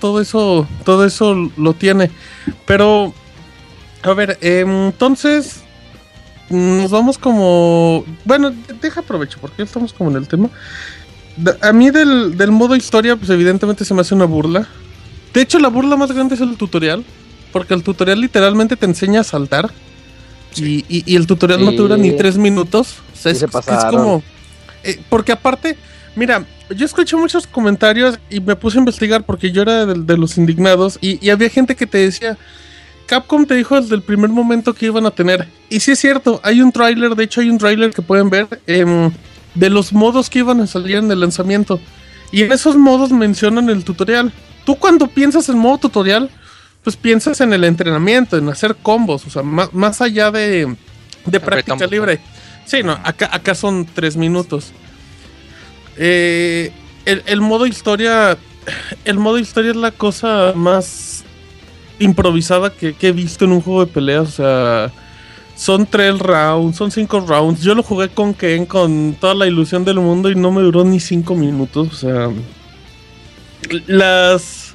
todo eso, todo eso lo tiene. Pero, a ver, em, entonces nos vamos como, bueno, deja aprovecho porque estamos como en el tema. A mí del, del modo historia, pues evidentemente se me hace una burla. De hecho, la burla más grande es el tutorial. Porque el tutorial literalmente te enseña a saltar. Y, el tutorial no dura ni tres minutos. O sea, es, como. Eh, porque aparte, mira, yo escuché muchos comentarios y me puse a investigar porque yo era de, los indignados. Y, había gente que te decía. Capcom te dijo desde el primer momento que iban a tener. Y sí es cierto, hay un tráiler, de hecho hay un tráiler que pueden ver em, de los modos que iban a salir en el lanzamiento. Y en esos modos mencionan el tutorial. Tú cuando piensas en modo tutorial, pues piensas en el entrenamiento, en hacer combos, o sea, más, allá de, de práctica libre. Sí, no, acá, acá son tres minutos. Eh, el, modo historia, el modo historia es la cosa más improvisada que, he visto en un juego de peleas, o sea, son tres rounds, son cinco rounds. Yo lo jugué con Ken con toda la ilusión del mundo y no me duró ni cinco minutos, o sea, las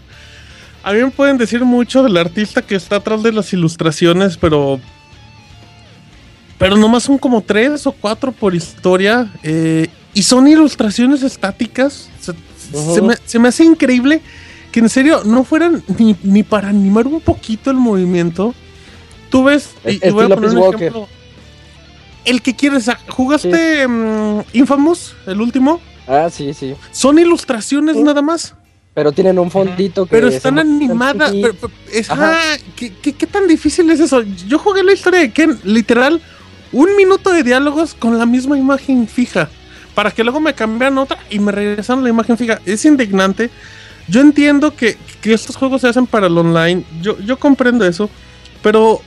a mí me pueden decir mucho del artista que está atrás de las ilustraciones, pero pero nomás son como tres o cuatro por historia. eh, y son ilustraciones estáticas. Se, me, se me hace increíble que en serio no fueran ni, ni para animar un poquito el movimiento. Tú ves, y, y voy a poner un ejemplo. El que quieres, ah, ¿jugaste mm, Infamous, el último? Ah, sí, sí. Son ilustraciones Sí. nada más. Pero tienen un fondito que. Pero están animadas. pero- pero- es- ah, ¿qué, qué, qué tan difícil es eso? Yo jugué la historia de Ken, literal, un minuto de diálogos con la misma imagen fija. Para que luego me cambiaran otra y me regresaran la imagen fija. Es indignante. Yo entiendo que, que estos juegos se hacen para el online. Yo, yo comprendo eso. Pero,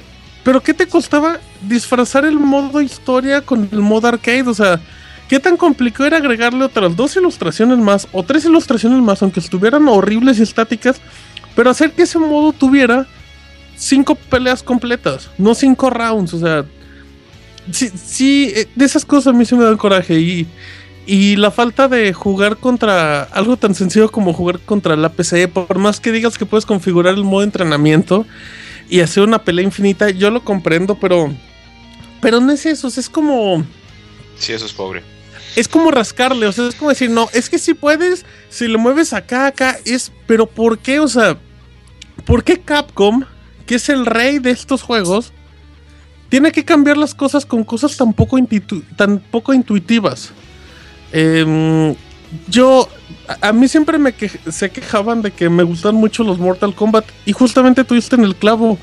pero ¿qué te costaba disfrazar el modo historia con el modo arcade? O sea, ¿qué tan complicado era agregarle otras dos ilustraciones más o tres ilustraciones más, aunque estuvieran horribles y estáticas, pero hacer que ese modo tuviera cinco peleas completas, no cinco rounds? O sea, sí, eh, de esas cosas a mí se me dan coraje y. Y la falta de jugar contra algo tan sencillo como jugar contra la PC, por más que digas que puedes configurar el modo entrenamiento y hacer una pelea infinita, yo lo comprendo, pero pero no es eso, es como Sí, eso es pobre. Es como rascarle, o sea, es como decir, no, es que si puedes, si le mueves acá, acá, es, pero ¿por qué? O sea, ¿por qué Capcom, que es el rey de estos juegos, tiene que cambiar las cosas con cosas tan poco, intuitivas? Em, yo, a, mí siempre me se quejaban de que me gustan mucho los Mortal Kombat y justamente tuviste en el clavo.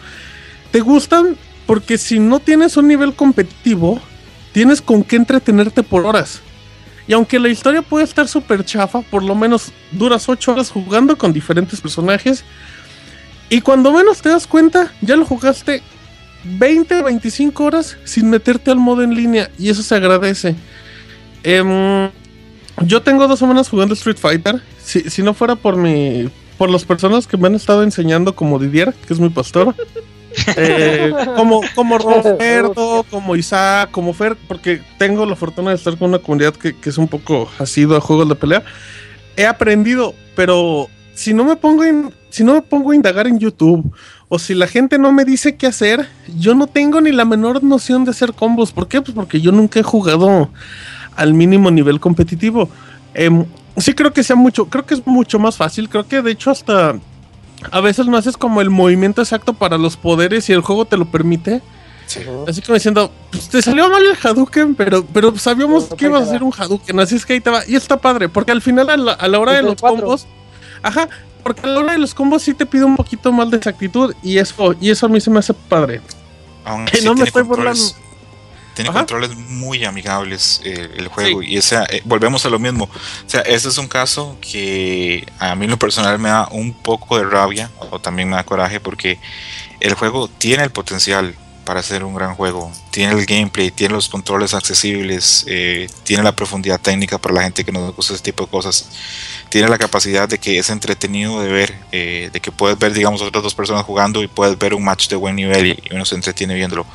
¿Te gustan? Porque si no tienes un nivel competitivo, tienes con qué entretenerte por horas. Y aunque la historia puede estar súper chafa, por lo menos duras 8 horas jugando con diferentes personajes. Y cuando menos te das cuenta, ya lo jugaste 20 o 25 horas sin meterte al modo en línea. Y eso se agradece. Em, yo tengo dos semanas jugando Street Fighter. Si, si no fuera por mi. por las personas que me han estado enseñando como Didier, que es mi pastor. eh, como, como Roberto, como Isaac, como Fer, porque tengo la fortuna de estar con una comunidad que, que es un poco asido a juegos de pelea. He aprendido, pero si no me pongo en, si no me pongo a indagar en YouTube o si la gente no me dice qué hacer, yo no tengo ni la menor noción de hacer combos. ¿Por qué? Pues porque yo nunca he jugado al mínimo nivel competitivo. Em, sí creo que sea mucho, creo que es mucho más fácil. Creo que de hecho hasta a veces no haces como el movimiento exacto para los poderes y el juego te lo permite. Así como diciendo, pues te salió mal el Hadouken, pero, pero sabíamos Pero que ibas a va. un Hadouken, así es que ahí te va. Y está padre, porque al final a la, a la hora de los cuatro. combos, ajá, porque a la hora de los combos sí te pide un poquito más de exactitud y eso, y eso a mí se me hace padre. Aún Que así no me estoy controles, tiene Ajá. controles muy amigables eh, el juego. Y esa, eh, volvemos a lo mismo. O sea, este es un caso que a mí en lo personal me da un poco de rabia o también me da coraje porque el juego tiene el potencial para ser un gran juego. Tiene el gameplay, tiene los controles accesibles, eh, tiene la profundidad técnica para la gente que nos gusta ese tipo de cosas. Tiene la capacidad de que es entretenido de ver, eh, de que puedes ver, digamos, otras dos personas jugando y puedes ver un match de buen nivel y uno se entretiene viéndolo.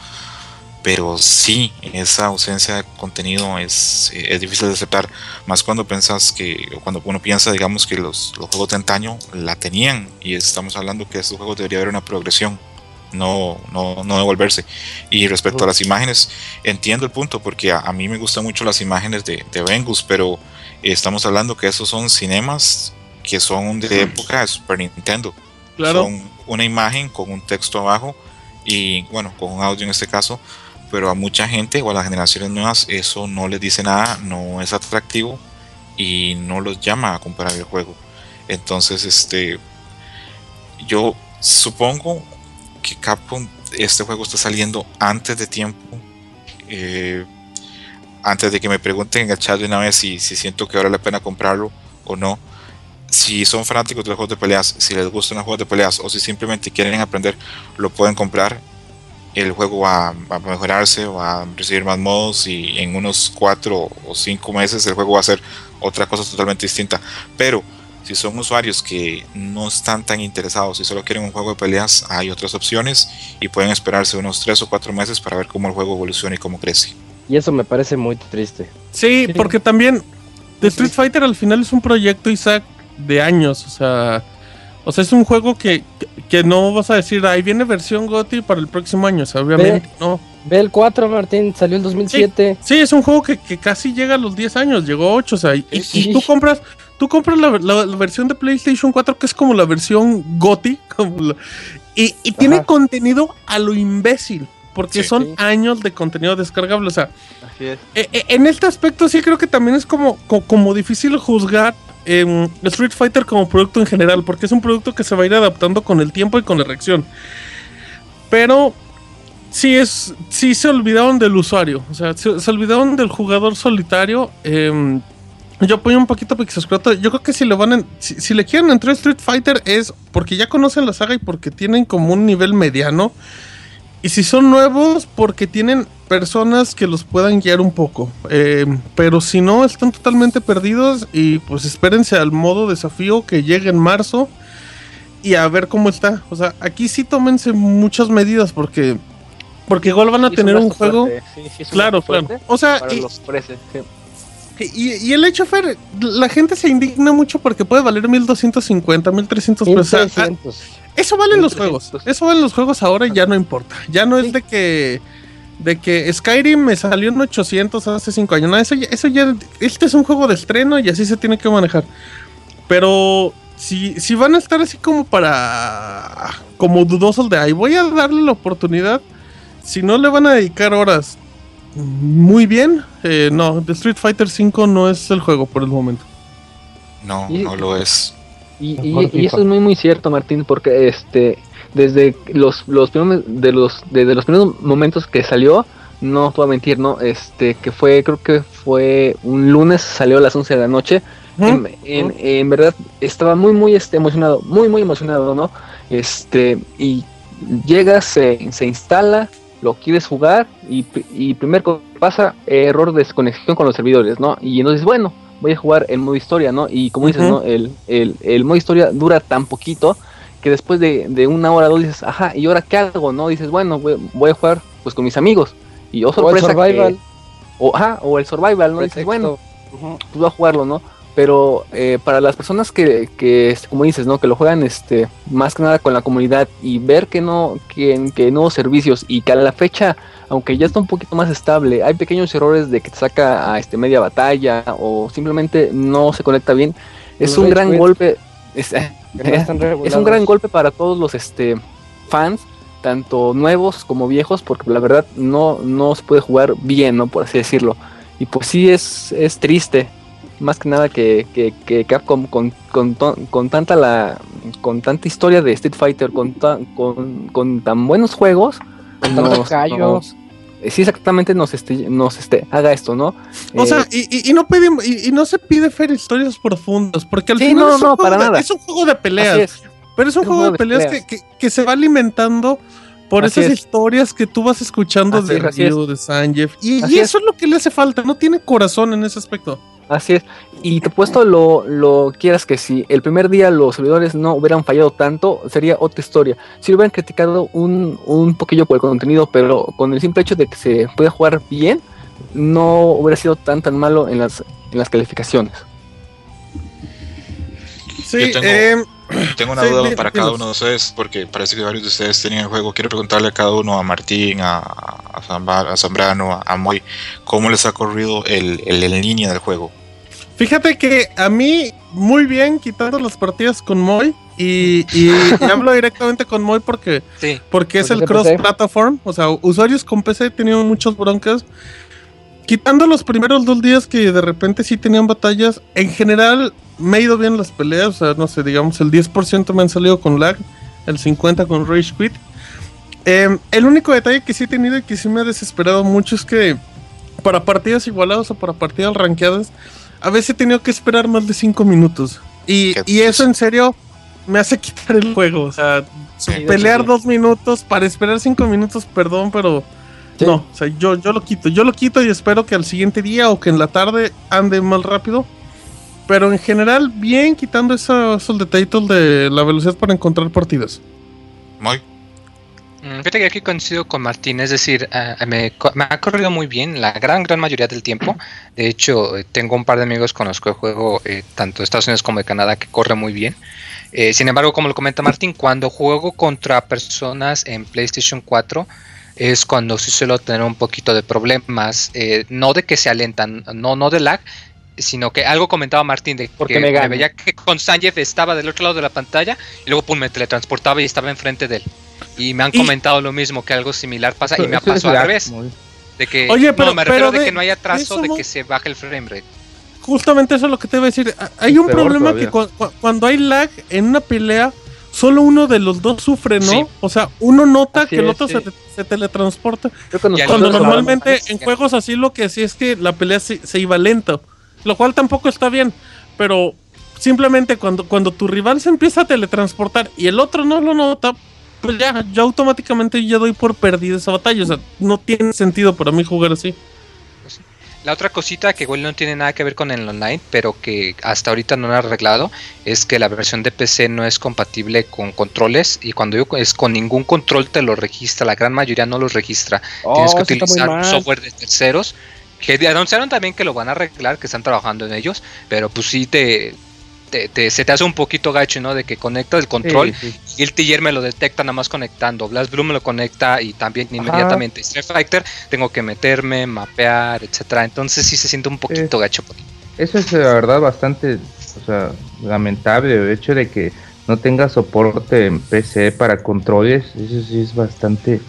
Pero sí, esa ausencia de contenido es, eh, es difícil de aceptar, más cuando piensas que, cuando uno piensa, digamos, que los, los juegos de antaño la tenían y estamos hablando que estos juegos debería haber una progresión, no, no, no devolverse. Y respecto a las imágenes, entiendo el punto, porque a, a mí me gustan mucho las imágenes de, de Vengus, pero estamos hablando que esos son cinemas que son de época de Super Nintendo. Claro. Son una imagen con un texto abajo y bueno, con un audio en este caso, pero a mucha gente o a las generaciones nuevas eso no les dice nada, no es atractivo y no los llama a comprar el juego. Entonces, este, yo supongo que Capcom, este juego está saliendo antes de tiempo. eh, antes de que me pregunten en el chat de una vez si, si siento que vale la pena comprarlo o no. Si son fanáticos de los juegos de peleas, si les gustan los juegos de peleas o si simplemente quieren aprender, lo pueden comprar. El juego va, va a mejorarse, va a recibir más modos y en unos 4 o 5 meses el juego va a ser otra cosa totalmente distinta. Pero si son usuarios que no están tan interesados y solo quieren un juego de peleas, hay otras opciones y pueden esperarse unos 3 o 4 meses para ver cómo el juego evoluciona y cómo crece. Y eso me parece muy triste. Sí, porque también The Street Fighter al final es un proyecto, Isaac, de años. O sea, o sea es un juego que, que no vas a decir, ahí viene versión GOTY para el próximo año. O sea, obviamente no. Ve el 4, Martín, salió en 2007. Sí, es un juego que, que casi llega a los 10 años, llegó a 8, o sea, y, y- Sí. y tú compras, tú compras la, la- la versión de PlayStation 4 que es como la versión GOTI, como la- y, y tiene contenido a lo imbécil, porque Sí. son Sí. años de contenido descargable, o sea, Así es. e- e- en este aspecto sí creo que también es como, co- como, difícil juzgar em, Street Fighter como producto en general, porque es un producto que se va a ir adaptando con el tiempo y con la reacción. Pero sí es sí se olvidaron del usuario, o sea, se, olvidaron del jugador solitario. em, yo apoyo un poquito a Pixescroto. Yo creo que si le van a- si, si le quieren entrar a Street Fighter es porque ya conocen la saga y porque tienen como un nivel mediano. Y si son nuevos, porque tienen personas que los puedan guiar un poco. Eh, pero si no, están totalmente perdidos y pues espérense al modo desafío que llegue en marzo y a ver cómo está. O sea, aquí sí tómense muchas medidas porque porque igual van a Sí, tener un juego. fuerte, sí, sí, es un Claro, claro. O sea, Para y, los precios, sí. y, y el hecho, Fer, la gente se indigna mucho porque puede valer 1250, 1300 pesos. O sea, ah, 1300. Eso valen los juegos. 1300. Eso valen los juegos ahora y ya no importa. Ya no es de que de que Skyrim me salió en 800 hace 5 años. No, eso ya, eso ya este es un juego de estreno y así se tiene que manejar. Pero si, si van a estar así como para como dudosos de ahí, voy a darle la oportunidad. Si no le van a dedicar horas muy bien, eh, no, The Street Fighter 5 no es el juego por el momento. No, no lo es. Y, y- eso es muy muy cierto Martín porque este desde los los primeros de los desde los primeros momentos que salió no puedo mentir no este que fue creo que fue un lunes salió a las 11 de la noche. En, en- en verdad estaba muy muy este emocionado muy muy emocionado no este y llegas se, se instala lo quieres jugar y, y primer pasa error de desconexión con los servidores no y entonces bueno voy a jugar el modo historia no y como dices no el, el, el modo historia dura tan poquito que después de, de una hora o dos dices ajá y ahora qué hago no dices bueno voy, voy a jugar pues con mis amigos y oh O el sorpresa que- survival. o, ajá, o el survival no dices Pretexto. bueno Ujú. pues voy a jugarlo, ¿no? Pero eh, para las personas que, que, este, como dices, ¿no? Que lo juegan este, más que nada con la comunidad y ver que no, que, que nuevos servicios y que a la fecha, aunque ya está un poquito más estable, hay pequeños errores de que te saca a este media batalla o simplemente no se conecta bien, es un gran quit. golpe. Es, no es un gran golpe para todos los este fans, tanto nuevos como viejos, porque la verdad no, no se puede jugar bien, ¿no? Por así decirlo. Y pues sí es, es triste. Más que nada que, que, que Capcom con, con, con tanta la con tanta historia de Street Fighter, con, ta- con, con tan buenos juegos, callo. nos- eh, sí exactamente nos este, nos este haga esto, ¿no? O Eh, sea, y, y- y no pedimos, y, y no se pide fer historias profundas, porque al Sí, final no, es, un no, juego para de, nada. es un juego de peleas, es. pero es un es un juego de juego de peleas que, que- que se va alimentando por Así esas es. historias que tú vas escuchando Así de Ryu, de Sanjeev, y, eso es lo que le hace falta, no tiene corazón en ese aspecto. Así es. Y te puesto lo, lo quieras que si el primer día los servidores no hubieran fallado tanto, sería otra historia. Si hubieran criticado un, un poquillo por el contenido, pero con el simple hecho de que se pueda jugar bien, no hubiera sido tan tan malo en las, en las calificaciones. Sí, Yo tengo- eh, Tengo una Sí, duda para cada uno de ustedes, porque parece que varios de ustedes tenían el juego. Quiero preguntarle a cada uno, a Martín, a, a, Zamba- a Zambrano, a, a Moy, ¿cómo les ha corrido el, el en línea del juego? Fíjate que a mí, muy bien, quitando las partidas con Moy. Y, y- y hablo directamente con Moy porque, Sí. porque es Porque el cross-platform. O sea, usuarios con PC tenían muchas broncas. Quitando los primeros dos días que de repente sí tenían batallas, en general me ha ido bien las peleas. O sea, no sé, digamos, el 10% me han salido con lag, el 50% con Rage Quit. Eh, el único detalle que sí he tenido y que sí me ha desesperado mucho es que para partidas igualadas o para partidas rankeadas, a veces he tenido que esperar más de 5 minutos. Y, y eso en serio me hace quitar el juego. O sea, Sí, pelear hecho, dos minutos para esperar cinco minutos, perdón, pero Sí. no, o sea, yo, yo lo quito, yo lo quito y espero que al siguiente día o que en la tarde ande más rápido. Pero en general, bien quitando esos, esos detallitos de la velocidad para encontrar partidas. Moy, Mm, Fíjate que aquí coincido con Martín, es decir, ah, me, me ha corrido muy bien la gran, gran mayoría del tiempo. De hecho, eh, tengo un par de amigos con los que juego eh, tanto de Estados Unidos como de Canadá que corre muy bien. Eh, sin embargo, como lo comenta Martín, cuando juego contra personas en PlayStation 4, es cuando sí suelo tener un poquito de problemas, eh, no de que se alentan, no, no de lag, sino que algo comentaba Martín de Porque que me veía que con Sanjeev estaba del otro lado de la pantalla y luego pum me teletransportaba y estaba enfrente de él. Y me han Y- comentado lo mismo, que algo similar pasa y me ha pasado al revés. muy- De que, Oye, pero- no, me refiero pero de, de- que no de trazo eso de que se baje el frame rate. Justamente eso es lo que te iba a decir. Hay un problema todavía. que cua- cua- cuando hay lag en una pelea, solo uno de los dos sufre, ¿no? Sí. O sea, uno nota Así que el es, otro sí. se, te- se teletransporta. Cuando normalmente ¿no? en juegos así lo que hacía es que la pelea se, se iba lento. Lo cual tampoco está bien. Pero simplemente cuando, cuando tu rival se empieza a teletransportar y el otro no lo nota, pues ya, yo automáticamente ya doy por perdida esa batalla. O sea, no tiene sentido para mí jugar así. La otra cosita que igual no tiene nada que ver con el online, pero que hasta ahorita no han arreglado, es que la versión de PC no es compatible con controles y cuando digo es con ningún control te lo registra, la gran mayoría no los registra. Tienes Oh, que está muy utilizar software de terceros que anunciaron también que lo van a arreglar, que están trabajando en ellos, pero pues sí te, te- te- se te hace un poquito gacho, ¿no? De que conecta el control Sí, sí. y el Tier me lo detecta nada más conectando. Blast Blue me lo conecta y también inmediatamente. Street Fighter tengo que meterme, mapear, etcétera. Entonces sí se siente un poquito gacho. Eso es la verdad bastante, o sea, lamentable. El hecho de que no tenga soporte en PC para controles, eso sí es bastante,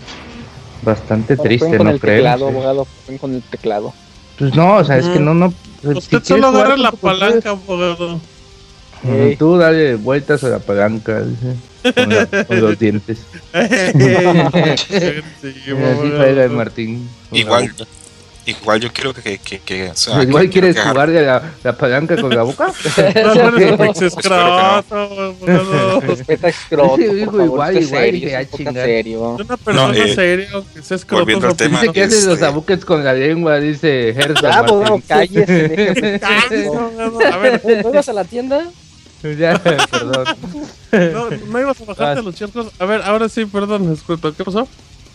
bastante triste, ¿no el creen? teclado, Sí. abogado. con el teclado. Pues no, o sea, es que no, no. si Usted solo agarra la palanca, abogado. Tú dale vueltas a la palanca, dice, con, la- con los dientes. Sí, Y así juega el Martín. Igual, igual yo quiero que, que, que, o sea, Igual que- quieres que- jugar de la, la palanca con la boca. No, no. Respeta a Scroto, Ese por dijo favor, igual, igual, serio, es serio. Una persona No, eh, seria, aunque sea escroto. volviendo al tema, Dice que hace los Este- abuquets con la lengua, dice Herzog. Ah, Martín. cállese. A ver, ¿No ibas a la tienda? ya, perdón. no, no ibas a bajarte Ah. los charcos. A ver, ahora sí, perdón, disculpa, ¿qué pasó?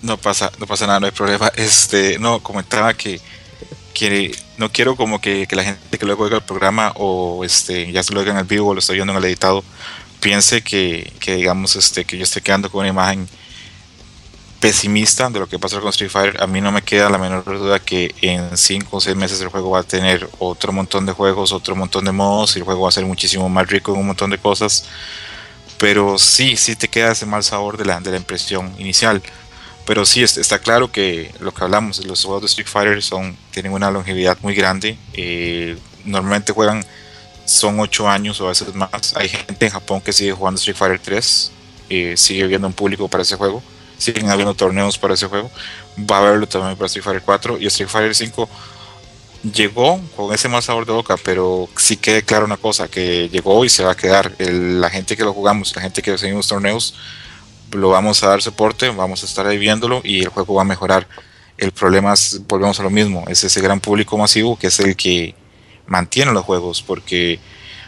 No pasa, no pasa nada, no hay problema. Este, no, comentaba que, que no quiero como que, que la gente que luego oiga el programa o este, ya se lo oiga en el vivo o lo estoy viendo en el editado, piense que, que digamos este, que yo estoy quedando con una imagen pesimista de lo que pasó con Street Fighter. A mí no me queda la menor duda que en 5 o 6 meses el juego va a tener otro montón de juegos, otro montón de modos y el juego va a ser muchísimo más rico en un montón de cosas. Pero sí, sí te queda ese mal sabor de la, de la impresión inicial. Pero sí, es- está claro que lo que hablamos, los juegos de Street Fighter son, tienen una longevidad muy grande. eh, normalmente juegan, son 8 años o a veces más. Hay gente en Japón que sigue jugando Street Fighter 3, eh, sigue viendo un público para ese juego, siguen habiendo torneos para ese juego. Va a haberlo también para Street Fighter 4 y Street Fighter 5 llegó con ese mal sabor de boca, pero sí quede claro una cosa, que llegó y se va a quedar. El- la gente que lo jugamos, la gente que seguimos torneos, lo vamos a dar soporte, vamos a estar ahí viéndolo y el juego va a mejorar. El problema es, volvemos a lo mismo, es ese gran público masivo que es el que mantiene los juegos, porque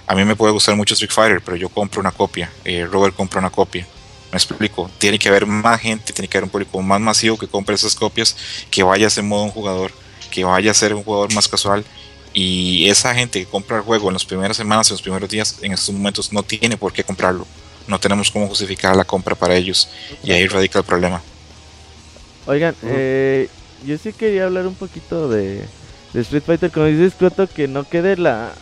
a mí me puede gustar mucho Street Fighter, pero yo compro una copia, eh, Robert compra una copia. Me explico, tiene que haber más gente, tiene que haber un público más masivo que compre esas copias, que vaya a ser modo un jugador, que vaya a ser un jugador más casual. Y esa gente que compra el juego en las primeras semanas, en los primeros días, en estos momentos no tiene por qué comprarlo. No tenemos cómo justificar la compra para ellos. Y ahí radica el problema. Oigan, eh, yo sí quería hablar un poquito de, de Street Fighter. Como dices, Scroto, que no quede la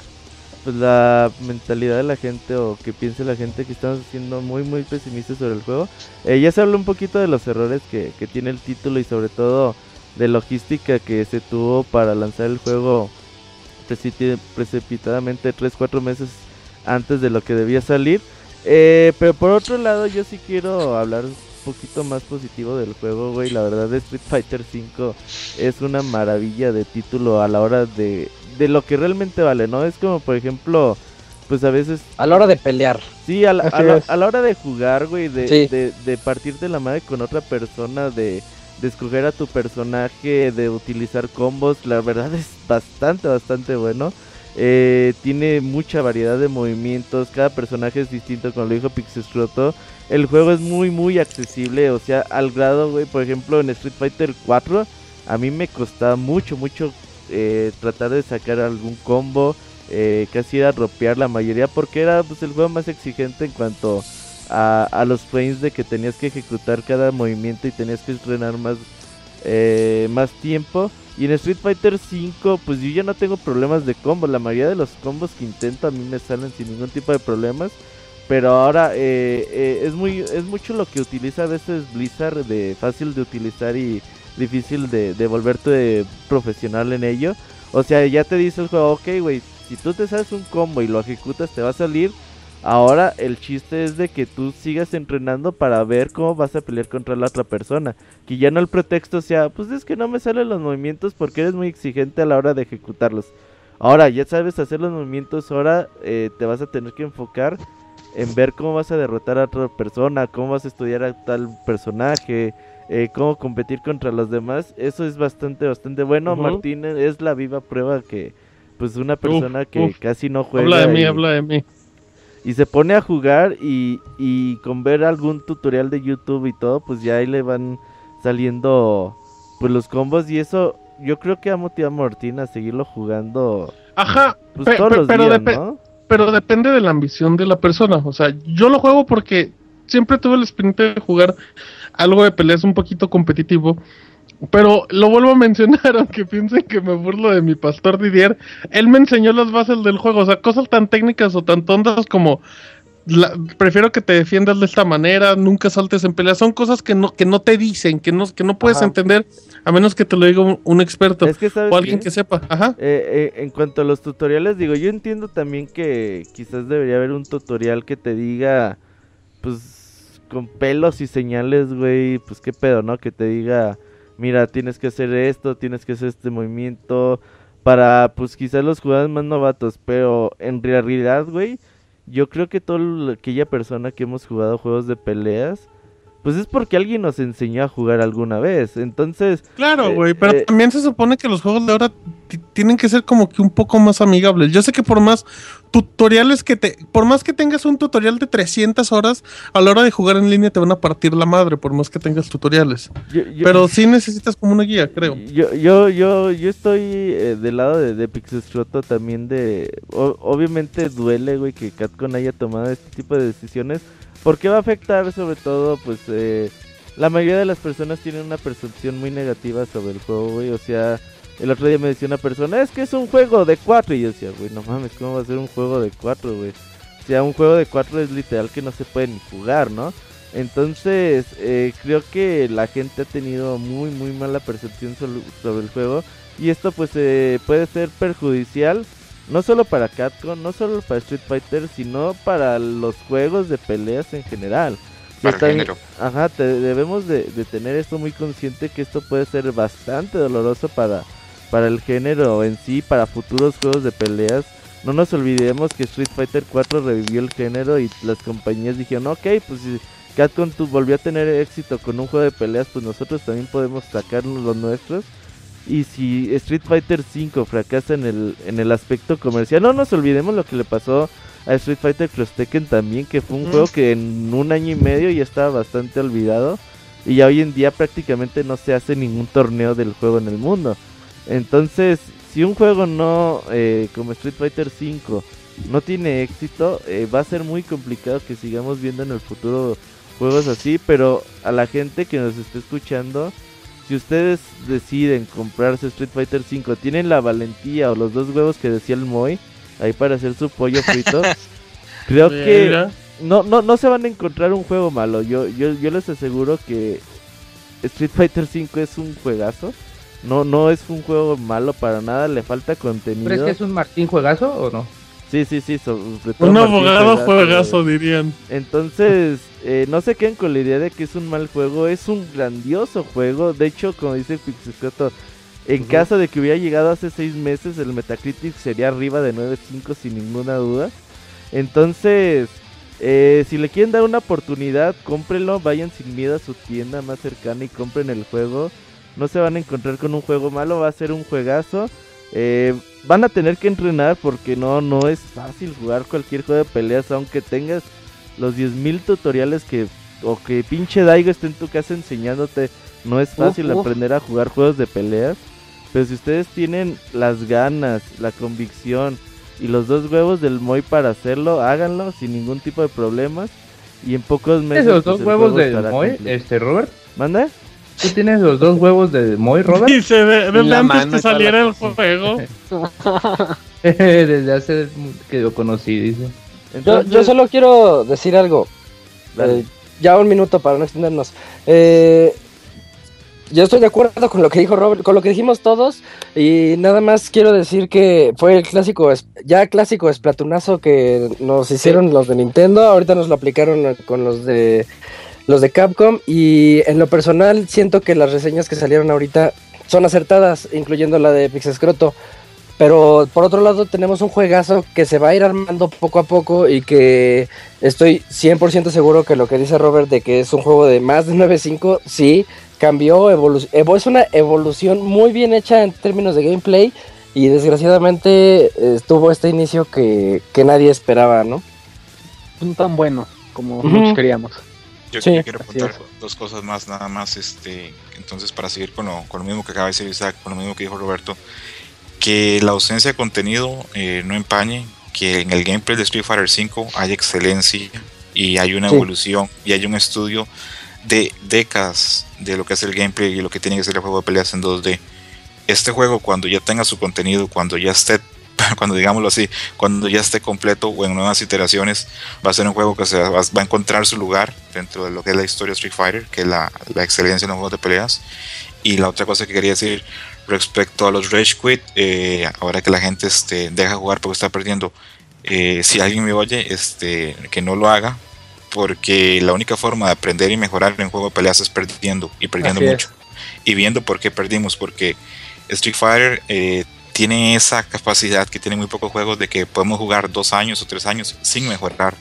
pues la mentalidad de la gente o que piense la gente que estamos siendo muy muy pesimistas sobre el juego. Eh, ya se habló un poquito de los errores que, que tiene el título y sobre todo de logística que se tuvo para lanzar el juego precipitadamente 3-4 meses antes de lo que debía salir. Eh, pero por otro lado, yo sí quiero hablar un poquito más positivo del juego, güey. La verdad, Street Fighter 5 es una maravilla de título a la hora de, de lo que realmente vale, ¿no? Es como, por ejemplo, pues a veces A la hora de pelear. Sí, a la, a la- es. a la hora de jugar, güey, de, Sí. de, de partirte la madre con otra persona, de, de escoger a tu personaje, de utilizar combos, la verdad es bastante, bastante bueno. Eh, tiene mucha variedad de movimientos, cada personaje es distinto, como lo dijo Pixescroto. El juego es muy, muy accesible, o sea, al grado, güey, por ejemplo, en Street Fighter 4, a mí me costaba mucho, mucho eh, tratar de sacar algún combo eh, casi era dropear la mayoría porque era pues, el juego más exigente en cuanto a, a los frames de que tenías que ejecutar cada movimiento y tenías que estrenar más eh, más tiempo. Y en Street Fighter 5, pues yo ya no tengo problemas de combo. La mayoría de los combos que intento a mí me salen sin ningún tipo de problemas. Pero ahora eh, eh, es muy es mucho lo que utiliza a veces Blizzard de fácil de utilizar y difícil de, de volverte profesional en ello. O sea, ya te dice el juego, ok, güey, si tú te sabes un combo y lo ejecutas, te va a salir. Ahora el chiste es de que tú sigas entrenando para ver cómo vas a pelear contra la otra persona. Que ya no el pretexto sea, pues es que no me salen los movimientos porque eres muy exigente a la hora de ejecutarlos. Ahora ya sabes hacer los movimientos, ahora eh, te vas a tener que enfocar en ver cómo vas a derrotar a otra persona, cómo vas a estudiar a tal personaje, eh, cómo competir contra los demás. Eso es bastante, bastante bueno. Martín es la viva prueba que, pues, una persona que uf. casi no juega. Habla de mí, y- habla de mí. y se pone a jugar y, y con ver algún tutorial de YouTube y todo, pues ya ahí le van saliendo pues los combos y eso yo creo que ha motivado a Martín a seguirlo jugando Ajá, pues pe- todos pe- los pero, días, depe- ¿no? pero depende de la ambición de la persona. O sea, yo lo juego porque siempre tuve el espíritu de jugar algo de peleas un poquito competitivo. Pero lo vuelvo a mencionar, aunque piensen que me burlo de mi pastor Didier. Él me enseñó las bases del juego. O sea, cosas tan técnicas o tan tontas como la- prefiero que te defiendas de esta manera, nunca saltes en peleas. Son cosas que no, que no te dicen, que no, que no puedes Ajá. entender a menos que te lo diga un, un experto Es que o alguien qué? que sepa. Ajá. Eh, eh, en cuanto a los tutoriales, digo, yo entiendo también que quizás debería haber un tutorial que te diga, pues, con pelos y señales, güey, pues qué pedo, ¿no? Que te diga, mira, tienes que hacer esto, tienes que hacer este movimiento, para, pues, quizás los jugadores más novatos, pero en realidad, güey, yo creo que toda aquella persona que hemos jugado juegos de peleas, pues es porque alguien nos enseñó a jugar alguna vez, entonces... Claro, Eh, güey, pero eh, también se supone que los juegos de ahora ti- tienen que ser como que un poco más amigables. Yo sé que por más tutoriales que te, por más que tengas un tutorial de 300 horas, a la hora de jugar en línea te van a partir la madre, por más que tengas tutoriales. yo- yo- Pero sí necesitas como una guía, creo. Yo, yo, yo, yo estoy eh, del lado de, de Pixescroto también de... o- obviamente duele, güey, que Capcom haya tomado este tipo de decisiones. Porque va a afectar sobre todo, pues, eh, la mayoría de las personas tienen una percepción muy negativa sobre el juego, güey. O sea, el otro día me decía una persona, es que es un juego de cuatro. Y yo decía, güey, no mames, ¿cómo va a ser un juego de cuatro, güey? O sea, un juego de cuatro es literal que no se puede ni jugar, ¿no? Entonces, eh, creo que la gente ha tenido muy, muy mala percepción sobre el juego. Y esto, pues, eh, puede ser perjudicial. No solo para Capcom, no solo para Street Fighter, sino para los juegos de peleas en general. Para el género. Ajá, te- debemos de, de tener esto muy consciente que esto puede ser bastante doloroso para, para el género en sí, para futuros juegos de peleas. No nos olvidemos que Street Fighter 4 revivió el género y las compañías dijeron, ok, pues si Capcom volvió a tener éxito con un juego de peleas, pues nosotros también podemos sacar los nuestros. Y si Street Fighter 5 fracasa en el, en el aspecto comercial, no nos olvidemos lo que le pasó a Street Fighter Cross Tekken también, que fue un Mm. juego que en un año y medio ya estaba bastante olvidado. Y ya hoy en día prácticamente no se hace ningún torneo del juego en el mundo. Entonces, si un juego no, eh, como Street Fighter 5, no tiene éxito, eh, va a ser muy complicado que sigamos viendo en el futuro juegos así. Pero a la gente que nos esté escuchando, si ustedes deciden comprarse Street Fighter 5, tienen la valentía o los dos huevos que decía el Moy, ahí para hacer su pollo frito, creo que no, no, no se van a encontrar un juego malo. Yo, yo, yo les aseguro que Street Fighter 5 es un juegazo. No, no es un juego malo para nada, le falta contenido. ¿Crees que es un Martín juegazo o no? Sí, sí, sí. sobre todo Un abogado juegazo, dirían. Entonces, eh, no se queden con la idea de que es un mal juego, es un grandioso juego. De hecho, como dice Pixiscoto, en caso de que hubiera llegado hace seis meses, el Metacritic sería arriba de 9.5 sin ninguna duda. Entonces, eh, si le quieren dar una oportunidad, cómprenlo, vayan sin miedo a su tienda más cercana y compren el juego. No se van a encontrar con un juego malo, va a ser un juegazo. Eh, van a tener que entrenar porque no, no es fácil jugar cualquier juego de peleas, aunque tengas los 10.000 tutoriales que o que pinche Daigo esté en tu casa enseñándote. No es fácil uf. aprender a jugar juegos de peleas. Pero si ustedes tienen las ganas, la convicción y los dos huevos del Moy para hacerlo, háganlo sin ningún tipo de problemas. Y en pocos meses. ¿Esos pues, dos el huevos del Moy, completo. este Robert? ¿Manda? ¿Tú tienes los dos huevos de Moy, Robert? Dice, de- desde antes que saliera el juego. Desde hace que lo conocí, dice. Yo, Entonces, yo solo quiero decir algo. Eh, ya un minuto para no extendernos. Eh, yo estoy de acuerdo con lo que dijo Robert, con lo que dijimos todos. Y nada más quiero decir que fue el clásico, ya clásico esplatunazo que nos hicieron los de Nintendo. Ahorita nos lo aplicaron con los de los de Capcom. Y en lo personal siento que las reseñas que salieron ahorita son acertadas, incluyendo la de Pixescroto. Pero por otro lado tenemos un juegazo que se va a ir armando poco a poco y que estoy 100% seguro que lo que dice Robert de que es un juego de más de 9.5, sí, cambió, es una evolución muy bien hecha en términos de gameplay y desgraciadamente eh, tuvo este inicio que, que nadie esperaba, ¿no? No tan bueno como muchos queríamos. Yo, Sí, yo quiero apuntar dos cosas más, nada más, este, entonces para seguir con lo, con lo mismo que acaba de decir Isaac, con lo mismo que dijo Roberto, que la ausencia de contenido eh, no empañe, que en el gameplay de Street Fighter V hay excelencia y hay una Sí. evolución y hay un estudio de décadas de lo que es el gameplay y lo que tiene que ser el juego de peleas en 2D. Este juego cuando ya tenga su contenido, cuando ya esté, cuando digámoslo así, cuando ya esté completo o en nuevas iteraciones, va a ser un juego que se va, va a encontrar su lugar dentro de lo que es la historia de Street Fighter, que es la, la excelencia en los juegos de peleas. Y la otra cosa que quería decir respecto a los Rage Quit, eh, ahora que la gente este, deja jugar porque está perdiendo, eh, si alguien me oye, este, que no lo haga, porque la única forma de aprender y mejorar en juego de peleas es perdiendo y perdiendo Así es. mucho. Y viendo por qué perdimos, porque Street Fighter eh, tiene esa capacidad que tiene muy pocos juegos de que podemos jugar dos años o tres años sin mejorar.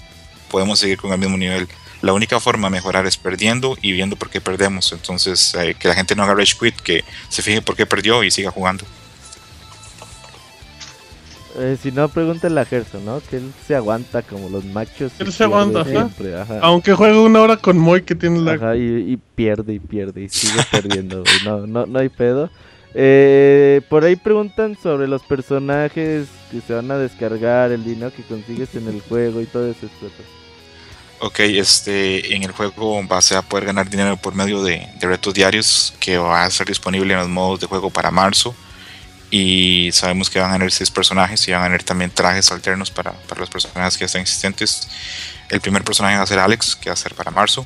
Podemos seguir con el mismo nivel. La única forma de mejorar es perdiendo y viendo por qué perdemos. Entonces, eh, que la gente no haga rage quit, que se fije por qué perdió y siga jugando. eh, si no, pregúntale a Gerson, ¿no? Que él se aguanta como los machos. Él se aguanta, siempre, ajá. Aunque juegue una hora con Moy que tiene la... Ajá, y, y pierde y pierde y sigue perdiendo, güey. No, no, no hay pedo. Eh, por ahí preguntan sobre los personajes que se van a descargar, el dinero que consigues en el juego y todo eso. Ok, este, en el juego vas a poder ganar dinero por medio de, retos diarios que va a estar disponible en los modos de juego para marzo. Y sabemos que van a haber seis personajes y van a haber también trajes alternos para, para los personajes que están existentes. El primer personaje va a ser Alex, que va a ser para marzo.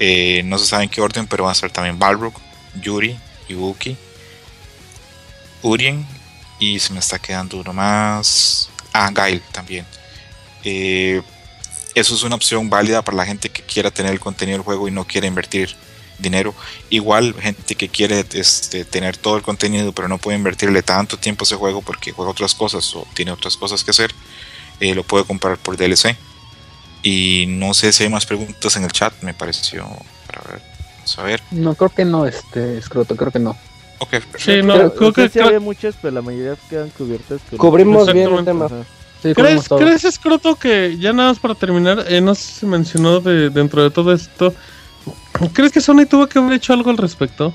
Eh, no se sabe en qué orden, pero va a ser también Balrog, Yuri, Ibuki, Urien y se me está quedando uno más. Ah, Gail también. Eh, eso es una opción válida para la gente que quiera tener el contenido del juego y no quiere invertir dinero. Igual gente que quiere este, tener todo el contenido pero no puede invertirle tanto tiempo a ese juego porque juega otras cosas o tiene otras cosas que hacer, eh, lo puede comprar por DLC. Y no sé si hay más preguntas en el chat, me pareció para ver. Vamos a ver. No, creo que no, este, escroto, creo que no. Ok, perfecto. Sí, no, Pero- creo que... sí había muchas, pero la mayoría quedan cubiertas. con- Cubrimos bien el tema. Sí, ¿Crees. ¿Crees, Escroto, que ya nada más para terminar, eh, no sé si se mencionó de, dentro de todo esto, ¿crees que Sony tuvo que haber hecho algo al respecto?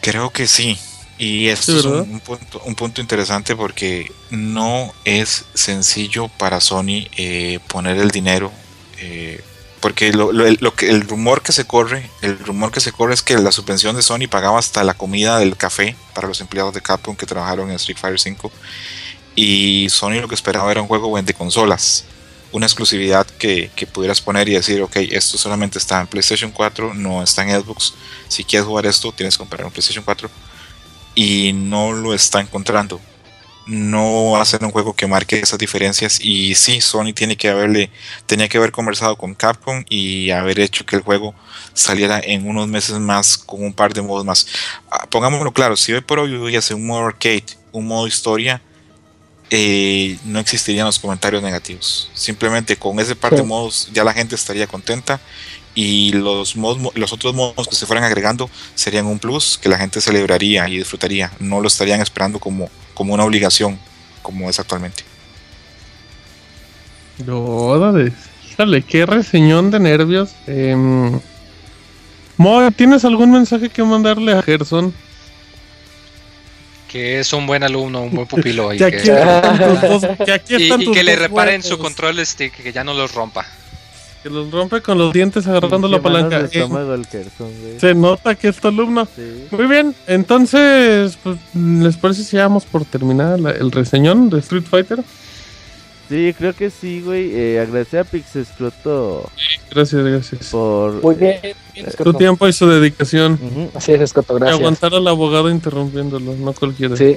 Creo que sí. Y esto Sí, es un, ¿verdad? un punto, un punto interesante porque no es sencillo para Sony eh, poner el dinero. eh, porque lo, lo- que, el rumor que se corre, el rumor que se corre es que la subvención de Sony pagaba hasta la comida del café para los empleados de Capcom que trabajaron en Street Fighter 5. Y Sony lo que esperaba era un juego de consolas. Una exclusividad que, que pudieras poner y decir, ok, esto solamente está en PlayStation 4, no está en Xbox. Si quieres jugar esto, tienes que comprar un PlayStation 4 y no lo está encontrando. No va a ser un juego que marque esas diferencias y sí, Sony tiene que haberle, tenía que haber conversado con Capcom y haber hecho que el juego saliera en unos meses más con un par de modos más. Ah, pongámoslo claro, si hoy por hoy hubiese un modo arcade, un modo historia, eh, no existirían los comentarios negativos. Simplemente con ese par de modos ya la gente estaría contenta y los, modos, los otros modos que se fueran agregando serían un plus que la gente celebraría y disfrutaría. No lo estarían esperando como, como una obligación como es actualmente. Órale, híjale, qué reseñón de nervios. Em, Moy, ¿tienes algún mensaje que mandarle a Gerson? Que es un buen alumno, un buen pupilo. y Que que, aquí están tus dos, que aquí y- están y tus que le reparen su control stick, que ya no los rompa. Que los rompe con los dientes agarrando la palanca. de Eh, estómago el Gerson, güey. se nota que es tu alumno. Sí. Muy bien, entonces, pues, ¿les parece si damos por terminar la- el reseñón de Street Fighter? Sí, creo que sí, güey. Eh, agradecer a Pixescroto Gracias, gracias. por. Muy bien. bien, Su Escoto. tiempo y su dedicación. Así es, Escoto, Y gracias. aguantar al abogado interrumpiéndolo, no cualquiera. Sí,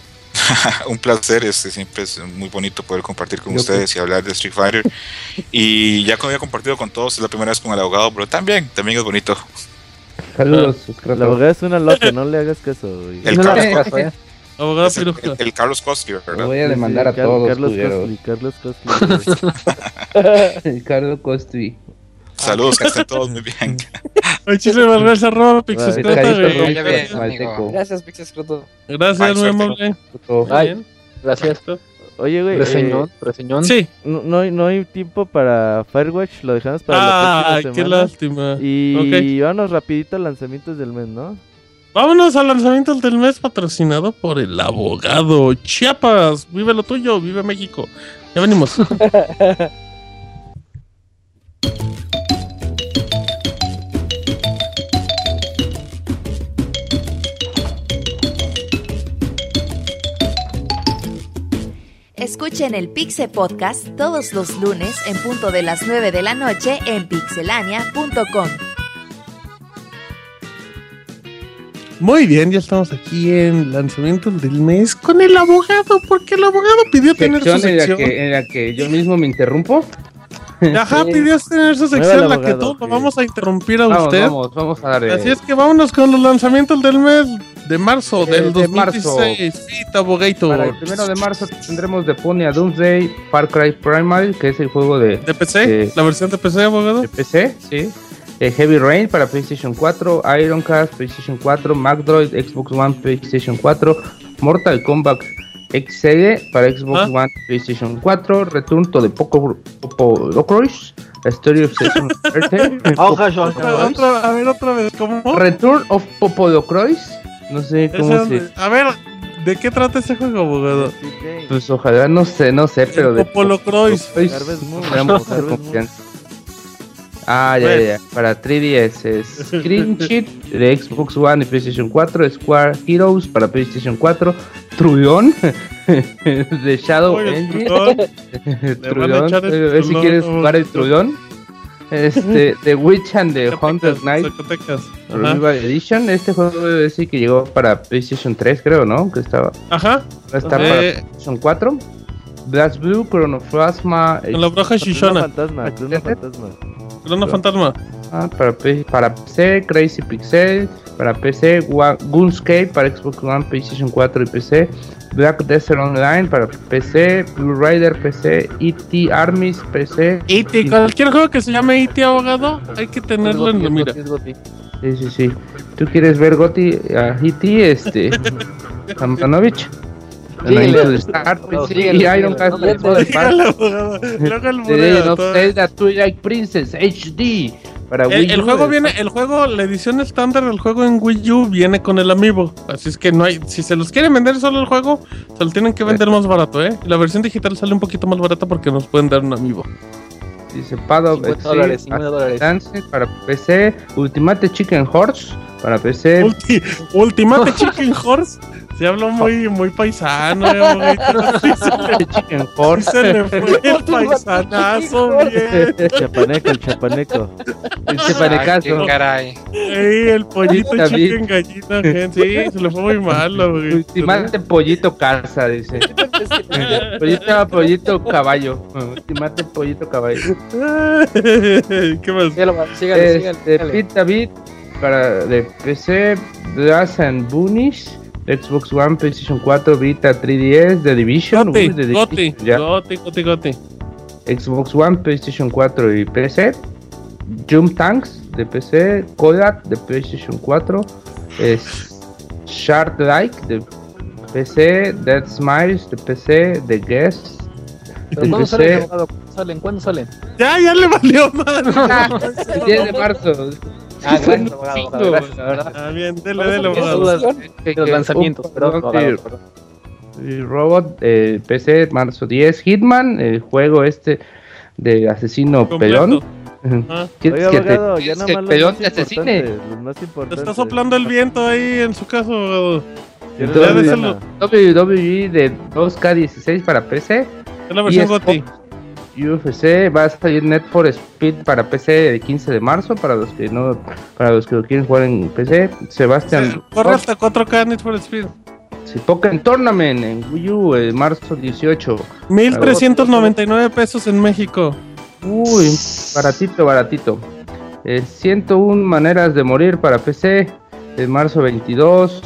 Un placer, este siempre es muy bonito poder compartir con Yo ustedes y hablar de Street Fighter. y ya que había compartido con todos, es la primera vez con el abogado, pero también, también es bonito. Saludos, La Scroto. abogada es una loca, no le hagas caso, güey. El no le Carlos, hagas caso, ¿eh? Abogado es el, el- el Carlos Costner, Lo ¿verdad? voy a demandar sí, a Car- todos, Carlos. Costly, Carlos Costly. Carlos Costri. Saludos, que estén todos muy bien. Muchísimas gracias, arroba amigo. Gracias, Pixescroto. Gracias, muy amable. Gracias. Oye, güey. Reseñón, eh, reseñón. Sí. no, no, hay, no hay tiempo para Firewatch, lo dejamos para la Ah, próxima qué semana. lástima. Y vámonos rapidito a lanzamientos del mes, ¿no? Vámonos al lanzamiento del mes patrocinado por el abogado Chiapas. Vive lo tuyo, vive México. Ya venimos. Escuchen el Pixe Podcast todos los lunes en punto de las 9 de la noche en pixelania.com. Muy bien, ya estamos aquí en lanzamiento del mes con el abogado, porque el abogado pidió tener su Sección en la, que, en la que yo mismo me interrumpo. Ajá, Sí. pidió tener su sección, al la que abogado, todos lo vamos a interrumpir a Vamos, usted. vamos, vamos a darle. Así es que vámonos con los lanzamientos del mes de marzo Eh, del de marzo. 2016. Sí, Abogator. Para el primero de marzo tendremos de Pony a Doomsday, Far Cry Primal, que es el juego de, ¿De PC? Eh, ¿La versión de PC, abogado? de PC, sí. Eh, Heavy Rain para PlayStation 4, Ironcast, PlayStation 4, MacDroid, Xbox One, PlayStation 4, Mortal Kombat XL para Xbox Ah. One, PlayStation 4, Return to the Poco Popo Locroix, Story of Session Oja, oja, Otra- a ver, otra vez, ¿cómo? Return of Popolocroix, no sé cómo Ese- se... A ver, ¿de qué trata ese juego, abogado? Pues ojalá, no sé, no sé, pero de Popolo Croix. Confianza. Ah, ya, ya, ya. Para 3DS es Screen Sheet de Xbox One y PlayStation 4, Square Heroes para PlayStation 4, Trullón de Shadow Engine. Trullón, el eh, ver si quieres jugar el Trullón. Este, The Witch and the Hunter Zacatecas, Knight. Revival Edition. Este juego debe decir que llegó para PlayStation 3, creo, ¿no? Que estaba. Ajá. Está para Eh, PlayStation 4. Blast Blue, Chronoplasma. con la bruja Crono Shishona. fantasma, Crono fantasma. Crono Fantasma. Ah, para, P- para PC, Crazy Pixel, para PC, Goonscape, para Xbox One, PlayStation 4 y PC, Black Desert Online para PC, Blue Rider PC, E.T. Armies PC. E.T. Cualquier juego que se llame E.T. abogado, hay que tenerlo en la mira. Sí, sí, sí. ¿Tú quieres ver Goti a E.T. Este, No, PC, síguele, y síguele, Iron Cast. Luego el modelo, Twilight Princess HD para El, Wii el U. juego viene, el juego, la edición estándar del juego en Wii U viene con el amiibo. Así es que no hay, si se los quieren vender solo el juego, se lo tienen que vender más barato, eh. La versión digital sale un poquito más barata porque nos pueden dar un amiibo. Dice Pad of 50 Exile, dólares, 50 dólares. Dance para PC, Ultimate Chicken Horse para PC, Ulti- Ultimate Chicken Horse. Se habló muy, muy paisano, eh. Sí se se le fue el paisanazo, bien. Chapaneco, el chapaneco. dice Ay, qué Panecaso, caray. Ey, el pollito chicken gallina, gente. Sí, se le fue muy malo, güey. Ultimate Pollito Casa, dice. Pollito, pollito Caballo, Ultimate Pollito Caballo. ¿Qué más? Sígale, sígale, Este, sígale. Pete David para de PC, Blast and Boonish, Xbox One, PlayStation 4, Vita, 3DS, The Division, Goti, uy, The Goti. Goti, Goti, Goti. Xbox One, PlayStation 4 y PC. Jump Tanks de PC. Kodak de PlayStation 4. Es Shard Like de PC. Dead Smiles de PC. The Guest ¿Pero de ¿Cuándo salen, PC. salen? ¿Cuándo salen? Ya, ya le valió madre. 10 de marzo. Ah, gracias, abogado, cinco, abogado, gracias. la verdad. Ah, bien, dele, dele, abogado. de los lanzamientos, abogado, y Robot eh, PC marzo 10 Hitman el juego este de asesino pelón Ah, ¿Quieres Oye, que te- ya que pelón te asesine? Te está soplando el viento ahí en su caso. WWE de 2K16 para PC. Es la versión Y GOTY. UFC va a salir Net for Speed para PC el 15 de marzo para los que no para los que lo quieren jugar en PC. Sebastián Corre hasta 4K Need for Speed. si Pokémon Tournament en Wii U el marzo 18. 1399 pesos en México. Uy, baratito, baratito. Eh, 101 maneras de morir para PC de marzo 22.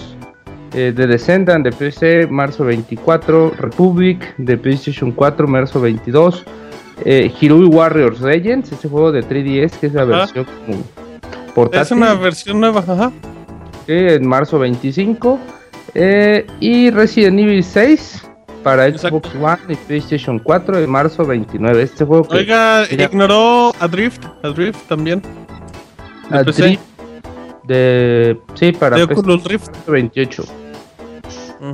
Eh, The Descendant de PC, marzo 24. Republic de PlayStation 4, marzo 22. Eh, Hirui Warriors Legends, ese juego de 3DS que es la versión portátil. Es una versión nueva, ajá. que en marzo 25. Eh, y Resident Evil 6 para Xbox One y PlayStation 4 en marzo 29. Este juego que Oiga, Mira. ignoró Adrift, Adrift también. de a PC. Drift de sí para De Oculus Rift. 28.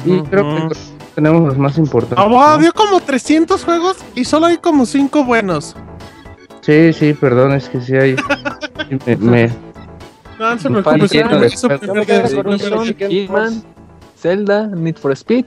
Y Ujú, creo que ujú. Tenemos los más importantes. Abogado, ¿no? dio como 300 juegos y solo hay como 5 buenos. Sí, sí, perdón, es que sí hay. sí me, me- No, no se preocupe, Zelda, Need for Speed,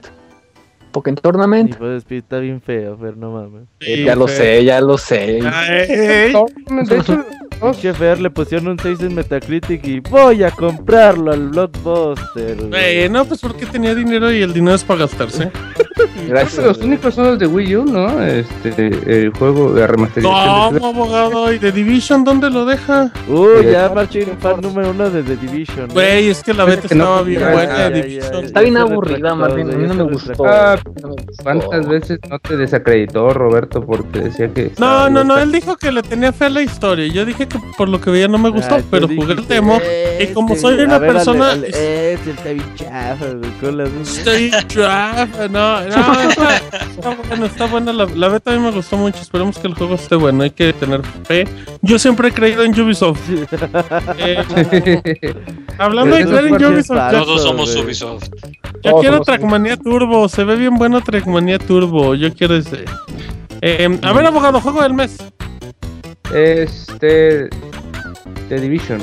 Pokémon Tournament. Y Speed está bien feo, pero no mames. Sí, ya lo sé, ya lo sé. Ay. De hecho, Che Fer le pusieron un 6 en Metacritic y voy a comprarlo al Blockbuster. Güey, no, pues porque tenía dinero y el dinero es para gastarse. Gracias. los únicos son los de Wii U, ¿no? Este, el juego de remasterización. ¿Cómo, abogado? ¿Y The Division dónde lo deja? Uy, ya Marching fan número uno de The Division. ¿no? Güey, es que la beta que no estaba bien buena Está bien aburrida, Martín. A mí no me gustó. Ah, No me gustó. ¿Cuántas veces no te desacreditó Roberto porque decía que... No, no, no, él dijo que le tenía fe a la historia. Yo dije que por lo que veía no me gustó, Ay, tú pero jugué el demo. Y como soy este, una ver, persona. ale- ale- Este está bien chafa, güey, con las Estoy chafa, no, no, está, está buena, está buena. La, la beta a mí me gustó mucho. Esperemos que el juego esté bueno. Hay que tener fe. Yo siempre he creído en Ubisoft. Eh, hablando de creer en Ubisoft, Todos somos. Ubisoft. Yo quiero Trackmania Turbo. Se ve bien bueno Trackmania Turbo. Yo quiero ese. Eh, a ver, abogado, juego del mes. Este... The Division.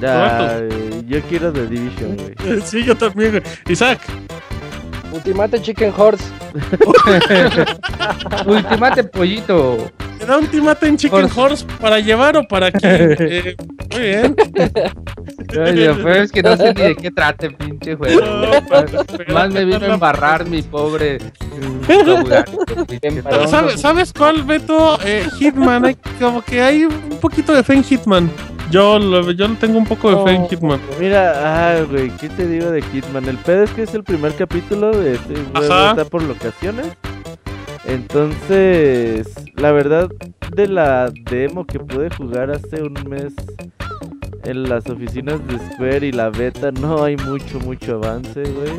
Ya, yo quiero The Division, güey. Sí, yo también. güey. Isaac. Ultimate Chicken Horse. Ultimate Pollito. ¿Te da un timate en Chicken Horse. Horse para llevar o para quién? Eh, muy bien. Oye, pues es que no sé ni de qué trate, pinche juego. No, Más me vino a embarrar mi pobre juego. ¿Sabes, ¿Sabes cuál, Beto? Eh, Hitman. Hay, como que hay un poquito de fe en Hitman. Yo, lo, yo tengo un poco de fe en Hitman. Mira, ah, güey, ¿qué te digo de Hitman? El pedo es que es el primer capítulo de este está por locaciones. Entonces, la verdad, de la demo que pude jugar hace un mes en las oficinas de Square y la beta, no hay mucho, mucho avance, güey.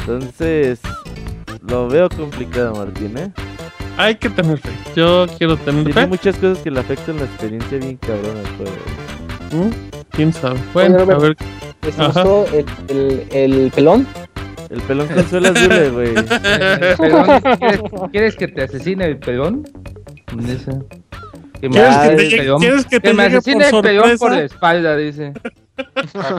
Entonces, lo veo complicado, Martín, ¿eh? Hay que tener fe. Yo quiero tener Tiene fe. muchas cosas que le afectan la experiencia bien cabrón al juego. ¿Mm? ¿Quién sabe? Bueno, Oye, a ver. ¿Les Ajá. gustó el, el, el pelón? El pelón consuela dure, güey. ¿quieres, quieres que te asesine el pelón? Ese. Que me, ¿Quieres que te, llegue- pelón. ¿quieres que te Que me asesine por el por la espalda, dice.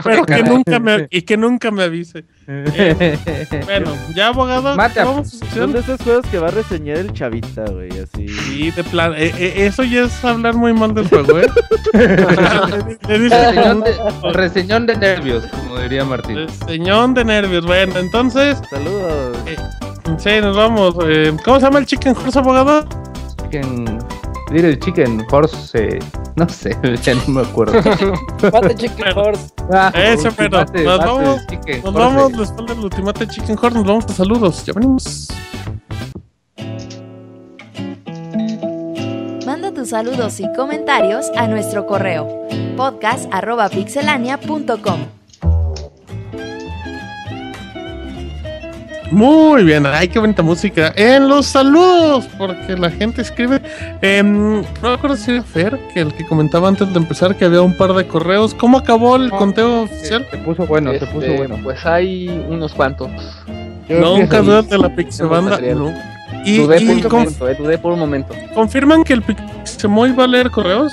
Pero que nunca me, y que nunca me avise. Bueno, ya abogado, Mate vamos a sección. de esos juegos que va a reseñar el chavita, güey, así. Sí, de plan, eh, eh, eso ya es hablar muy mal del juego, ¿eh? Reseñón de, reseñón de nervios, como diría Martín. señor de nervios. Bueno, entonces, Saludos. sí, nos vamos. Eh, ¿Cómo se llama el chicken horse abogado? Chicken, Little Chicken Horse, eh, no sé, ya no me acuerdo. Mate Chicken. Horse. Ah, Ese, pero, ultimate, nos vamos- Chicken Nos Horse. vamos después del ultimate chicken horse. Nos vamos a saludos. Ya venimos. Manda tus saludos y comentarios a nuestro correo podcast.pixelania.com. Muy bien, ay, qué bonita música. En los saludos, porque la gente escribe. em, no me acuerdo si era Fer, que el que comentaba antes de empezar que había un par de correos. ¿Cómo acabó el conteo oficial? Se puso bueno, se puso Este, bueno. Pues hay unos cuantos. Yo Nunca dudas de la Pixebanda. material. No. Y, dudé, y por momento, eh, dudé por un momento. confirman que el Pixemoy va a leer correos.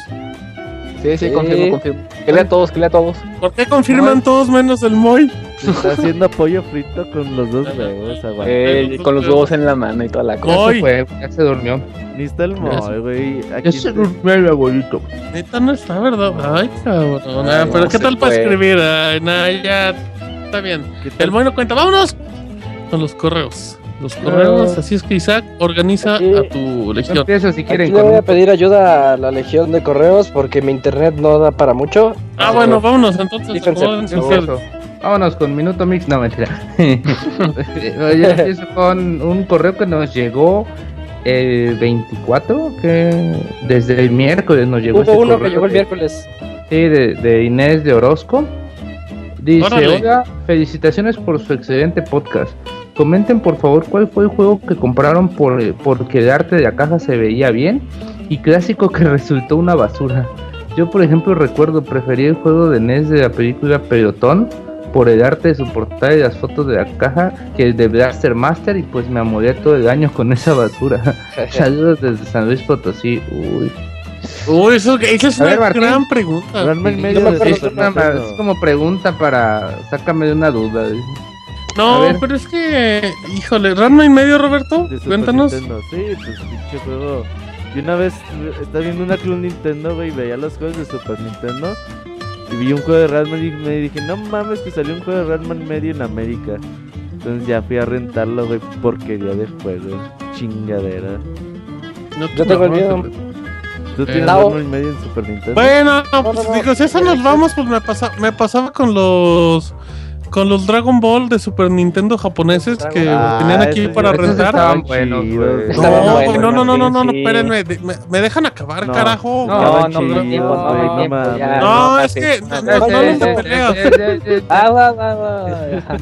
Sí, sí, Sí. confirmo, confirmo. Que lea a todos, que lea a todos. ¿Por qué confirman todos menos el Moy? Se está haciendo pollo frito con los dos huevos, aguanta. Eh, con los huevos en la mano y toda la cosa. Se fue, ya se durmió. Ni está el moy, güey. Aquí Ya se durmió el abuelito. Neta no está, ¿verdad? Ay, cabrón. Ah, Ay, pero no ¿qué tal para puede. escribir? Ay, nah, ya está bien. El Moy no cuenta. ¡Vámonos! Con los correos. Los correos. Así es que Isaac organiza Aquí- a tu legión. empiezo si Aquí quieren le con voy a pedir ayuda a la legión de correos porque mi internet no da para mucho. Ah, bueno, vámonos entonces. Fíjense, Vámonos con Minuto Mix, no mentira. Yo empiezo con un correo que nos llegó el 24, que desde el miércoles nos llegó Hubo este uno que llegó el de- miércoles. Sí, de, de Inés de Orozco. Dice, Órale. hola, felicitaciones por su excelente podcast. Comenten por favor cuál fue el juego que compraron por, porque el arte de la caja se veía bien y clásico que resultó una basura. Yo por ejemplo recuerdo preferí el juego de NES de la película Pelotón por el arte de su portada y las fotos de la caja que el de Blaster Master y pues me amolé todo el año con esa basura. Saludos desde San Luis Potosí. Uy. Uy, eso, esa es A una ver, Martín. gran pregunta. Ranma en Sí, medio no de es, una- es como pregunta para sácame de una duda. A No, pero es que, híjole, Ranma y medio, Roberto, cuéntanos. Nintendo. Sí, pues pinche juego. Y una vez estaba viendo una Club Nintendo, güey, y veía los juegos de Super Nintendo. Y vi un juego de Ratman y me dije, no mames, que salió un juego de Ratman medio en América. Entonces ya fui a rentarlo, güey, porquería de juego. Chingadera. No Yo tengo el mío. ¿Tú tienes Tao. Ratman medio en Super Nintendo? Bueno, pues no, no. digo, si eso nos vamos, pues me, pasa, me pasaba con los con los Dragon Ball de Super Nintendo japoneses que Ah, tenían aquí para rentar. estaban buenos, No, no, no, no, no, no, no, espérenme, de- me, me dejan acabar, No. carajo. No, no, no, tiempo, no, tiempo, ya. No, no, es que no, Ah, no, no. Ah.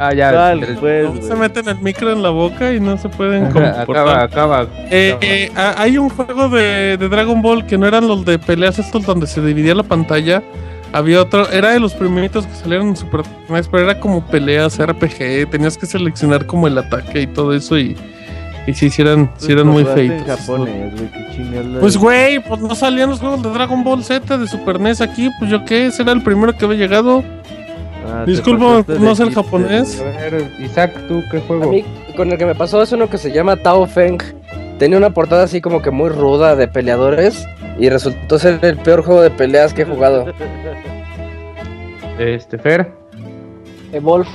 Ah, ya. ¿Cuál, tres- pues, se meten el micro en la boca y no se pueden acaba, comportar. acaba. Eh, eh, ah, hay un juego de, de Dragon Ball que no eran los de peleas estos donde se dividía la pantalla. Había otro, era de los primeritos que salieron en Super NES, pero era como peleas RPG. Tenías que seleccionar como el ataque y todo eso y, y si hicieran, si eran muy feitos. japonés. Pues güey, pues no salían los juegos de Dragon Ball Z de Super NES aquí, pues yo qué, ese era el primero que había llegado. Ah, Disculpa, no sé el japonés. A ver, Isaac, ¿tú qué A juego? mí, con el que me pasó es uno que se llama Tao Feng. Tenía una portada así como que muy ruda de peleadores y resultó ser el peor juego de peleas que he jugado. Este, Fer. Evolve.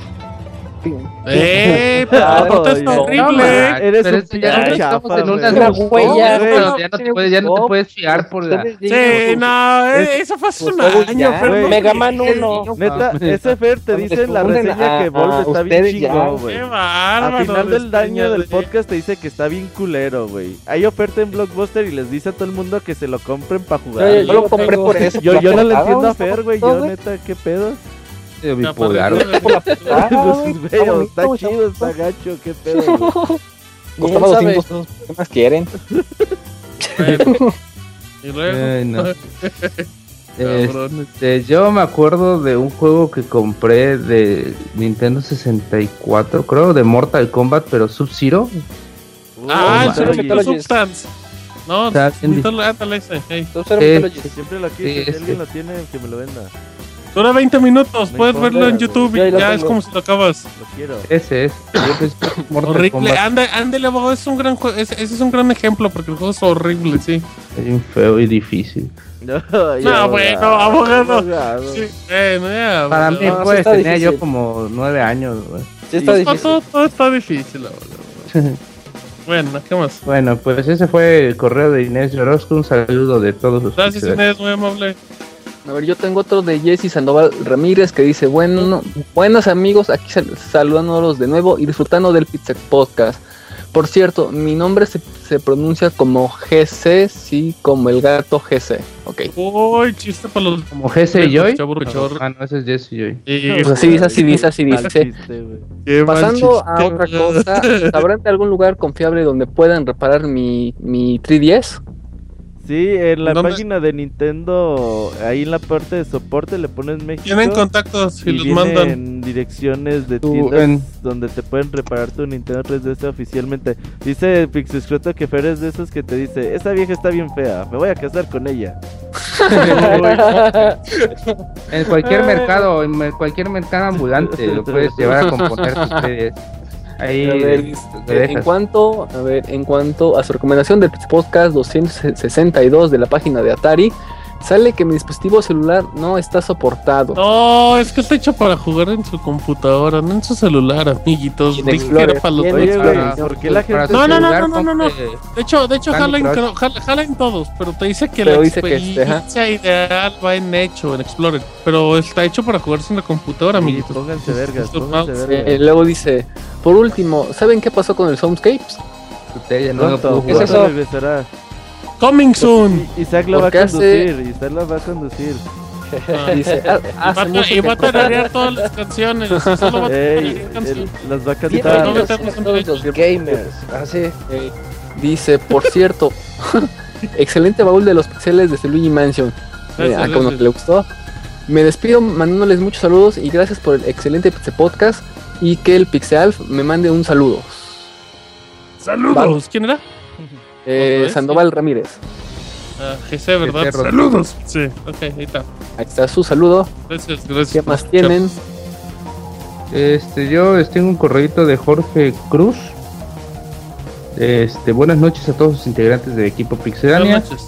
¡Eh! pero no, horrible! man. Eres Pero un esto ya no estamos en una güey. Una discusión, huella. güey, Pero Ya no te puedes, ya no te puedes fiar por la. Sí, no, eh, eso fue hace un año, pero Mega Man 1. Neta, ese Fer te dice en la reseña que Volve a está bien chingón, güey. Qué A bárbaro. final del daño del podcast te dice que está bien culero, güey. Hay oferta en Blockbuster y les dice a todo el mundo que se lo compren para jugar. Yo- lo compré por eso. Yo, no le entiendo a Fer, güey. Yo neta, ¿qué pedo? Ya, bipolar. la está chido, está gacho, ¿qué pedo? Costaba? 200 pesos. ¿Qué más quieren? Bueno, y luego. Ay, no. Este, yo me acuerdo de un juego que compré de Nintendo 64, creo, de Mortal Kombat, pero Sub-Zero. Ah, Super Super Mythologies. Substance. No, Mytholo- ándale ese, Mythologies. Siempre lo quiero, si alguien lo tiene, que me lo venda. Dura 20 minutos, No puedes verlo en. YouTube y ya es como si lo acabas. Lo quiero. Ese es. Horrible, ande, ándale, abogado, es un gran juego, ese, ese es un gran ejemplo porque el juego es horrible, sí. es bien feo y difícil. No, No, bueno, abogado. abogado. Sí, bueno, ya, Para mí, no, pues, tenía yo como nueve años, güey. Sí, está Está- difícil. todo, todo está difícil, abogado. Bueno, ¿qué más? Bueno, pues ese fue el correo de Inés Orozco. Un saludo de todos los Gracias, Inés, muy amable. A ver, yo tengo otro de Jesse Sandoval Ramírez que dice, bueno, buenos amigos, aquí sal- saludándolos de nuevo y disfrutando del Pizza Podcast. Por cierto, mi nombre se, se pronuncia como GC, sí, como el gato GC. Ok. Uy, chiste para los. Como Jesse y Joy. Ah, no, ese es Jesse Joy. Y- Pues así dice, así dice, así dice. chiste, Pasando a otra cosa, ¿sabrán de algún lugar confiable donde puedan reparar mi, mi 3DS? Sí, en la ¿Dónde? página de Nintendo, ahí en la parte de soporte le pones México. Tienen contactos y, y los mandan. direcciones de tiendas en- donde te pueden reparar tu Nintendo 3DS oficialmente. Dice Pixiscroto que Fer es de esos que te dice, esa vieja está bien fea, me voy a casar con ella. En cualquier mercado, en cualquier mercado ambulante, lo puedes llevar a componer tus CDs. Ahí A ver, te dice, dejas. en cuanto, a ver, en cuanto a su recomendación del podcast 262 de la página de Atari, sale que mi dispositivo celular no está soportado. No, es que está hecho para jugar en su computadora, no en su celular, amiguitos. Y en Dije que Explorer. era para los Y en Oye, güey, Explorer. ¿por qué la Para gente... tu No, no, no, no, no, no, De hecho, de hecho Candy jala en, Crush. creo- jala, jala en todos, pero te dice que Pero la dice que este, ajá. experiencia ideal va en hecho, en Explorer. Pero está hecho para jugarse en la computadora, Sí, amiguitos. pónganse vergas, Esto- pónganse no, vergas. Eh, luego dice, por último, ¿saben qué pasó con el Soundscapes? Usted ya no. Regresará. Coming soon. I- Isaac lo va a conducir, Isaac lo va a conducir. Ah, Dice, "Ah, y va, a- mucho y va a tararear todas las canciones. Solo va a Ey, las va a cantar. no todos los gamers. Así. Eh, dice, por cierto, excelente baúl de los pixeles de Luigi Mansion. Eh, a como gracias. le gustó. Me despido mandándoles muchos saludos y gracias por el excelente Pixel Podcast y que el Pixelf me mande un saludo. Saludos. ¿Quién era? Eh. Sandoval Ramírez. Ah, GC, ¿verdad? GC, Saludos. Sí, ok, ahí está. Ahí está su saludo. Gracias, gracias. ¿Qué más tienen? Este, yo les tengo un correíto de Jorge Cruz. Este, buenas noches a todos los integrantes del equipo Pixelania. Buenas noches.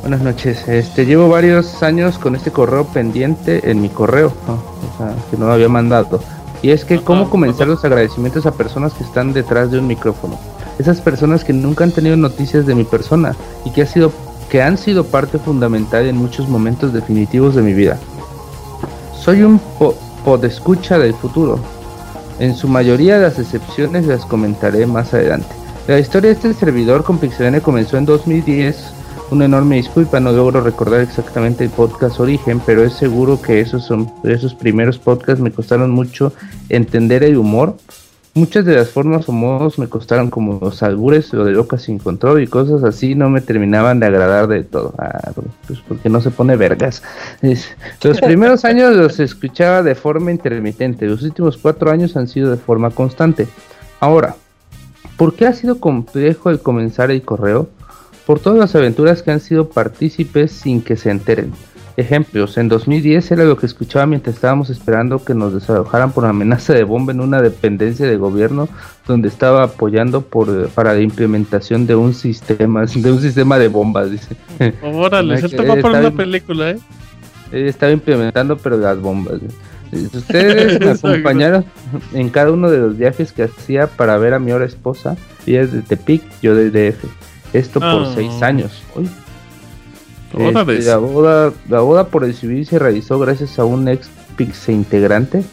Buenas noches. Este, llevo varios años con este correo pendiente en mi correo, ¿no? o sea, que no lo había mandado. Y es que Ajá, cómo comenzar ajá. los agradecimientos a personas que están detrás de un micrófono. Esas personas que nunca han tenido noticias de mi persona y que ha sido que han sido parte fundamental en muchos momentos definitivos de mi vida. Soy un po podescucha del futuro. En su mayoría las excepciones las comentaré más adelante. La historia de este servidor con Pixelania comenzó en 2010. Una enorme disculpa, no logro recordar exactamente el podcast origen, pero es seguro que esos son esos primeros podcasts me costaron mucho entender el humor. Muchas de las formas o modos me costaron como los albures, lo de locas sin control y cosas así no me terminaban de agradar de todo. Ah, pues porque no se pone vergas. Los primeros años los escuchaba de forma intermitente, los últimos cuatro años han sido de forma constante. Ahora, ¿por qué ha sido complejo el comenzar el correo? Por todas las aventuras que han sido partícipes sin que se enteren. Ejemplos, en 2010 era lo que escuchaba mientras estábamos esperando que nos desalojaran por amenaza de bomba en una dependencia de gobierno donde estaba apoyando por, eh, para la implementación de un sistema, de un sistema de bombas, dice. Órale, se va para una película, ¿eh? Él estaba implementando, pero las bombas. Ustedes me acompañaron en cada uno de los viajes que hacía para ver a mi ahora esposa. Ella es de Tepic, yo de DF. Esto por Ah. seis años. Uy. Este, la, boda, la boda por el civil se realizó gracias a un ex Pixe integrante,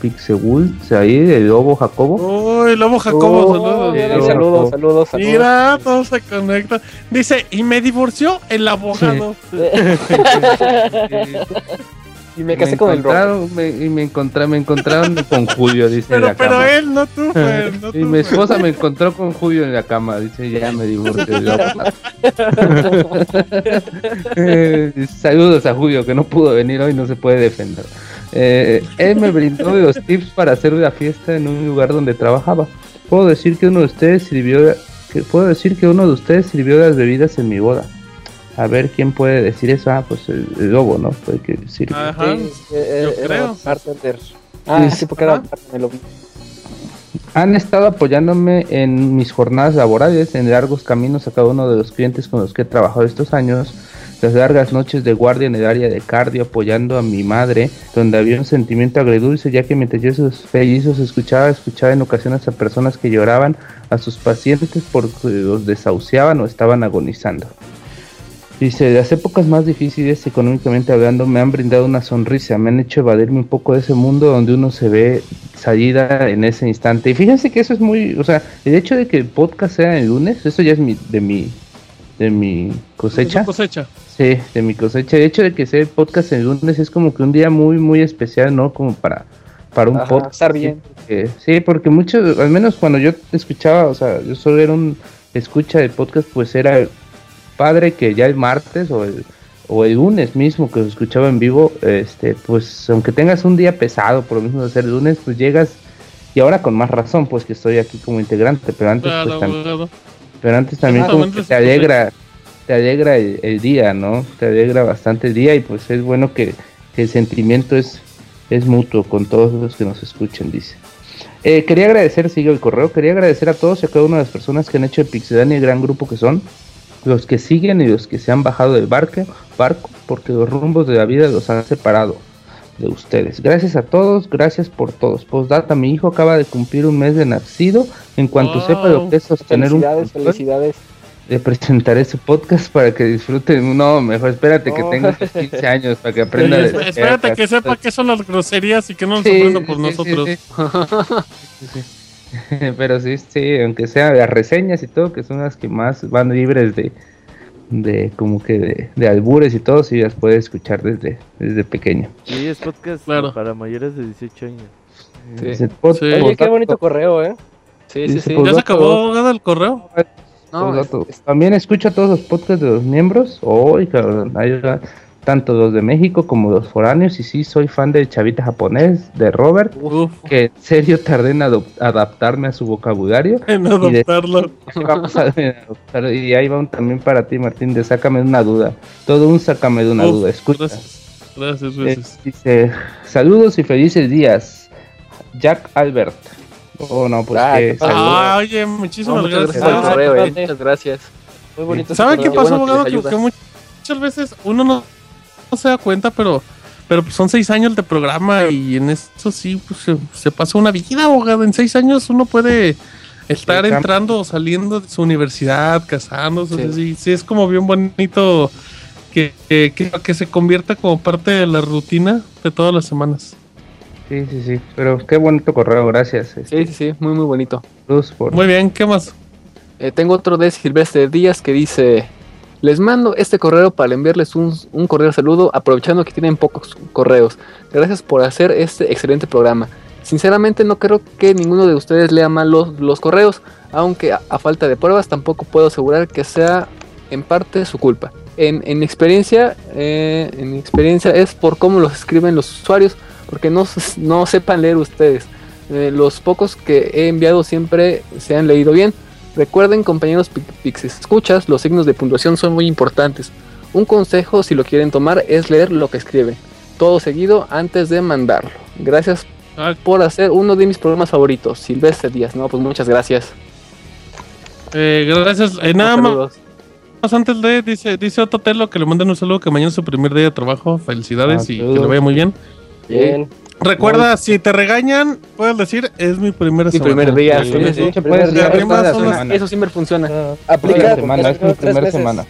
Pixegul, ahí, el lobo Jacobo. Uy, Lobo Jacobo, Oh, saludos. saludos, saludos, saludos, saludos. Mira, todo se conecta. Dice, y me divorció el abogado. y me casé con el me- y me encontraron, me encontraron con Julio, dice en la pero cama. él, no tú, Fer, no Y tú, mi Fer. esposa me encontró con Julio en la cama, dice, ya me divorcié. Eh, Saludos a Julio, que no pudo venir hoy, no se puede defender. Eh, él me brindó los tips para hacer la fiesta en un lugar donde trabajaba. Puedo decir que uno de ustedes sirvió, que puedo decir que uno de ustedes sirvió las bebidas en mi boda. A ver quién puede decir eso. Ah, pues el, el lobo, ¿no? El que sirvió. Ajá. Sí, eh, yo creo. bartender. Ah, sí, porque era. Han estado apoyándome en mis jornadas laborales, en largos caminos a cada uno de los clientes con los que he trabajado estos años, las largas noches de guardia en el área de cardio apoyando a mi madre, donde había un sentimiento agridulce, ya que mientras yo esos fellizos escuchaba, escuchaba en ocasiones a personas que lloraban a sus pacientes porque los desahuciaban o estaban agonizando. Dice, las épocas más difíciles económicamente hablando me han brindado una sonrisa, me han hecho evadirme un poco de ese mundo donde uno se ve salida en ese instante. Y fíjense que eso es muy, o sea, el hecho de que el podcast sea el lunes, eso ya es mi, de mi, de mi cosecha. Cosecha. Sí, de mi cosecha. El hecho de que sea el podcast el lunes es como que un día muy, muy especial, ¿no? Como para, para un Ajá, podcast. estar bien. porque- sí, porque muchos, al menos cuando yo escuchaba, o sea, yo solo era un escucha de podcast, pues era padre que ya el martes o el, o el lunes mismo que os escuchaba en vivo, este, pues aunque tengas un día pesado por lo mismo de ser lunes, pues llegas y ahora con más razón, pues que estoy aquí como integrante, pero antes, Claro, pues, tam- abogado. pero antes también como que te alegra, te alegra el, el día, ¿no? Te alegra bastante el día y pues es bueno que, que el sentimiento es, es mutuo con todos los que nos escuchan, dice. Eh, quería agradecer, sigue el correo, quería agradecer a todos y a cada una de las personas que han hecho de Pixedania el gran grupo que son, los que siguen y los que se han bajado del barco, barco, porque los rumbos de la vida los han separado de ustedes. Gracias a todos, gracias por todos. Postdata, mi hijo acaba de cumplir un mes de nacido. En cuanto Wow. sepa lo que es sostener un Felicidades, control, felicidades. le presentaré su podcast para que disfruten. No, mejor espérate que No. tenga unos 15 años para que aprenda. De- espérate que sepa qué son las groserías y que no nos Sí, sorprenda por sí, nosotros. Pero sí, sí, aunque sea las reseñas y todo, que son las que más van libres de, de como que de, de albures y todo, sí las puede escuchar desde, desde pequeño. Sí, es podcast Claro. para mayores de 18 años. Sí. Dice, "Pod- Sí. Oye, qué bonito correo, ¿eh? Sí, sí, sí. ¿Ya se acabó abogado el correo? No. También escucho todos los podcasts de los miembros. Hoy, cabrón, ahí va, tanto los de México como los foráneos. Y sí, soy fan del chavita japonés, de Robert, Uf, que en serio tardé en adaptarme a su vocabulario. en Y de- adoptarlo. Sí, vamos a adoptar. Y ahí va un también para ti, Martín, de sácame de una duda. Todo un sácame de una Uf, duda. Escucha. Gracias, gracias, Eh, gracias. dice, saludos y felices días. Jack Albert. Oh, no, pues Ah, que. Ah, oye, muchísimas gracias. correo, eh. Muchas gracias. Muy bonito. ¿Saben qué pasó, abogado? Que, que muchas veces uno no, no se da cuenta, pero, pero pues son seis años de programa y en eso sí pues, se, se pasa una vida, abogado. En seis años uno puede estar Sí, entrando o saliendo de su universidad, casándose. o sea, Sí. Sí, sí, es como bien bonito que, que, que, que se convierta como parte de la rutina de todas las semanas. Sí, sí, sí. Pero qué bonito correo, gracias. Este, Sí, sí, sí, muy, muy bonito. Luz por... Muy bien, ¿qué más? Eh, tengo otro de Silvestre Díaz que dice: Les mando este correo para enviarles un, un saludo, aprovechando que tienen pocos correos. Gracias por hacer este excelente programa. Sinceramente, no creo que ninguno de ustedes lea mal los, los correos, aunque a, falta de pruebas, tampoco puedo asegurar que sea en parte su culpa. En, en experiencia, eh, en experiencia es por cómo los escriben los usuarios, porque no, no sepan leer ustedes. Eh, los pocos que he enviado siempre se han leído bien. Recuerden, compañeros pi- Pixis, escuchas, los signos de puntuación son muy importantes. Un consejo, si lo quieren tomar, es leer lo que escriben. Todo seguido antes de mandarlo. Gracias Ah, por hacer uno de mis programas favoritos, Silvestre Díaz. No, pues muchas gracias. eh, gracias. Eh, nada más. Antes de, dice, dice Otto Telo que le mandan un saludo que mañana es su primer día de trabajo. Felicidades Ah, y que le vaya muy bien. Bien. Recuerda, si te regañan, puedes decir, es mi primera Mi semana. primer día, Sí, sí, sí, sí. Primer día. las-. Eso siempre funciona. Toda Aplica. la semana, es mi primera semana.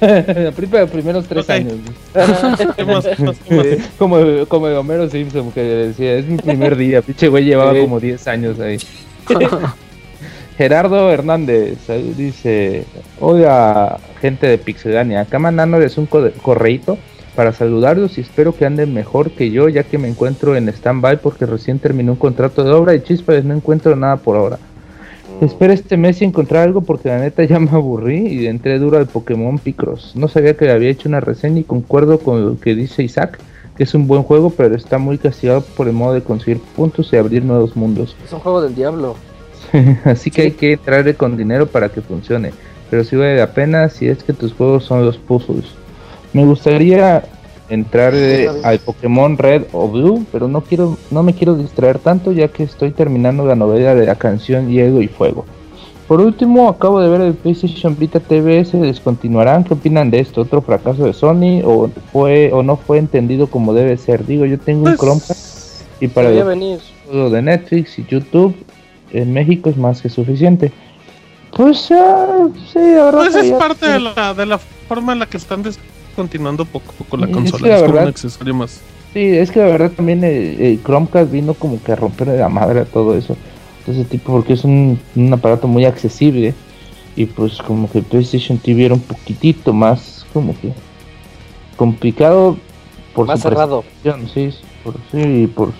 Los primeros tres años. Sí, como, como Homero Simpson que decía, es mi primer día, pinche güey llevaba Sí. como 10 años ahí. Gerardo Hernández dice, hola gente de Pixelania, acá mandándoles un co- correíto para saludarlos y espero que anden mejor que yo ya que me encuentro en stand-by porque recién terminé un contrato de obra y chispas no encuentro nada por ahora. Espero este mes y encontrar algo porque la neta ya me aburrí y entré duro al Pokémon Picross. No sabía que había hecho una reseña y concuerdo con lo que dice Isaac, que es un buen juego, pero está muy castigado por el modo de conseguir puntos y abrir nuevos mundos. Es un juego del diablo. Así que hay que entrarle con dinero para que funcione. Pero si vale la pena si es que tus juegos son los puzzles. Me gustaría entrar al Pokémon Red o Blue, pero no quiero, no me quiero distraer tanto ya que estoy terminando la novela de la canción Hielo y Fuego. Por último, acabo de ver el PlayStation Vita TV, se descontinuarán. ¿Qué opinan de esto? ¿Otro fracaso de Sony o fue o no fue entendido como debe ser? Digo, yo tengo un Pues, Chromecast y para venir. lo de Netflix y YouTube en México es más que suficiente. Pues ah, sí, verdad. Pues es parte de la, de la forma en la que están descontinuando poco a poco la Es consola. que la Es como verdad- un accesorio más. Sí, es que la verdad también el, el Chromecast vino como que a romperle la madre a todo eso. Ese tipo, porque es un, un aparato muy accesible. Y pues como que el PlayStation TV era un poquitito más como que complicado por Más su cerrado. sí, por, sí, por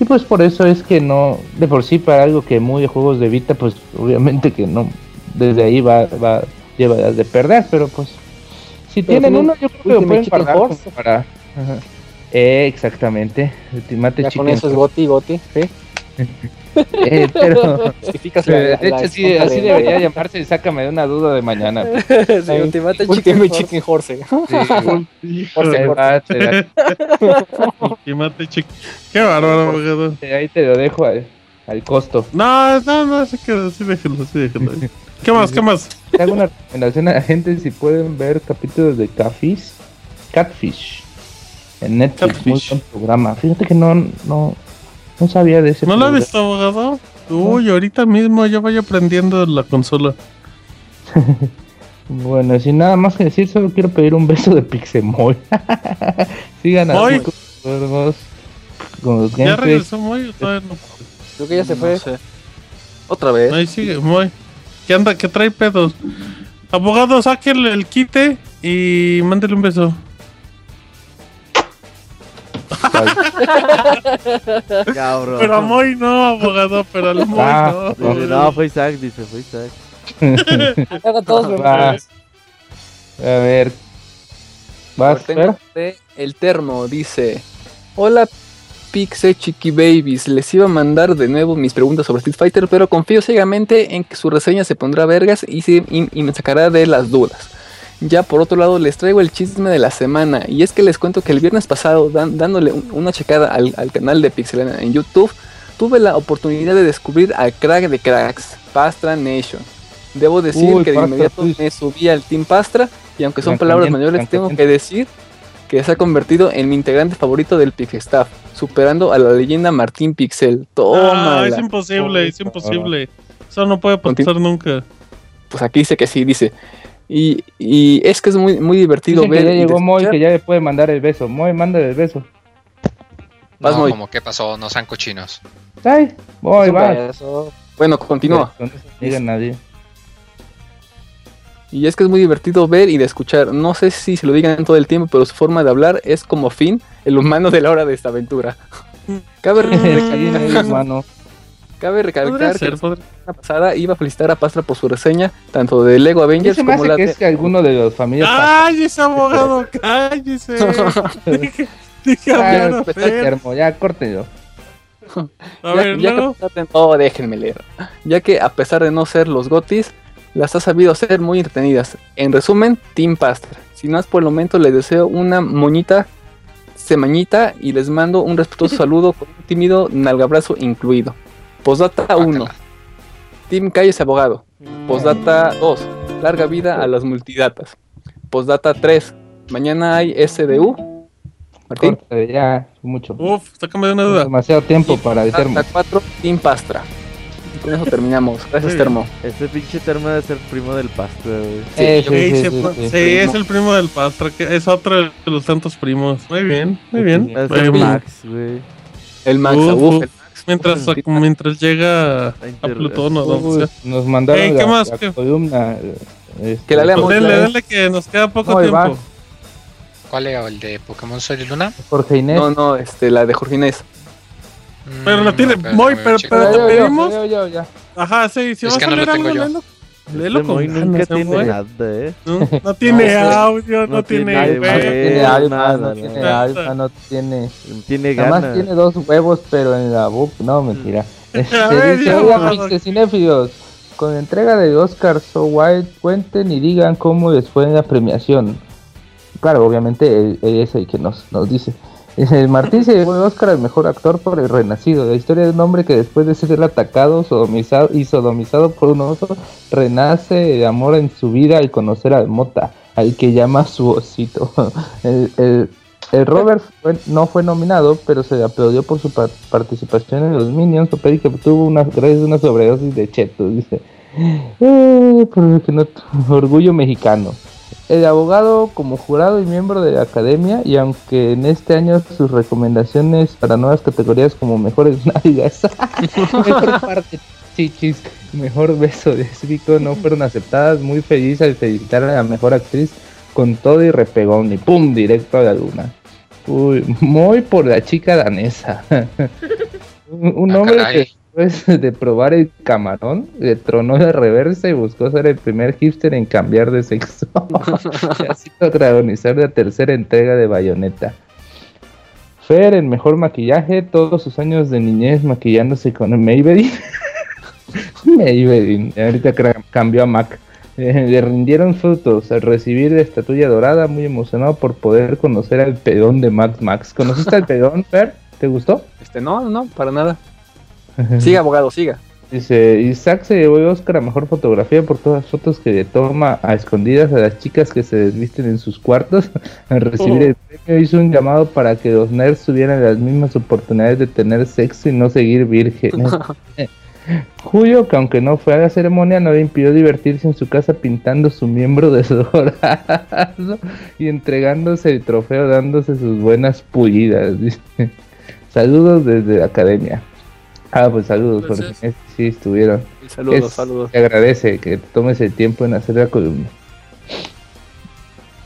y pues por eso es que no, de por sí para algo que muy de juegos de Vita, pues obviamente que no, desde ahí va, va, llevadas de perder, pero pues si Pero tienen uno, yo creo que lo Ultimate pueden Chicken guardar para. Ajá. Eh, exactamente, Ultimate Ya Chicken con eso es goti, goti. ¿sí? Eh, pero, de hecho, sí, así de- debería llamarse. Sácame de una duda de mañana. Sí, Ultimate Chicken, Chicken Horse. Sí, Horse, horse. Ultimate chick. Qué bárbaro, abogado. ahí te lo dejo al, al costo. No, no, no, sí, déjelo, sí, déjelo. ¿Qué más, qué más? Te hago una recomendación a la gente si pueden ver capítulos de Catfish. Catfish. En Netflix, Catfish. muy buen programa. Fíjate que no, no, no sabía de ese ¿No lo has visto, abogado? Uy, ahorita mismo ya vaya aprendiendo la consola. Bueno, sin nada más que decir, solo quiero pedir un beso de Pixemoy. Sigan a Moy. juegos con los ¿Ya regresó muy o todavía no? Creo que ya se fue. Sé. Otra vez. Ahí sigue, muy. ¿Qué anda? ¿Qué trae pedos? Abogado, sáquenle el quite y mándele un beso. Cabrón. Pero a Moy no, abogado, pero a Moy Ah, no. Dice, no, fue Isaac, dice, fue Isaac. Todos Va. A ver. ¿Vas, el termo, dice. Hola Pixe Chiqui Babies, les iba a mandar de nuevo mis preguntas sobre Street Fighter, pero confío ciegamente en que su reseña se pondrá vergas y, se- y- y me sacará de las dudas. Ya por otro lado les traigo el chisme de la semana y es que les cuento que el viernes pasado dan- dándole un- una checada al, al canal de Pixelana en YouTube tuve la oportunidad de descubrir al crack de cracks, Pastra Nation. Debo decir Uy, que de inmediato me subí al Team Pastra y aunque son palabras mayores tengo que decir que se ha convertido en mi integrante favorito del Pixestaff, superando a la leyenda Martín Pixel. Toma. Ah, es imposible, es imposible. Eso no puede pasar nunca. Pues aquí dice que sí, dice. Y, y es que es muy, muy divertido Dicen que ver. ya y llegó Moy, que ya le puede mandar el beso. Moy, mándale el beso. Vas, No, Moy. como que pasó, no sean cochinos. Ay, Moy, Un va. beso. Bueno, continúa. No se diga nadie. Y es que es muy divertido ver y de escuchar. No sé si se lo digan todo el tiempo, pero su forma de hablar es como Finn, el humano de la hora de esta aventura. Cabe, Sí, recalcar, hermano. cabe recalcar que ser, la semana pasada iba a felicitar a Pastra por su reseña, tanto de Lego Avengers Ese me como hace la que de... es alguno de los familias. ¡Cállese, abogado! ¡Cállese! Dije- Dije Ah, pues, termo, ya córtenlo. A Ya- ver, ya que oh, déjenme leer. Ya que a pesar de no ser los gotis, las ha sabido hacer muy entretenidas. En resumen, Team Pastra. Sin más por el momento, les deseo una moñita semañita y les mando un respetuoso saludo con un tímido nalgabrazo incluido. Postdata 1. Team Calles Abogado. Postdata 2. Larga vida a las multidatas. Postdata 3. Mañana hay SDU. Martín. Córtale, ya, mucho. Uf, sácame de una duda. Demasiado tiempo para termo. Postdata 4. Team Pastra. Con eso terminamos. Gracias. Termo. Ese pinche termo debe ser primo del pasto, güey. Sí, sí, Sí, sí, se sí, fue- sí. sí, es el primo del pastor, que es otro de los tantos primos. Muy bien, muy bien. Ser bien. Max, güey. El Max, Uf, uf, uf. el Mientras, mientras llega a Plutón o donde Uy, sea. nos mandaron Ey, ¿qué la, más? la ¿Qué? columna. eh, Que la leamos. Eh. dele que nos queda poco tiempo. ¿Cuál era el de Pokémon Sol y Luna? Jorge Inés. No, no, este, la de Jorge Inés. Pero la tiene Mm, muy, déjame pero- pero- te pedimos? ya, ya, ya. Ajá, sí, si Es vas que a no leer algo, yo. léelo. Léelo con Moy nunca eh, tiene nada, eh. No, no tiene No, audio, no, no tiene no tiene alfa, nada, no no. tiene no tiene. Tiene Nada más ganas. tiene dos huevos, pero en la boca. No, mentira. Este, A ver, dice, cinéfilos, con la entrega de Oscar So White, cuenten y digan cómo les fue en la premiación. Claro, obviamente él, él es el que nos, nos dice. Dice, Martín se llevó el Oscar al mejor actor por El Renacido, la historia de un hombre que después de ser atacado sodomizado, y sodomizado por un oso, renace de amor en su vida al conocer al Mota, al que llama su osito. El, el- el Robert no fue nominado, pero se le aplaudió por su par- participación en los Minions, papel que obtuvo una, gracias a una sobredosis de chetos, dice. Eh, por lo que no orgullo mexicano. El abogado como jurado y miembro de la academia, y aunque en este año sus recomendaciones para nuevas categorías como mejores nalgas, mejor parte chichis, mejor beso de Zico no fueron aceptadas, muy feliz al felicitar a la mejor actriz con todo y repegón y pum, directo a la luna. Uy, muy por la chica danesa. un un Ah, hombre caray. que después de probar el camarón, le tronó la reversa y buscó ser el primer hipster en cambiar de sexo. y así protagonizar la tercera entrega de Bayonetta. Fer, el mejor maquillaje, todos sus años de niñez maquillándose con Maybelline. Maybelline, ahorita cambió a Mac. Eh, le rindieron frutos al recibir la estatuilla dorada, muy emocionado por poder conocer al pedón de Max Max. ¿Conociste al pedón, Fer? ¿Te gustó? Este, no, no, para nada. Siga, abogado, siga. Dice, Isaac se llevó el Oscar a Mejor Fotografía por todas las fotos que le toma a escondidas a las chicas que se desvisten en sus cuartos. Al recibir el premio hizo un llamado para que los nerds tuvieran las mismas oportunidades de tener sexo y no seguir vírgenes. Julio, que aunque no fue a la ceremonia, no le impidió divertirse en su casa pintando su miembro desdorado y entregándose el trofeo dándose sus buenas pullidas. dice. Saludos desde la academia. Ah, pues saludos, porque Gracias. sí estuvieron. Saludos, Es- saludos. Te agradece que te tomes el tiempo en hacer la columna.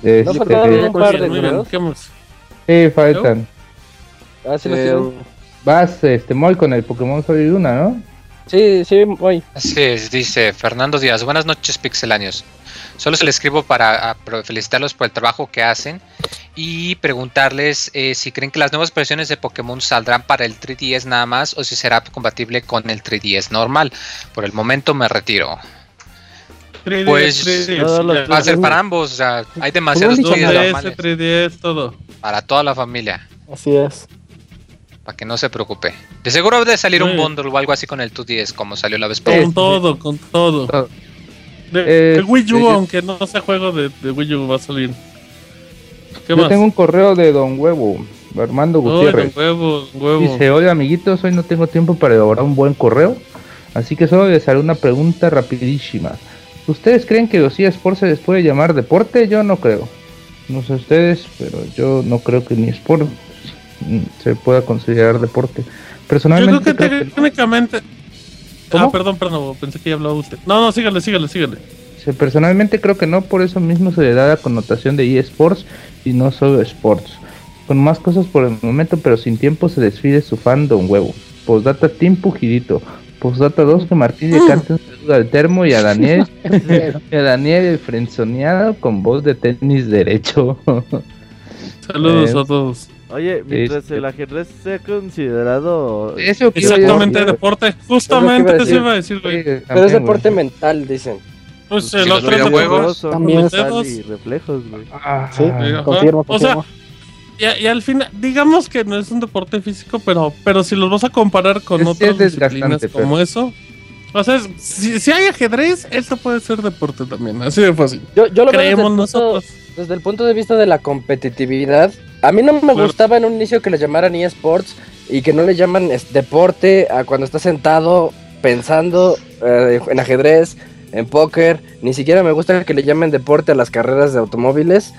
No Este, faltaron un par de números. ¿qué más? sí, faltan. Ah, sí, Eh. Vas, este, Moy, con el Pokémon Sol y Luna, ¿no? sí, sí, voy. Así es, dice Fernando Díaz. Buenas noches, pixelanios. Solo se le escribo para ah, felicitarlos por el trabajo que hacen y preguntarles eh, si creen que las nuevas versiones de Pokémon saldrán para el 3DS nada más o si será compatible con el 3DS normal. Por el momento me retiro. 3DS, Pues, 3DS, todos los ya. Va a ser para ambos, o sea, hay demasiados dicho 3DS 2DS, normales 3DS, todo. para toda la familia. Así es. Para que no se preocupe. De seguro debe salir un Sí. bundle o algo así con el 2DS como salió la vez pasada. Con todo, con todo. De, Eh, de Wii U, aunque no sea juego de, de Wii U, va a salir. ¿Qué Yo más? tengo un correo de Don Huevo, Armando Gutiérrez. huevo, huevo. Dice, hola amiguitos, hoy no tengo tiempo para elaborar un buen correo, así que solo les haré una pregunta rapidísima. ¿Ustedes creen que los eSports se les puede llamar deporte? Yo no creo. No sé ustedes, pero yo no creo que ni sport se pueda considerar deporte. Yo Personalmente creo que creo que- técnicamente. ¿Cómo? Ah, perdón, perdón, pensé que ya hablaba usted. No, no, sígale, sígale, sígale. Sí, personalmente creo que no, por eso mismo se le da la connotación de eSports y no solo sports. Con más cosas por el momento, pero sin tiempo se desfide su fan Don Huevo. Postdata Team Pujidito. Postdata 2 que Martín le cante un saludo al termo y a Daniel. y a Daniel el frenzoneado con voz de tenis derecho. Saludos Eh, a todos. Oye, mientras Este- el ajedrez sea considerado. Eso Exactamente, decir. deporte. Justamente eso iba a decir, güey. Sí, Pero es deporte güey. mental, dicen. Pues el los otro es son También y reflejos, güey. Ah, Sí, confirmo, O sea. Y, al final, digamos que no es un deporte físico, pero, pero si los vas a comparar con Es- otras es disciplinas como eso, o sea, si, si hay ajedrez, esto puede ser deporte también, así de fácil. Yo, yo lo veo desde el, Creemos punto, nosotros. desde el punto de vista de la competitividad. A mí no me Claro. gustaba en un inicio que le llamaran eSports y que no le llaman deporte a cuando estás sentado pensando eh, en ajedrez, en póker. Ni siquiera me gusta que le llamen deporte a las carreras de automóviles.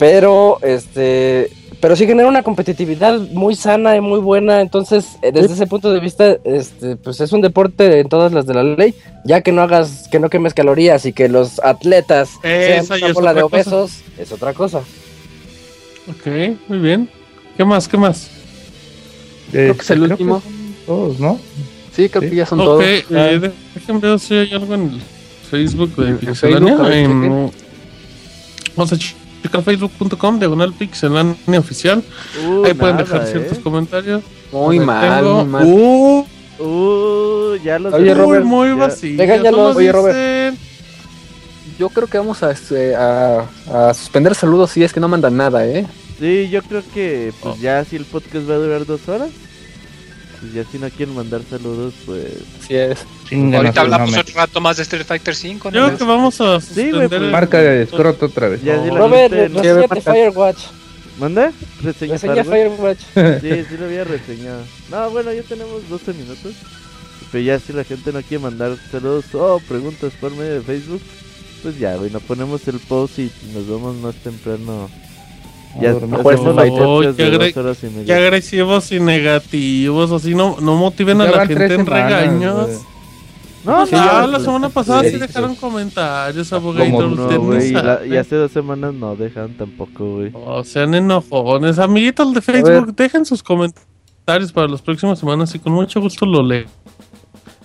Pero este pero sí genera una competitividad muy sana y muy buena. Entonces, eh, desde ese punto de vista, este, pues es un deporte en todas las de la ley, ya que no hagas, que no quemes calorías y que los atletas Esa sean una bola de cosa. obesos, es otra cosa. Ok, muy bien. ¿Qué más? ¿Qué más? Creo que es el último. Todos, ¿no? Sí, creo que ya son todos. eh, de- déjenme ver si hay algo en el Facebook de Pixelania. Facebook, a ver, en- Vamos a checar facebook.com, diagonal Pixelania oficial. Uh, Ahí pueden dejar ¿eh? ciertos comentarios. Muy mal, tengo- muy mal. Uh, Uh, ya los Oye, muy, Robert, muy ya- vacío. Oye, Robert. dicen- Yo creo que vamos a, este, a, a suspender saludos si es que no mandan nada, ¿eh? Sí, yo creo que pues Oh. ya si el podcast va a durar dos horas, pues ya si no quieren mandar saludos, pues Así es. Ahorita hablamos otro rato más de Street Fighter 5. Yo creo que vamos a Sí, güey, suspender pues, el- Marca de escroto otra vez. ya si Robert, gente no- Sí, reseñate. Firewatch. ¿Manda? Reseña Reseña Firewatch. Firewatch. Sí, sí lo había reseñado. No, bueno, ya tenemos 12 minutos. Pero ya si la gente no quiere mandar saludos o preguntas por medio de Facebook, pues ya, güey, nos ponemos el post y nos vemos más temprano. Ya dormir. Fighter. podcasts Qué horas y Qué agresivos y negativos, así no, no motiven a la gente en regaños. güey. No, Sí, no, ya no, la semana pasada sí, sí, dejaron comentarios, abogadito. no, y hace dos semanas no dejan tampoco, güey. O sean enojones. Amiguitos de Facebook, dejen sus comentarios para las próximas semanas y con mucho gusto lo leo.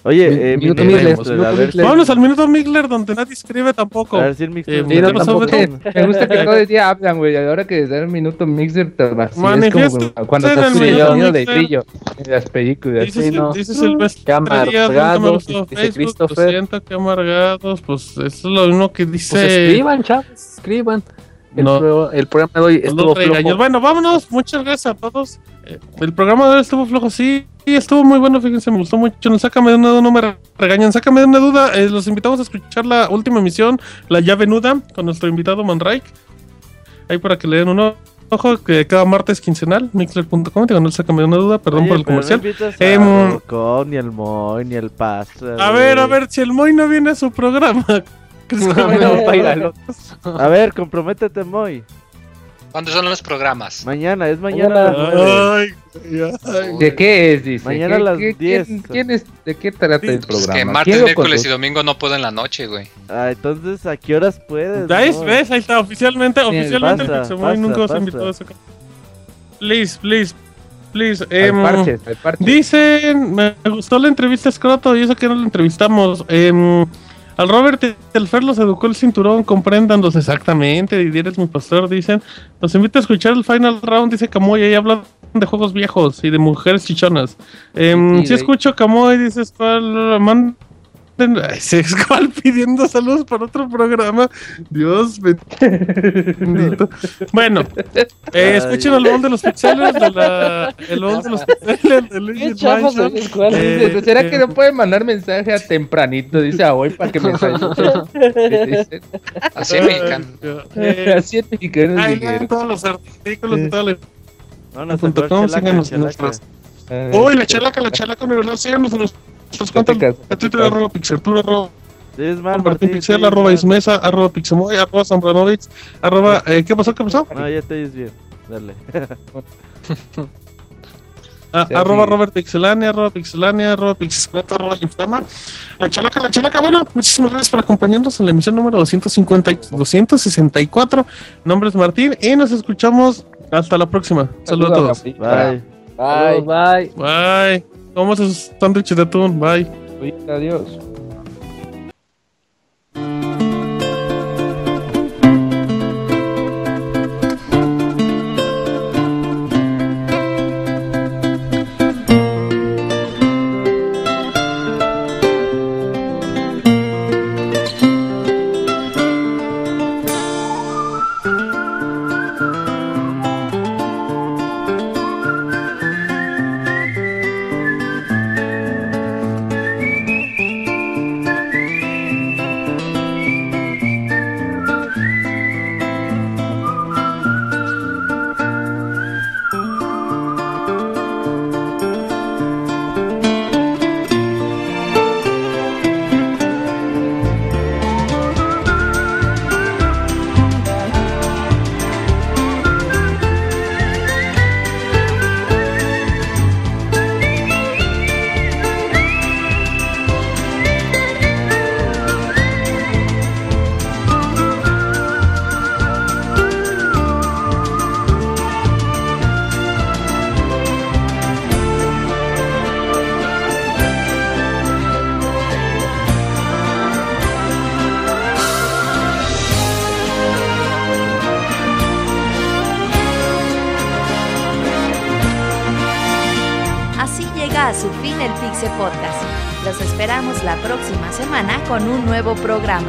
Oye, Mi- eh, minuto mi- Mixler, Mixler, minuto a ver, Mixler. Vámonos al minuto Migler donde nadie escribe tampoco. a ver si el Mixler Eh, no, tampoco. Me gusta que todo el día hablan, güey. Ahora que dan el minuto mixer, te es Manifiesta como cuando el el minuto sonido de trillo en las películas. Dice, Sí, no. dice Silvestre Qué amargados, dice Facebook, Christopher. Lo siento, qué amargados. Pues eso es lo mismo que dice. Pues escriban, chavos, escriban. El, No. pro- el programa de hoy estuvo no flojo. Bueno, vámonos. Muchas gracias a todos. Eh, El programa de hoy estuvo flojo, sí. sí, estuvo muy bueno. Fíjense, me gustó mucho. No, sácame de una duda, no me regañan. Sácame de una duda. eh, los invitamos a escuchar la última emisión, La Llave Nuda, con nuestro invitado Manraik. Ahí para que le den un ojo, que cada martes quincenal, mixler.com. Digo, no sácame de una duda, perdón Oye, por el pero no comercial. invitas Em, a Rocón, ni al Moy, ni al Pastra. A ver, a ver, si el Moy no viene a su programa. ¿Crees que. A ver, comprométete, Moy. ¿Cuándo son los programas? Mañana, es mañana. Ay, ay, ay. ¿De qué es? Dice. Mañana a ¿Qué- las qué- 10. ¿quién, quién es, ¿De qué trata el Pues programa? que ¿Quién martes, miércoles y domingo no puedo en la noche, güey. Ah, entonces, ¿a qué horas puedes? ¿Ves? ¿Ves? Ahí está, oficialmente, oficialmente pasa, el Pixemoy nunca os pasa. invitó a ca- Please, please, please. Al em, parche, al parche. Dicen, me gustó la entrevista a Scroto y eso que no lo entrevistamos. em, al Robert Telfer los educó el cinturón, compréndanlos exactamente. Didier es mi pastor, dicen. Nos invita a escuchar el final round, dice Camoy. Ahí hablan de juegos viejos y de mujeres chichonas. Em, Y si escucho Camoy, dice Squall, manden. Ay, se Squall pidiendo saludos para otro programa. Dios bendito. Bueno, eh, escuchen el bol de los pixeles, de la, el bol de los pixeles, de cuales. Eh, ¿Será eh, que no pueden mandar mensaje a tempranito? Dice a hoy para que me salude. Así mexicano. Eh, Así es mexicano. Ahí lean todos los artículos y todo. le- No, no, punto se com, chalaca, síganos en chalaca. nuestras- Cuentas. Platicas, A Twitter, arroba pixeltura, arroba Sí, es mal, Martín Martín, Pixel, sí, arroba. Ismesa, arroba Pixemoy, arroba Zambranovich, arroba... eh, ¿Qué pasó? ¿Qué pasó? No, ya te oyes bien. Dale. Ah, Sí, arroba así. Robert Pixelania, arroba Pixelania, arroba Pixelata, arroba Inflama. La chalaca, la chalaca. Bueno, muchísimas gracias por acompañarnos en la emisión número 250, y- 264. Nombre es Martín y nos escuchamos hasta la próxima. Saludos a todos. Bye. Bye. Bye. Bye. Vamos a sus sándwiches de atún. Bye. Adiós. Programa.